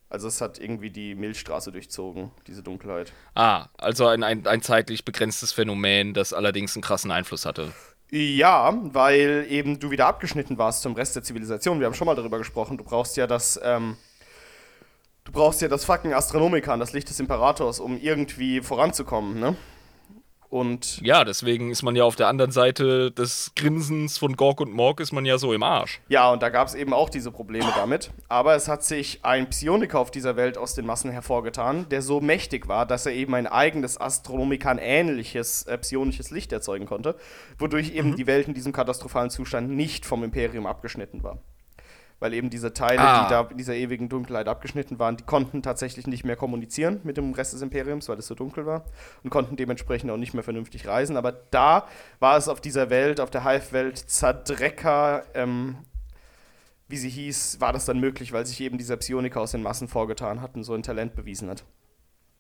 Also es hat irgendwie die Milchstraße durchzogen, diese Dunkelheit. Ah, also ein, ein, ein zeitlich begrenztes Phänomen, das allerdings einen krassen Einfluss hatte. Ja, weil eben du wieder abgeschnitten warst zum Rest der Zivilisation. Wir haben schon mal darüber gesprochen. Du brauchst ja das, ähm, du brauchst ja das fucking Astronomikan, das Licht des Imperators, um irgendwie voranzukommen, ne? Und ja, deswegen ist man ja auf der anderen Seite des Grinsens von Gork und Morg ist man ja so im Arsch. Ja, und da gab es eben auch diese Probleme damit. Aber es hat sich ein Psioniker auf dieser Welt aus den Massen hervorgetan, der so mächtig war, dass er eben ein eigenes Astronomikan ähnliches äh, psionisches Licht erzeugen konnte, wodurch eben mhm. die Welt in diesem katastrophalen Zustand nicht vom Imperium abgeschnitten war weil eben diese Teile, ah. die da in dieser ewigen Dunkelheit abgeschnitten waren, die konnten tatsächlich nicht mehr kommunizieren mit dem Rest des Imperiums, weil es so dunkel war und konnten dementsprechend auch nicht mehr vernünftig reisen. Aber da war es auf dieser Welt, auf der Hive-Welt, Zadreka, ähm, wie sie hieß, war das dann möglich, weil sich eben dieser Psioniker aus den Massen vorgetan hat und so ein Talent bewiesen hat.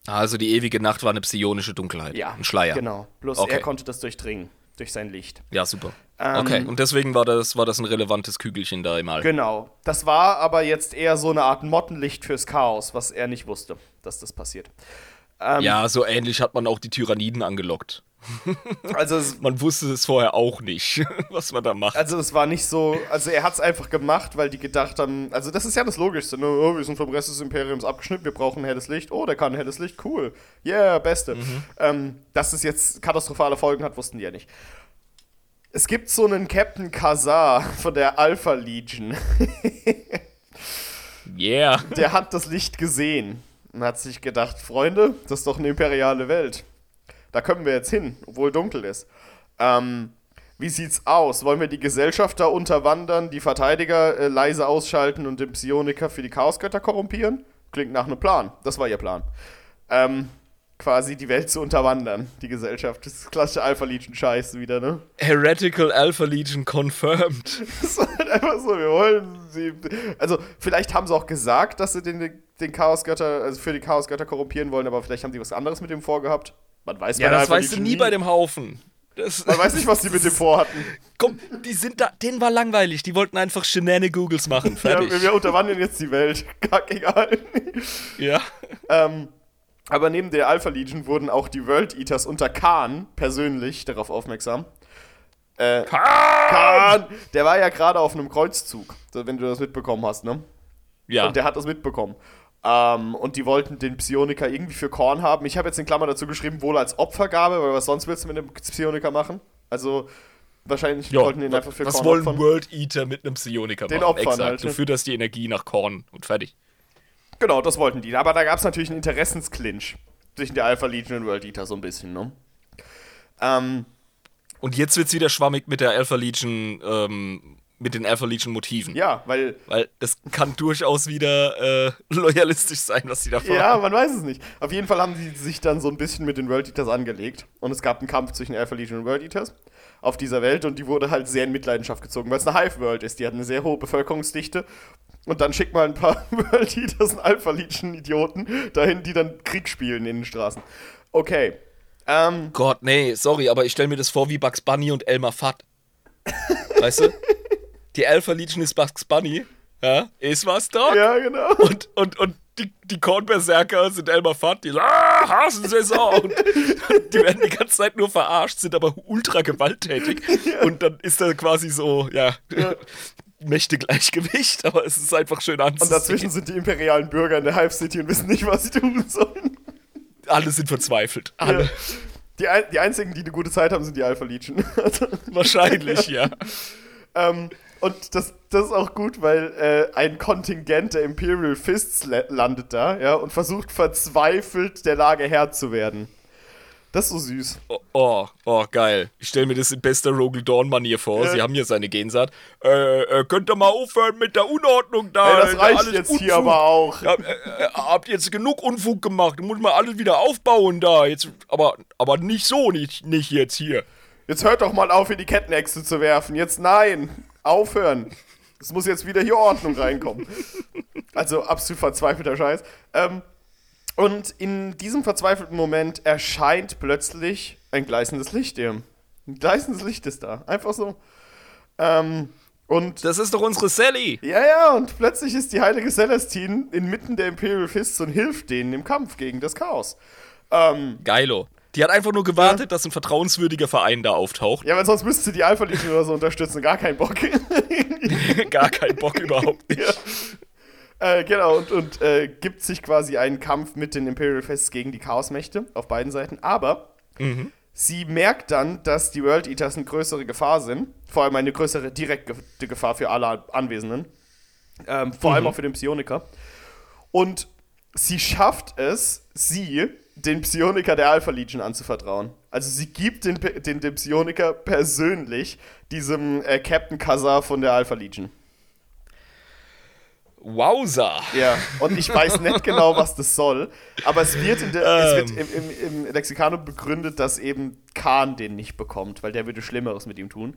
Also die ewige Nacht war eine psionische Dunkelheit, ja, ein Schleier. Genau, bloß okay. er konnte das durchdringen. Durch sein Licht. Ja, super. okay, und deswegen war das, war das ein relevantes Kügelchen da im All. Genau. Das war aber jetzt eher so eine Art Mottenlicht fürs Chaos, was er nicht wusste, dass das passiert. ja, so ähnlich hat man auch die Tyranniden angelockt. Also es, Man wusste es vorher auch nicht, [LAUGHS] was man da macht. also es war nicht so, also er hat es einfach gemacht, weil die gedacht haben, also das ist ja das Logischste, ne? oh, wir sind vom Rest des Imperiums abgeschnitten, wir brauchen helles Licht, oh, der kann helles Licht, cool, yeah, beste. Ähm, dass es jetzt katastrophale Folgen hat, wussten die ja nicht. Es gibt so einen Captain Kazar von der Alpha Legion, [LAUGHS] yeah. der hat das Licht gesehen und hat sich gedacht, Freunde, das ist doch eine imperiale Welt. Da können wir jetzt hin, obwohl dunkel ist. Ähm, wie sieht's aus? Wollen wir die Gesellschaft da unterwandern, die Verteidiger äh, leise ausschalten und den Psioniker für die Chaosgötter korrumpieren? Klingt nach einem Plan. Das war ihr Plan. Ähm, quasi die Welt zu unterwandern, die Gesellschaft. Das ist klassische Alpha Legion Scheiß wieder, ne? Heretical Alpha Legion confirmed. [LAUGHS] Das war halt einfach so, wir wollen sie. Also, vielleicht haben sie auch gesagt, dass sie den, den Chaosgötter, also für die Chaosgötter korrumpieren wollen, aber vielleicht haben sie was anderes mit dem vorgehabt. Man weiß Ja, das weißt du nie bei dem Haufen. Das, Man weiß nicht, was die mit dem [LAUGHS] vorhatten. Komm, die sind da, denen war langweilig. Die wollten einfach Shenanigans machen. Ja, Fertig. wir, wir unterwandern jetzt die Welt. [LAUGHS] Kack egal. Ja. ähm, aber neben der Alpha Legion wurden auch die World Eaters unter Khan persönlich darauf aufmerksam. Äh, Khan! Der war ja gerade auf einem Kreuzzug, wenn du das mitbekommen hast, ne? Ja. Und der hat das mitbekommen. Ähm, und die wollten den Psioniker irgendwie für Korn haben. Ich habe jetzt in Klammern dazu geschrieben, wohl als Opfergabe, weil was sonst willst du mit einem Psioniker machen? Also, wahrscheinlich Ja, wollten den einfach für was Korn wollen opfern. World Eater mit einem Psioniker Den machen? Opfern Exakt. halt, Du ne? fütterst die Energie nach Korn und fertig. Genau, das wollten die. Aber da gab es natürlich einen Interessensclinch zwischen der Alpha Legion und World Eater so ein bisschen, ne? Ähm, Und jetzt wird's wieder schwammig mit der Alpha Legion, ähm, mit den Alpha Legion Motiven. ja, weil, Weil das kann durchaus wieder äh, loyalistisch sein, was sie da vorhaben. ja, man weiß es nicht. Auf jeden Fall haben die sich dann so ein bisschen mit den World Eaters angelegt. Und es gab einen Kampf zwischen Alpha Legion und World Eaters auf dieser Welt und die wurde halt sehr in Mitleidenschaft gezogen, weil es eine Hive-World ist. Die hat eine sehr hohe Bevölkerungsdichte. Und dann schickt mal ein paar [LAUGHS] World Eaters und Alpha Legion-Idioten dahin, die dann Krieg spielen in den Straßen. Okay. Ähm, Gott, nee, sorry, aber ich stelle mir das vor wie Bugs Bunny und Elmer Fudd. weißt du? [LAUGHS] Die Alpha Legion ist Bugs Bunny. Ja, ist was, Doc? ja, genau. Und, und, und die, die Kornberserker sind Elmer Fudd, die so, ah, Hasensaison. Und die werden die ganze Zeit nur verarscht, sind aber ultra gewalttätig. Und dann ist da quasi so, ja, Mächtegleichgewicht, aber es ist einfach schön Und anzusehen. dazwischen sind die imperialen Bürger in der Hive City und wissen nicht, was sie tun sollen. Alle sind verzweifelt. Alle. Ja. Die, ein, die einzigen, die eine gute Zeit haben, sind die Alpha Legion. Wahrscheinlich, [LAUGHS] ja. ähm, und das, das ist auch gut, weil äh, ein Kontingent der Imperial Fists la- landet da, ja, und versucht verzweifelt der Lage Herr zu werden. Das ist so süß. Oh, oh, oh, geil. Ich stelle mir das in bester Rogel Dawn-Manier vor. Ja. Sie haben hier seine Gensaat. Äh, äh, könnt ihr mal aufhören mit der Unordnung da? Ey, das Äh, reicht alles jetzt Unfug. hier aber auch. Ja, äh, äh, habt ihr jetzt genug Unfug gemacht? Muss man alles wieder aufbauen da. Jetzt, aber, aber nicht so, nicht, nicht jetzt hier. Jetzt hört doch mal auf, hier die Kettenäxte zu werfen. Jetzt nein. Aufhören. Es muss jetzt wieder hier Ordnung reinkommen. Also absolut verzweifelter Scheiß. Ähm, und in diesem verzweifelten Moment erscheint plötzlich ein gleißendes Licht eben. Ein gleißendes Licht ist da. Einfach so. Ähm, und Das ist doch unsere Sally. ja, ja, und plötzlich ist die heilige Celestine inmitten der Imperial Fists und hilft denen im Kampf gegen das Chaos. Ähm, Geilo. Die hat einfach nur gewartet, dass ein vertrauenswürdiger Verein da auftaucht. ja, weil sonst müsste sie die Alpha Legion oder so unterstützen. Gar kein Bock. [LAUGHS] Gar keinen Bock überhaupt nicht. Äh, genau, und, und äh, gibt sich quasi einen Kampf mit den Imperial Fists gegen die Chaosmächte auf beiden Seiten. Aber sie merkt dann, dass die World Eaters eine größere Gefahr sind. Vor allem eine größere direkte Gefahr für alle Anwesenden. Ähm, vor allem auch für den Psioniker. Und sie schafft es, sie den Psioniker der Alpha Legion anzuvertrauen. Also sie gibt den, den, den Psioniker persönlich diesem äh, Captain Kazar von der Alpha Legion. Wowza. Ja, und ich weiß nicht genau, was das soll, aber es wird, in der, es Ähm. wird im, im, im Lexikano begründet, dass eben Khan den nicht bekommt, weil der würde Schlimmeres mit ihm tun.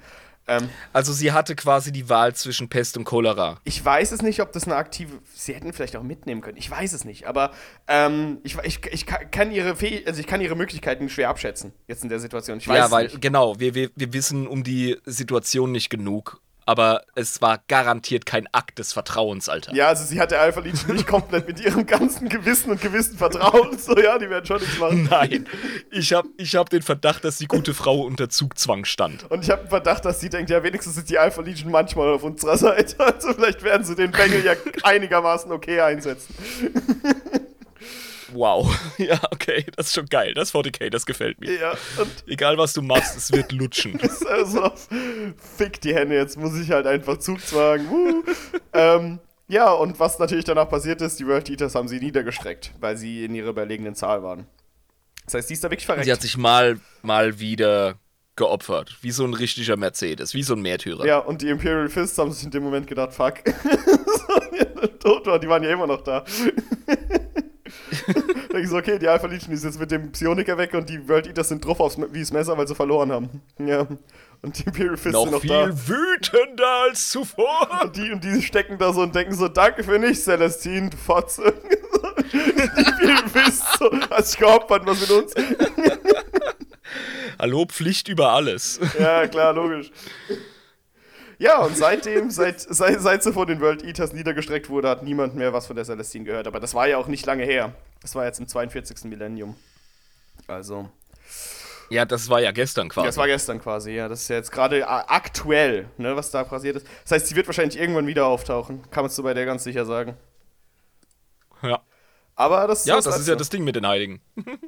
Ähm, Also sie hatte quasi die Wahl zwischen Pest und Cholera. ich weiß es nicht, ob das eine aktive. Sie hätten vielleicht auch mitnehmen können. Ich weiß es nicht. Aber ähm, ich, ich, ich kann ihre Fäh also ich kann ihre Möglichkeiten schwer abschätzen jetzt in der Situation. Ich weiß ja, weil, nicht. genau, wir, wir, wir wissen um die Situation nicht genug. Aber es war garantiert kein Akt des Vertrauens, Alter. Ja, also sie hat der Alpha Legion nicht komplett mit ihrem ganzen Gewissen und Gewissen vertraut. So, ja, die werden schon nichts machen. Nein, ich habe ich hab den Verdacht, dass die gute Frau unter Zugzwang stand. Und ich habe den Verdacht, dass sie denkt, ja, wenigstens ist die Alpha Legion manchmal auf unserer Seite. Also vielleicht werden sie den Bengel ja einigermaßen okay einsetzen. Wow. [LAUGHS] Ja, okay, das ist schon geil. Das 40k, das gefällt mir. Ja, Egal, was du machst, es wird lutschen. [LAUGHS] also, fick die Hände, jetzt muss ich halt einfach zugzwagen. Uh. ähm, ja, und was natürlich danach passiert ist, die World Eaters haben sie niedergestreckt, weil sie in ihrer überlegenen Zahl waren. Das heißt, die ist da wirklich verreckt. Sie hat sich mal, mal wieder geopfert. Wie so ein richtiger Mercedes, wie so ein Märtyrer. ja, und die Imperial Fists haben sich in dem Moment gedacht, fuck. [LAUGHS] tot war, die waren ja immer noch da. Denke ich so, okay, die Alpha Legion ist jetzt mit dem Psioniker weg und die World Eaters sind drauf aufs, wie das Messer, weil sie verloren haben. Ja. Und die Imperial Fists Noch sind noch viel da. wütender als zuvor. [LAUGHS] Und die, und die stecken da so und denken so, danke für nichts, Celestine, du Fotze. [LAUGHS] die vielen Fist so, dich geopfert, was mit uns? Hallo, Pflicht über alles. Ja, klar, logisch. Ja, und seitdem, seit, seit, seit sie von den World Eaters niedergestreckt wurde, hat niemand mehr was von der Celestine gehört. Aber das war ja auch nicht lange her. Das war jetzt im 42. Millennium. Also, Ja, das war ja gestern quasi. das war gestern quasi, ja. Das ist ja jetzt gerade aktuell, ne, was da passiert ist. Das heißt, sie wird wahrscheinlich irgendwann wieder auftauchen. Kann man so bei der ganz sicher sagen. ja, Aber das, ja das ist Letzte. ja das Ding mit den Heiligen. [LAUGHS]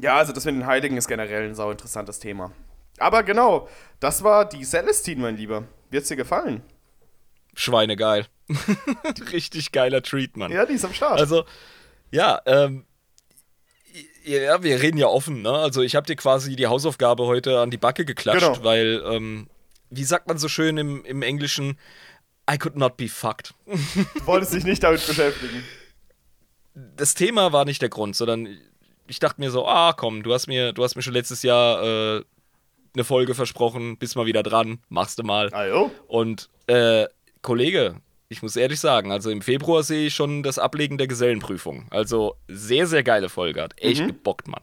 Ja, also das mit den Heiligen ist generell ein sau interessantes Thema. Aber genau, das war die Celestine, mein Lieber. Wird's dir gefallen? Schweinegeil. [LAUGHS] Richtig geiler Treat, Mann. Ja, die ist am Start. Also, ja, ähm, ja, wir reden ja offen, ne? Also ich habe dir quasi die Hausaufgabe heute an die Backe geklatscht, Genau. weil, ähm, wie sagt man so schön im, im Englischen, I could not be fucked. du wolltest dich nicht damit beschäftigen. Das Thema war nicht der Grund, sondern ich dachte mir so, ah komm, du hast mir, du hast mir schon letztes Jahr äh, eine Folge versprochen, bist mal wieder dran, machst du mal. Ah, jo. Und äh, Kollege, ich muss ehrlich sagen, also im Februar sehe ich schon das Ablegen der Gesellenprüfung. Also sehr, sehr geile Folge. Hat echt gebockt, Mann.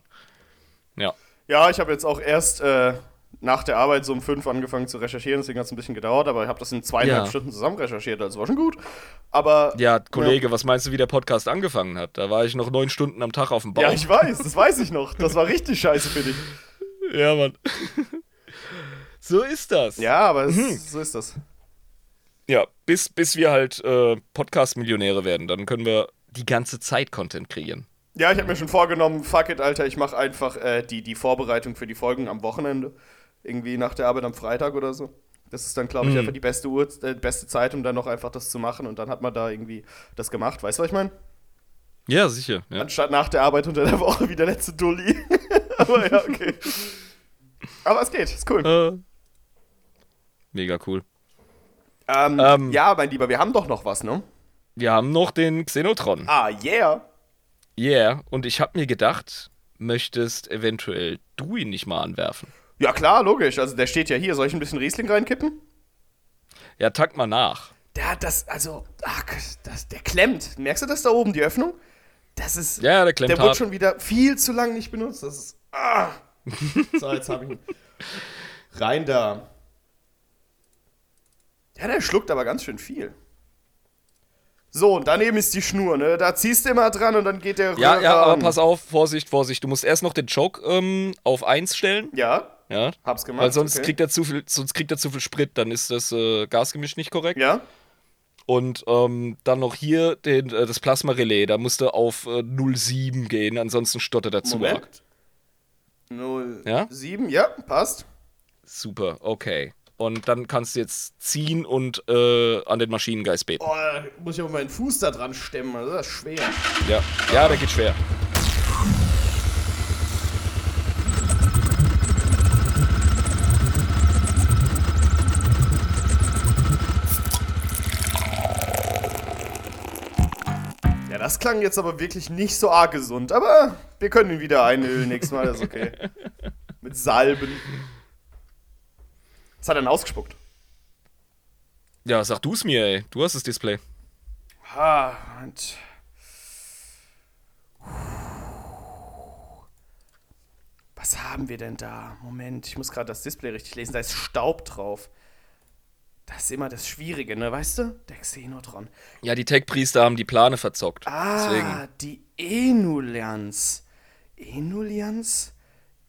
Ja. Ja, ich habe jetzt auch erst äh, nach der Arbeit so um fünf angefangen zu recherchieren, deswegen hat es ein bisschen gedauert, aber ich habe das in zweieinhalb Ja. Stunden zusammen recherchiert, also war schon gut. Aber. Ja, Kollege, was meinst du, wie der Podcast angefangen hat? Da war ich noch neun Stunden am Tag auf dem Bau. Ja, ich weiß, das weiß ich noch. Das war richtig scheiße für dich. Ja Mann. [LAUGHS] so ist das. Ja, aber es, Mhm. so ist das. Ja, bis, bis wir halt äh, Podcast-Millionäre werden. Dann können wir die ganze Zeit Content kreieren. Ja, ich habe mir schon vorgenommen, fuck it, Alter, ich mache einfach äh, die, die Vorbereitung für die Folgen am Wochenende. Irgendwie nach der Arbeit am Freitag oder so. Das ist dann, glaube ich, Mhm. einfach die beste, Uhr, äh, beste Zeit, um dann noch einfach das zu machen. Und dann hat man da irgendwie das gemacht. Weißt du, was ich meine? Ja, sicher. Ja. Anstatt nach der Arbeit unter der Woche wie der letzte Dulli. [LAUGHS] Aber ja, okay. Aber es geht, ist cool. Äh, mega cool. Ähm, Ähm. ja, mein Lieber, wir haben doch noch was, ne? Wir haben noch den Xenotron. Ah, yeah. Yeah, und ich habe mir gedacht, möchtest eventuell du ihn nicht mal anwerfen? Ja, klar, logisch. Also, der steht ja hier. Soll ich ein bisschen Riesling reinkippen? Ja, tank mal nach. Der hat das, also, ach, das, der klemmt. Merkst du das da oben, die Öffnung? Das ist. Ja, der klemmt Der hart. schon wieder viel zu lang nicht benutzt. Das ist. Ah. [LAUGHS] So, jetzt habe ich ihn. Rein da. Ja, der schluckt aber ganz schön viel. So, und daneben ist die Schnur, ne? Da ziehst du immer dran und dann geht der Ja, ja, aber an. pass auf, Vorsicht, Vorsicht. Du musst erst noch den Choke ähm, auf 1 stellen. Ja, Ja. hab's gemacht. Weil sonst, okay. kriegt er zu viel, sonst kriegt er zu viel Sprit, dann ist das äh, Gasgemisch nicht korrekt. Ja, Und ähm, dann noch hier den, äh, das Plasma-Relais, da musst du auf äh, 0,7 gehen, ansonsten stottert er zu. Moment. 0, Ja? 7, ja, passt. Super, okay. Und dann kannst du jetzt ziehen und äh, an den Maschinengeist beten. Oh, da muss ich aber meinen Fuß da dran stemmen, das ist schwer. Ja, ja, der geht schwer. Das klang jetzt aber wirklich nicht so arg gesund, aber wir können ihn wieder einölen nächstes Mal, das ist okay. [LAUGHS] Mit Salben. Was hat er denn ausgespuckt? Ja, sag du's mir, ey. Du hast das Display. Ah, und Was haben wir denn da? Moment, ich muss gerade das Display richtig lesen. Da ist Staub drauf. Das ist immer das Schwierige, ne? Weißt du? Der Xenotron. Ja, die Tech-Priester haben die Plane verzockt. Ah, Deswegen. die Enulians. Enulians?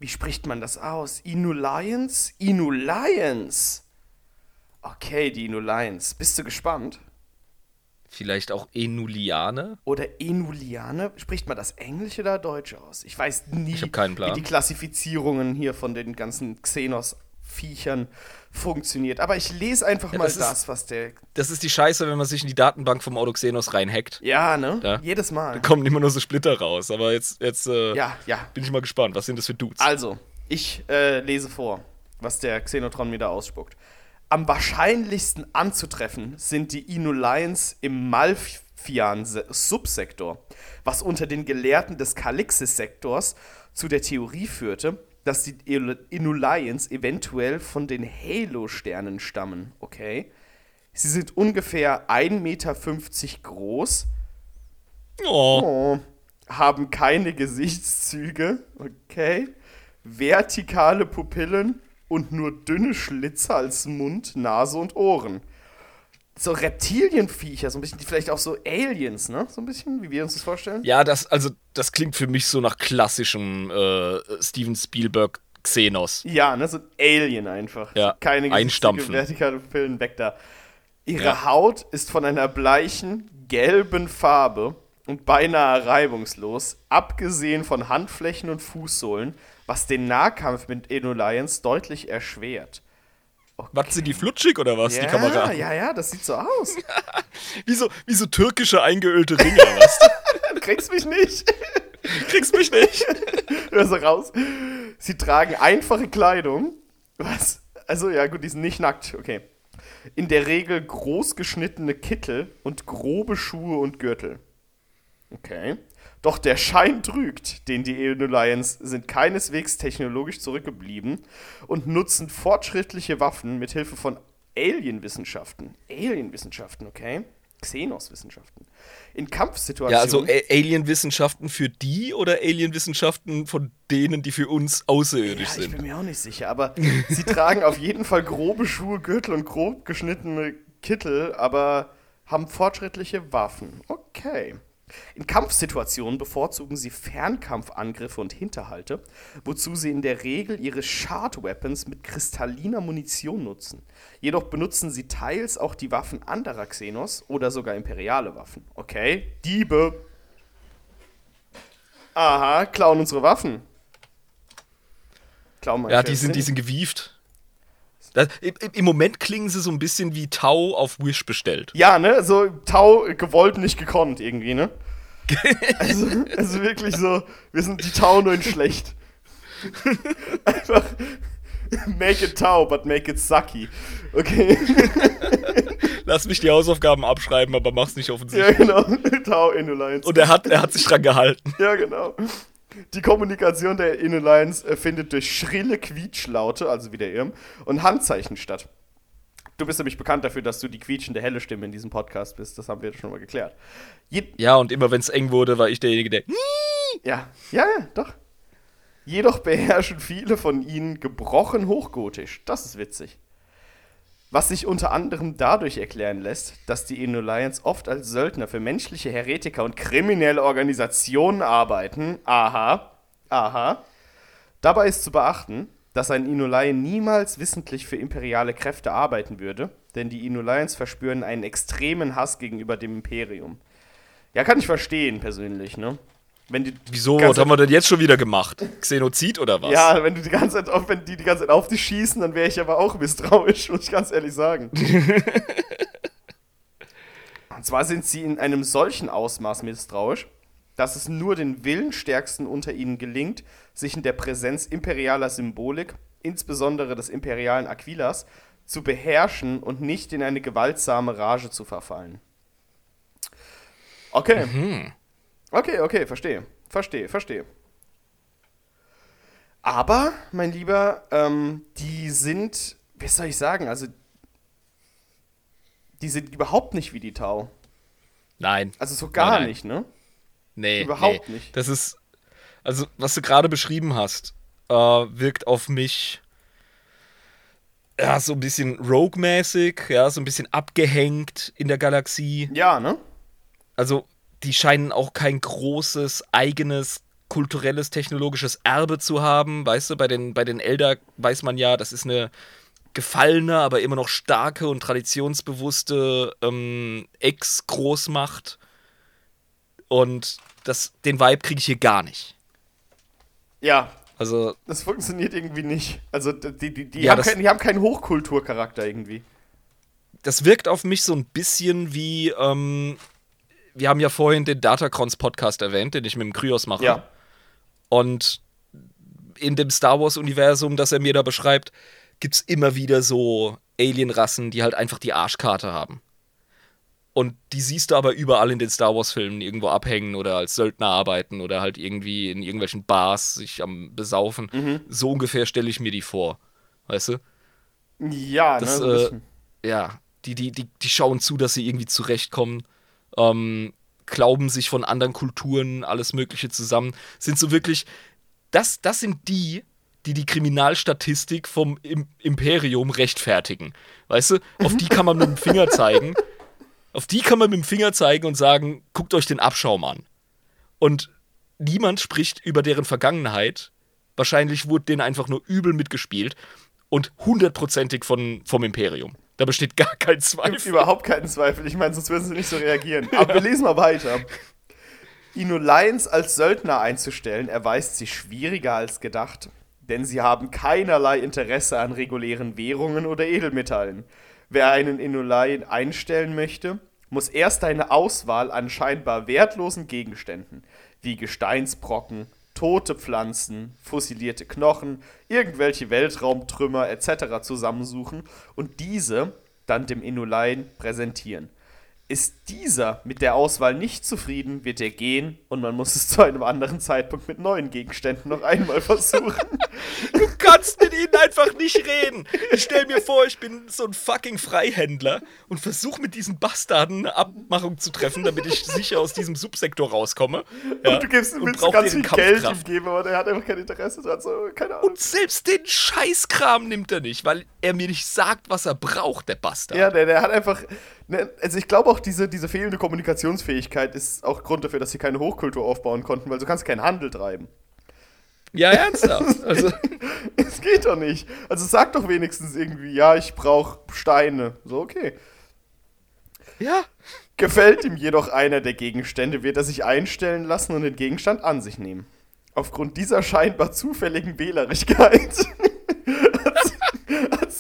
Wie spricht man das aus? Inulians? Inulians. Okay, die Inulians. Bist du gespannt? Vielleicht auch Enuliane? Oder Enuliane? Spricht man das Englisch oder Deutsch aus? Ich weiß nie, Ich hab keinen Plan. wie die Klassifizierungen hier von den ganzen Xenos-Viechern funktioniert. Aber ich lese einfach mal das das, ist- was der. Das ist die Scheiße, wenn man sich in die Datenbank vom Autoxenos reinhackt. Ja, ne? Ja. Jedes Mal. Da kommen immer nur so Splitter raus. Aber jetzt, jetzt äh, Ja, ja. bin ich mal gespannt. Was sind das für Dudes? Also, ich äh, lese vor, was der Xenotron mir da ausspuckt. Am wahrscheinlichsten anzutreffen sind die Inulians im Malfian-Subsektor, was unter den Gelehrten des Kalixis-Sektors zu der Theorie führte, dass die Inulians eventuell von den Halo-Sternen stammen. Okay. Sie sind ungefähr 1,50 Meter groß, Oh. Oh, haben keine Gesichtszüge, okay. Vertikale Pupillen und nur dünne Schlitze als Mund, Nase und Ohren. So Reptilienviecher, so ein bisschen, vielleicht auch so Aliens, ne? So ein bisschen, wie wir uns das vorstellen. Ja, das, also, das klingt für mich so nach klassischem äh, Steven Spielberg Xenos. Ja, ne? So ein Alien einfach. Ja, Keine einstampfen. vertikale Pupillen, weg da. Ihre Ja. Haut ist von einer bleichen, gelben Farbe und beinahe reibungslos, abgesehen von Handflächen und Fußsohlen, was den Nahkampf mit Enolians deutlich erschwert. Was sind die flutschig oder was, die Kamera? ja, ja, das sieht so aus. [LAUGHS] Wie so, wie so türkische eingeölte Ringer, [LAUGHS] weißt du? Du kriegst mich nicht. Kriegst mich nicht. [LAUGHS] Hör so raus. Sie tragen einfache Kleidung. Was? Also, ja, gut, die sind nicht nackt, okay. In der Regel großgeschnittene Kittel und grobe Schuhe und Gürtel. Okay. Doch der Schein trügt, denn die Enolians sind keineswegs technologisch zurückgeblieben und nutzen fortschrittliche Waffen mit Hilfe von Alienwissenschaften. Alienwissenschaften, okay? Xenos-Wissenschaften. In Kampfsituationen. Ja, also Alien-Wissenschaften für die oder Alien-Wissenschaften von denen, die für uns außerirdisch Ja, ich sind? bin mir auch nicht sicher, aber [LAUGHS] sie tragen auf jeden Fall grobe Schuhe, Gürtel und grob geschnittene Kittel, aber haben fortschrittliche Waffen. Okay. In Kampfsituationen bevorzugen sie Fernkampfangriffe und Hinterhalte, wozu sie in der Regel ihre Shard-Weapons mit kristalliner Munition nutzen. Jedoch benutzen sie teils auch die Waffen anderer Xenos oder sogar imperiale Waffen. Okay, Diebe. Aha, klauen unsere Waffen. Klauen Ja, die sind, die sind gewieft. Das, im, Moment klingen sie so ein bisschen wie Tau auf Wish bestellt. Ja, ne? So Tau gewollt, nicht gekonnt irgendwie, ne? [LAUGHS] also, also wirklich so, wir sind die Tau nur in schlecht. Einfach make it Tau, but make it sucky. Okay, Lass mich die Hausaufgaben abschreiben, aber mach's nicht ja offensichtlich. genau. Tau in Alliance. Und er hat, er hat sich dran gehalten. Ja, genau. Die Kommunikation der Inalliance äh, findet durch schrille Quietschlaute, also wie der Irm, und Handzeichen statt. Du bist nämlich bekannt dafür, dass du die quietschende helle Stimme in diesem Podcast bist. Das haben wir schon mal geklärt. Je Ja, und immer wenn es eng wurde, war ich derjenige, der. Ja, ja, ja, doch. Jedoch beherrschen viele von ihnen gebrochen Hochgotisch. Das ist witzig. Was sich unter anderem dadurch erklären lässt, dass die Inolians oft als Söldner für menschliche Heretiker und kriminelle Organisationen arbeiten. Aha, aha. Dabei ist zu beachten, dass ein Inolian niemals wissentlich für imperiale Kräfte arbeiten würde, denn die Inolians verspüren einen extremen Hass gegenüber dem Imperium. Ja, kann ich verstehen, persönlich, ne? Wenn die Wieso? Was haben wir denn jetzt schon wieder gemacht? Xenozid oder was? ja, wenn du die ganze Zeit auf, wenn die die ganze Zeit auf dich schießen, dann wäre ich aber auch misstrauisch, [LAUGHS] muss ich ganz ehrlich sagen. [LAUGHS] Und zwar sind sie in einem solchen Ausmaß misstrauisch, dass es nur den Willenstärksten unter ihnen gelingt, sich in der Präsenz imperialer Symbolik, insbesondere des imperialen Aquilas, zu beherrschen und nicht in eine gewaltsame Rage zu verfallen. Okay. Okay, okay, verstehe. Verstehe, verstehe. Aber, mein Lieber, ähm, die sind wie soll ich sagen, also die sind überhaupt nicht wie die Tau. Nein. Also so gar Nein, nein. nicht, ne? Nee. Überhaupt nee. nicht. Das ist, also, was du gerade beschrieben hast, äh, wirkt auf mich ja, so ein bisschen Rogue-mäßig, ja, so ein bisschen abgehängt in der Galaxie. Ja, ne? Also, die scheinen auch kein großes, eigenes, kulturelles, technologisches Erbe zu haben. Weißt du, bei den, bei den Elder weiß man ja, das ist eine gefallene, aber immer noch starke und traditionsbewusste ähm, Ex-Großmacht. Und das, den Vibe kriege ich hier gar nicht. Ja, Also, das funktioniert irgendwie nicht. Also die, die, die, Ja, haben, das- keinen, die haben keinen Hochkulturcharakter irgendwie. das wirkt auf mich so ein bisschen wie, ähm, wir haben ja vorhin den Datacrons Podcast erwähnt, den ich mit dem Kryos mache. Ja. Und in dem Star Wars-Universum, das er mir da beschreibt, gibt es immer wieder so Alienrassen, die halt einfach die Arschkarte haben. Und die siehst du aber überall in den Star Wars-Filmen irgendwo abhängen oder als Söldner arbeiten oder halt irgendwie in irgendwelchen Bars sich am Besaufen. Mhm. So ungefähr stelle ich mir die vor. Weißt du? Ja, Das, ne? so äh, ja, die, die, die, die schauen zu, dass sie irgendwie zurechtkommen, ähm, glauben sich von anderen Kulturen alles Mögliche zusammen, sind so wirklich, das, das sind die, die die Kriminalstatistik vom Im Imperium rechtfertigen. Weißt du, auf die kann man mit dem Finger zeigen, auf die kann man mit dem Finger zeigen und sagen, guckt euch den Abschaum an. Und niemand spricht über deren Vergangenheit. Wahrscheinlich wurde denen einfach nur übel mitgespielt und hundertprozentig vom Imperium. Da besteht gar kein Gibt Zweifel. überhaupt keinen Zweifel. Ich meine, sonst würden sie nicht so reagieren. [LAUGHS] Aber wir lesen mal weiter. Inolians als Söldner einzustellen erweist sich schwieriger als gedacht, denn sie haben keinerlei Interesse an regulären Währungen oder Edelmetallen. Wer einen Inolian einstellen möchte, muss erst eine Auswahl an scheinbar wertlosen Gegenständen, wie Gesteinsbrocken, tote Pflanzen, fossilierte Knochen, irgendwelche Weltraumtrümmer etc. zusammensuchen und diese dann dem Inulein präsentieren. Ist dieser mit der Auswahl nicht zufrieden, wird er gehen und man muss es zu einem anderen Zeitpunkt mit neuen Gegenständen noch einmal versuchen. [LAUGHS] Du kannst mit ihnen einfach nicht reden. Ich stell mir vor, ich bin so ein fucking Freihändler und versuche mit diesen Bastarden eine Abmachung zu treffen, damit ich sicher aus diesem Subsektor rauskomme. Ja, und du gibst ihm ganz viel Geld geben, aber der hat einfach kein Interesse dran. So, keine Ahnung. Und selbst den Scheißkram nimmt er nicht, weil er mir nicht sagt, was er braucht, der Bastard. Ja, der, der hat einfach. Ne, also ich glaube auch, diese, diese fehlende Kommunikationsfähigkeit ist auch Grund dafür, dass sie keine Hochkultur aufbauen konnten, weil du kannst keinen Handel treiben. Ja, ernsthaft. [LAUGHS] Also, Es geht doch nicht. Also sag doch wenigstens irgendwie, ja, ich brauche Steine. So, okay. ja. Gefällt ihm jedoch einer der Gegenstände, wird er sich einstellen lassen und den Gegenstand an sich nehmen. Aufgrund dieser scheinbar zufälligen Wählerigkeit [LAUGHS]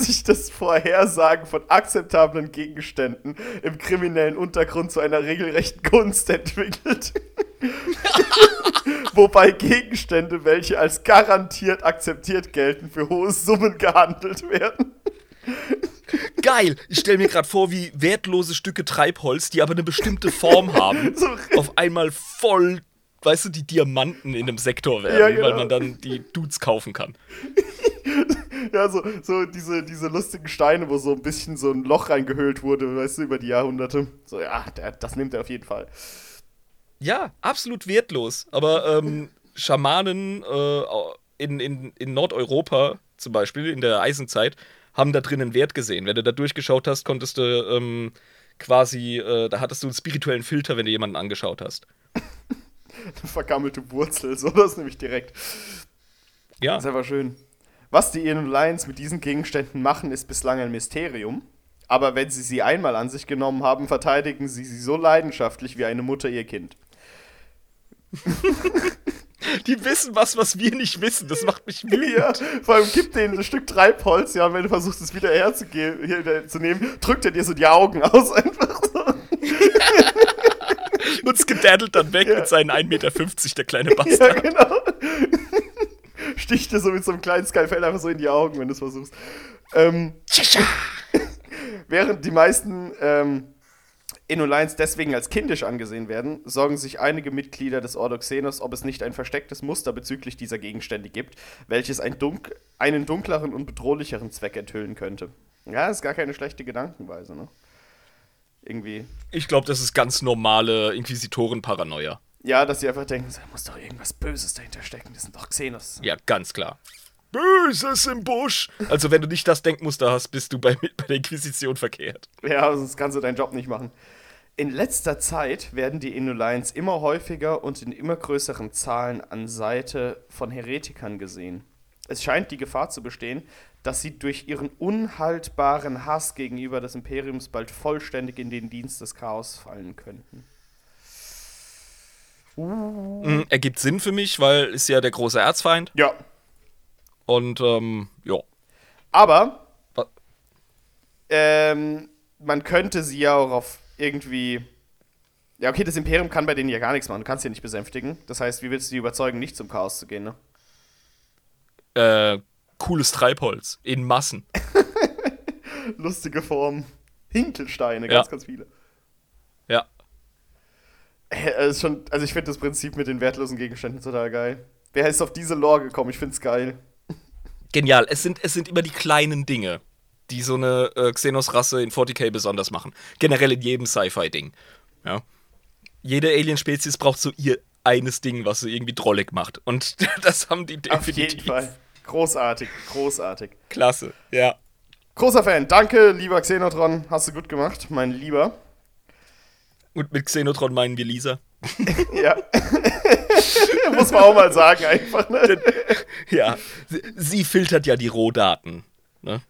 sich das Vorhersagen von akzeptablen Gegenständen im kriminellen Untergrund zu einer regelrechten Kunst entwickelt. [LAUGHS] Wobei Gegenstände, welche als garantiert akzeptiert gelten, für hohe Summen gehandelt werden. Geil. Ich stelle mir gerade vor, wie wertlose Stücke Treibholz, die aber eine bestimmte Form haben, [LAUGHS] So auf einmal voll, weißt du, die Diamanten in einem Sektor werden, Ja, genau. weil man dann die Dudes kaufen kann. [LAUGHS] Ja, so, so diese, diese lustigen Steine, wo so ein bisschen so ein Loch reingehöhlt wurde, weißt du, über die Jahrhunderte. So, ja, der, das nimmt er auf jeden Fall. Ja, absolut wertlos. Aber ähm, Schamanen äh, in, in, in Nordeuropa zum Beispiel, in der Eisenzeit, haben da drin einen Wert gesehen. Wenn du da durchgeschaut hast, konntest du ähm, quasi, äh, da hattest du einen spirituellen Filter, wenn du jemanden angeschaut hast. Eine vergammelte Wurzel, so das nämlich direkt. Ja, Das ist einfach schön. Was die Ian Lions mit diesen Gegenständen machen, ist bislang ein Mysterium. Aber wenn sie sie einmal an sich genommen haben, verteidigen sie sie so leidenschaftlich wie eine Mutter ihr Kind. [LAUGHS] die wissen was, was wir nicht wissen. Das macht mich wütend. Ja, vor allem gibt denen ein Stück Treibholz, ja, und wenn du versuchst, es wieder herzugehen, hier, zu nehmen, drückt er dir so die Augen aus [LAUGHS] einfach. Und skedaddelt dann weg Ja. mit seinen 1,50 Meter, der kleine Ja, Bastard. genau. [LAUGHS] Sticht dir so mit so einem kleinen Skalpell einfach so in die Augen, wenn du es versuchst. Ähm, [LAUGHS] während die meisten ähm, Inulines deswegen als kindisch angesehen werden, sorgen sich einige Mitglieder des Ordo Xenos, ob es nicht ein verstecktes Muster bezüglich dieser Gegenstände gibt, welches ein dunk einen dunkleren und bedrohlicheren Zweck enthüllen könnte. Ja, ist gar keine schlechte Gedankenweise, ne? Irgendwie. Ich glaube, das ist ganz normale Inquisitoren-Paranoia. Ja, dass sie einfach denken, da muss doch irgendwas Böses dahinter stecken, das sind doch Xenos. Ja, ganz klar. Böses im Busch. Also, wenn du nicht das Denkmuster hast, bist du bei, [LAUGHS] bei der Inquisition verkehrt. Ja, sonst kannst du deinen Job nicht machen. In letzter Zeit werden die Inulines immer häufiger und in immer größeren Zahlen an Seite von Heretikern gesehen. Es scheint die Gefahr zu bestehen, dass sie durch ihren unhaltbaren Hass gegenüber des Imperiums bald vollständig in den Dienst des Chaos fallen könnten. Mhm, ergibt Sinn für mich, weil ist ja der große Erzfeind. Ja. Und, ähm, ja. Aber ähm, man könnte sie ja auch auf irgendwie. Ja, okay, das Imperium kann bei denen ja gar nichts machen. Du kannst sie ja nicht besänftigen. Das heißt, wie willst du die überzeugen, nicht zum Chaos zu gehen, ne? Äh, cooles Treibholz in Massen. [LAUGHS] Lustige Form. Hinkelsteine, Ja. ganz, ganz viele. Ja. Äh, ist schon, also ich finde das Prinzip mit den wertlosen Gegenständen total geil. Wer ist auf diese Lore gekommen? Ich find's geil. [LAUGHS] Genial. Es sind, es sind immer die kleinen Dinge, die so eine äh, Xenos-Rasse in 40k besonders machen. Generell in jedem Sci-Fi-Ding. Ja. Jede Alien-Spezies braucht so ihr eines Ding, was sie irgendwie drollig macht. Und [LAUGHS] das haben die Auf definitiv. jeden Fall. Großartig, großartig. Klasse, ja. Großer Fan. Danke, lieber Xenotron. Hast du gut gemacht, mein Lieber. Und mit Xenotron meinen wir Lisa. [LAUGHS] Ja. [LAUGHS] Muss man auch mal sagen, einfach, ne? Ja. Sie, sie filtert ja die Rohdaten. Ne?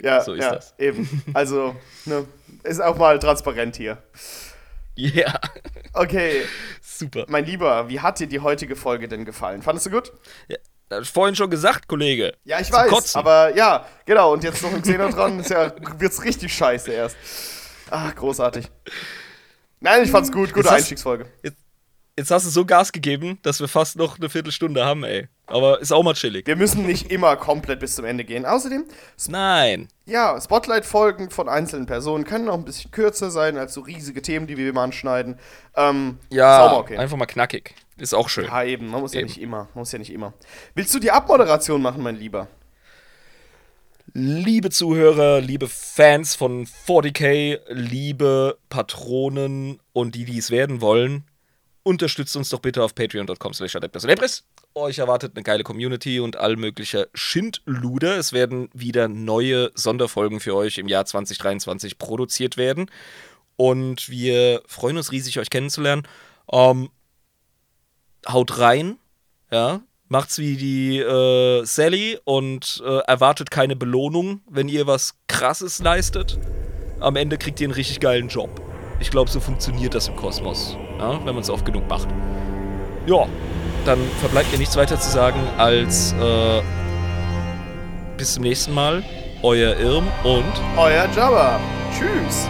Ja, So ist ja, das. eben. Also, ne, ist auch mal transparent hier. Ja. Okay, Super. mein Lieber, wie hat dir die heutige Folge denn gefallen? Fandest du gut? Ja, das vorhin schon gesagt, Kollege. Ja, ich weiß, Kotzen. aber ja, genau. Und jetzt noch ein Xenotron, ist ja, wird's richtig scheiße erst. Ah, großartig. Nein, ich fand's gut, gute Jetzt hast- Einstiegsfolge. Jetzt, jetzt hast du so Gas gegeben, dass wir fast noch eine Viertelstunde haben, ey. Aber ist auch mal chillig. Wir müssen nicht immer komplett bis zum Ende gehen. Außerdem, Nein. ja, Spotlight-Folgen von einzelnen Personen können auch ein bisschen kürzer sein als so riesige Themen, die wir immer anschneiden. Ähm, Ja, okay. einfach mal knackig. Ist auch schön. Ja, eben, man muss ja Eben. nicht immer, man muss ja nicht immer. Willst du die Abmoderation machen, mein Lieber? Liebe Zuhörer, liebe Fans von 40k, liebe Patronen und die, die es werden wollen, unterstützt uns doch bitte auf patreon.com slash adeptus Euch erwartet eine geile Community und all möglicher Schindluder. Es werden wieder neue Sonderfolgen für euch im Jahr 2023 produziert werden. Und wir freuen uns riesig, euch kennenzulernen. Ähm, haut rein, ja. Macht's wie die äh, Sally und äh, erwartet keine Belohnung, wenn ihr was Krasses leistet. Am Ende kriegt ihr einen richtig geilen Job. Ich glaube, so funktioniert das im Kosmos, ja, wenn man es oft genug macht. Ja, dann verbleibt mir nichts weiter zu sagen als äh, bis zum nächsten Mal. Euer Irm und Euer Jabba. Tschüss.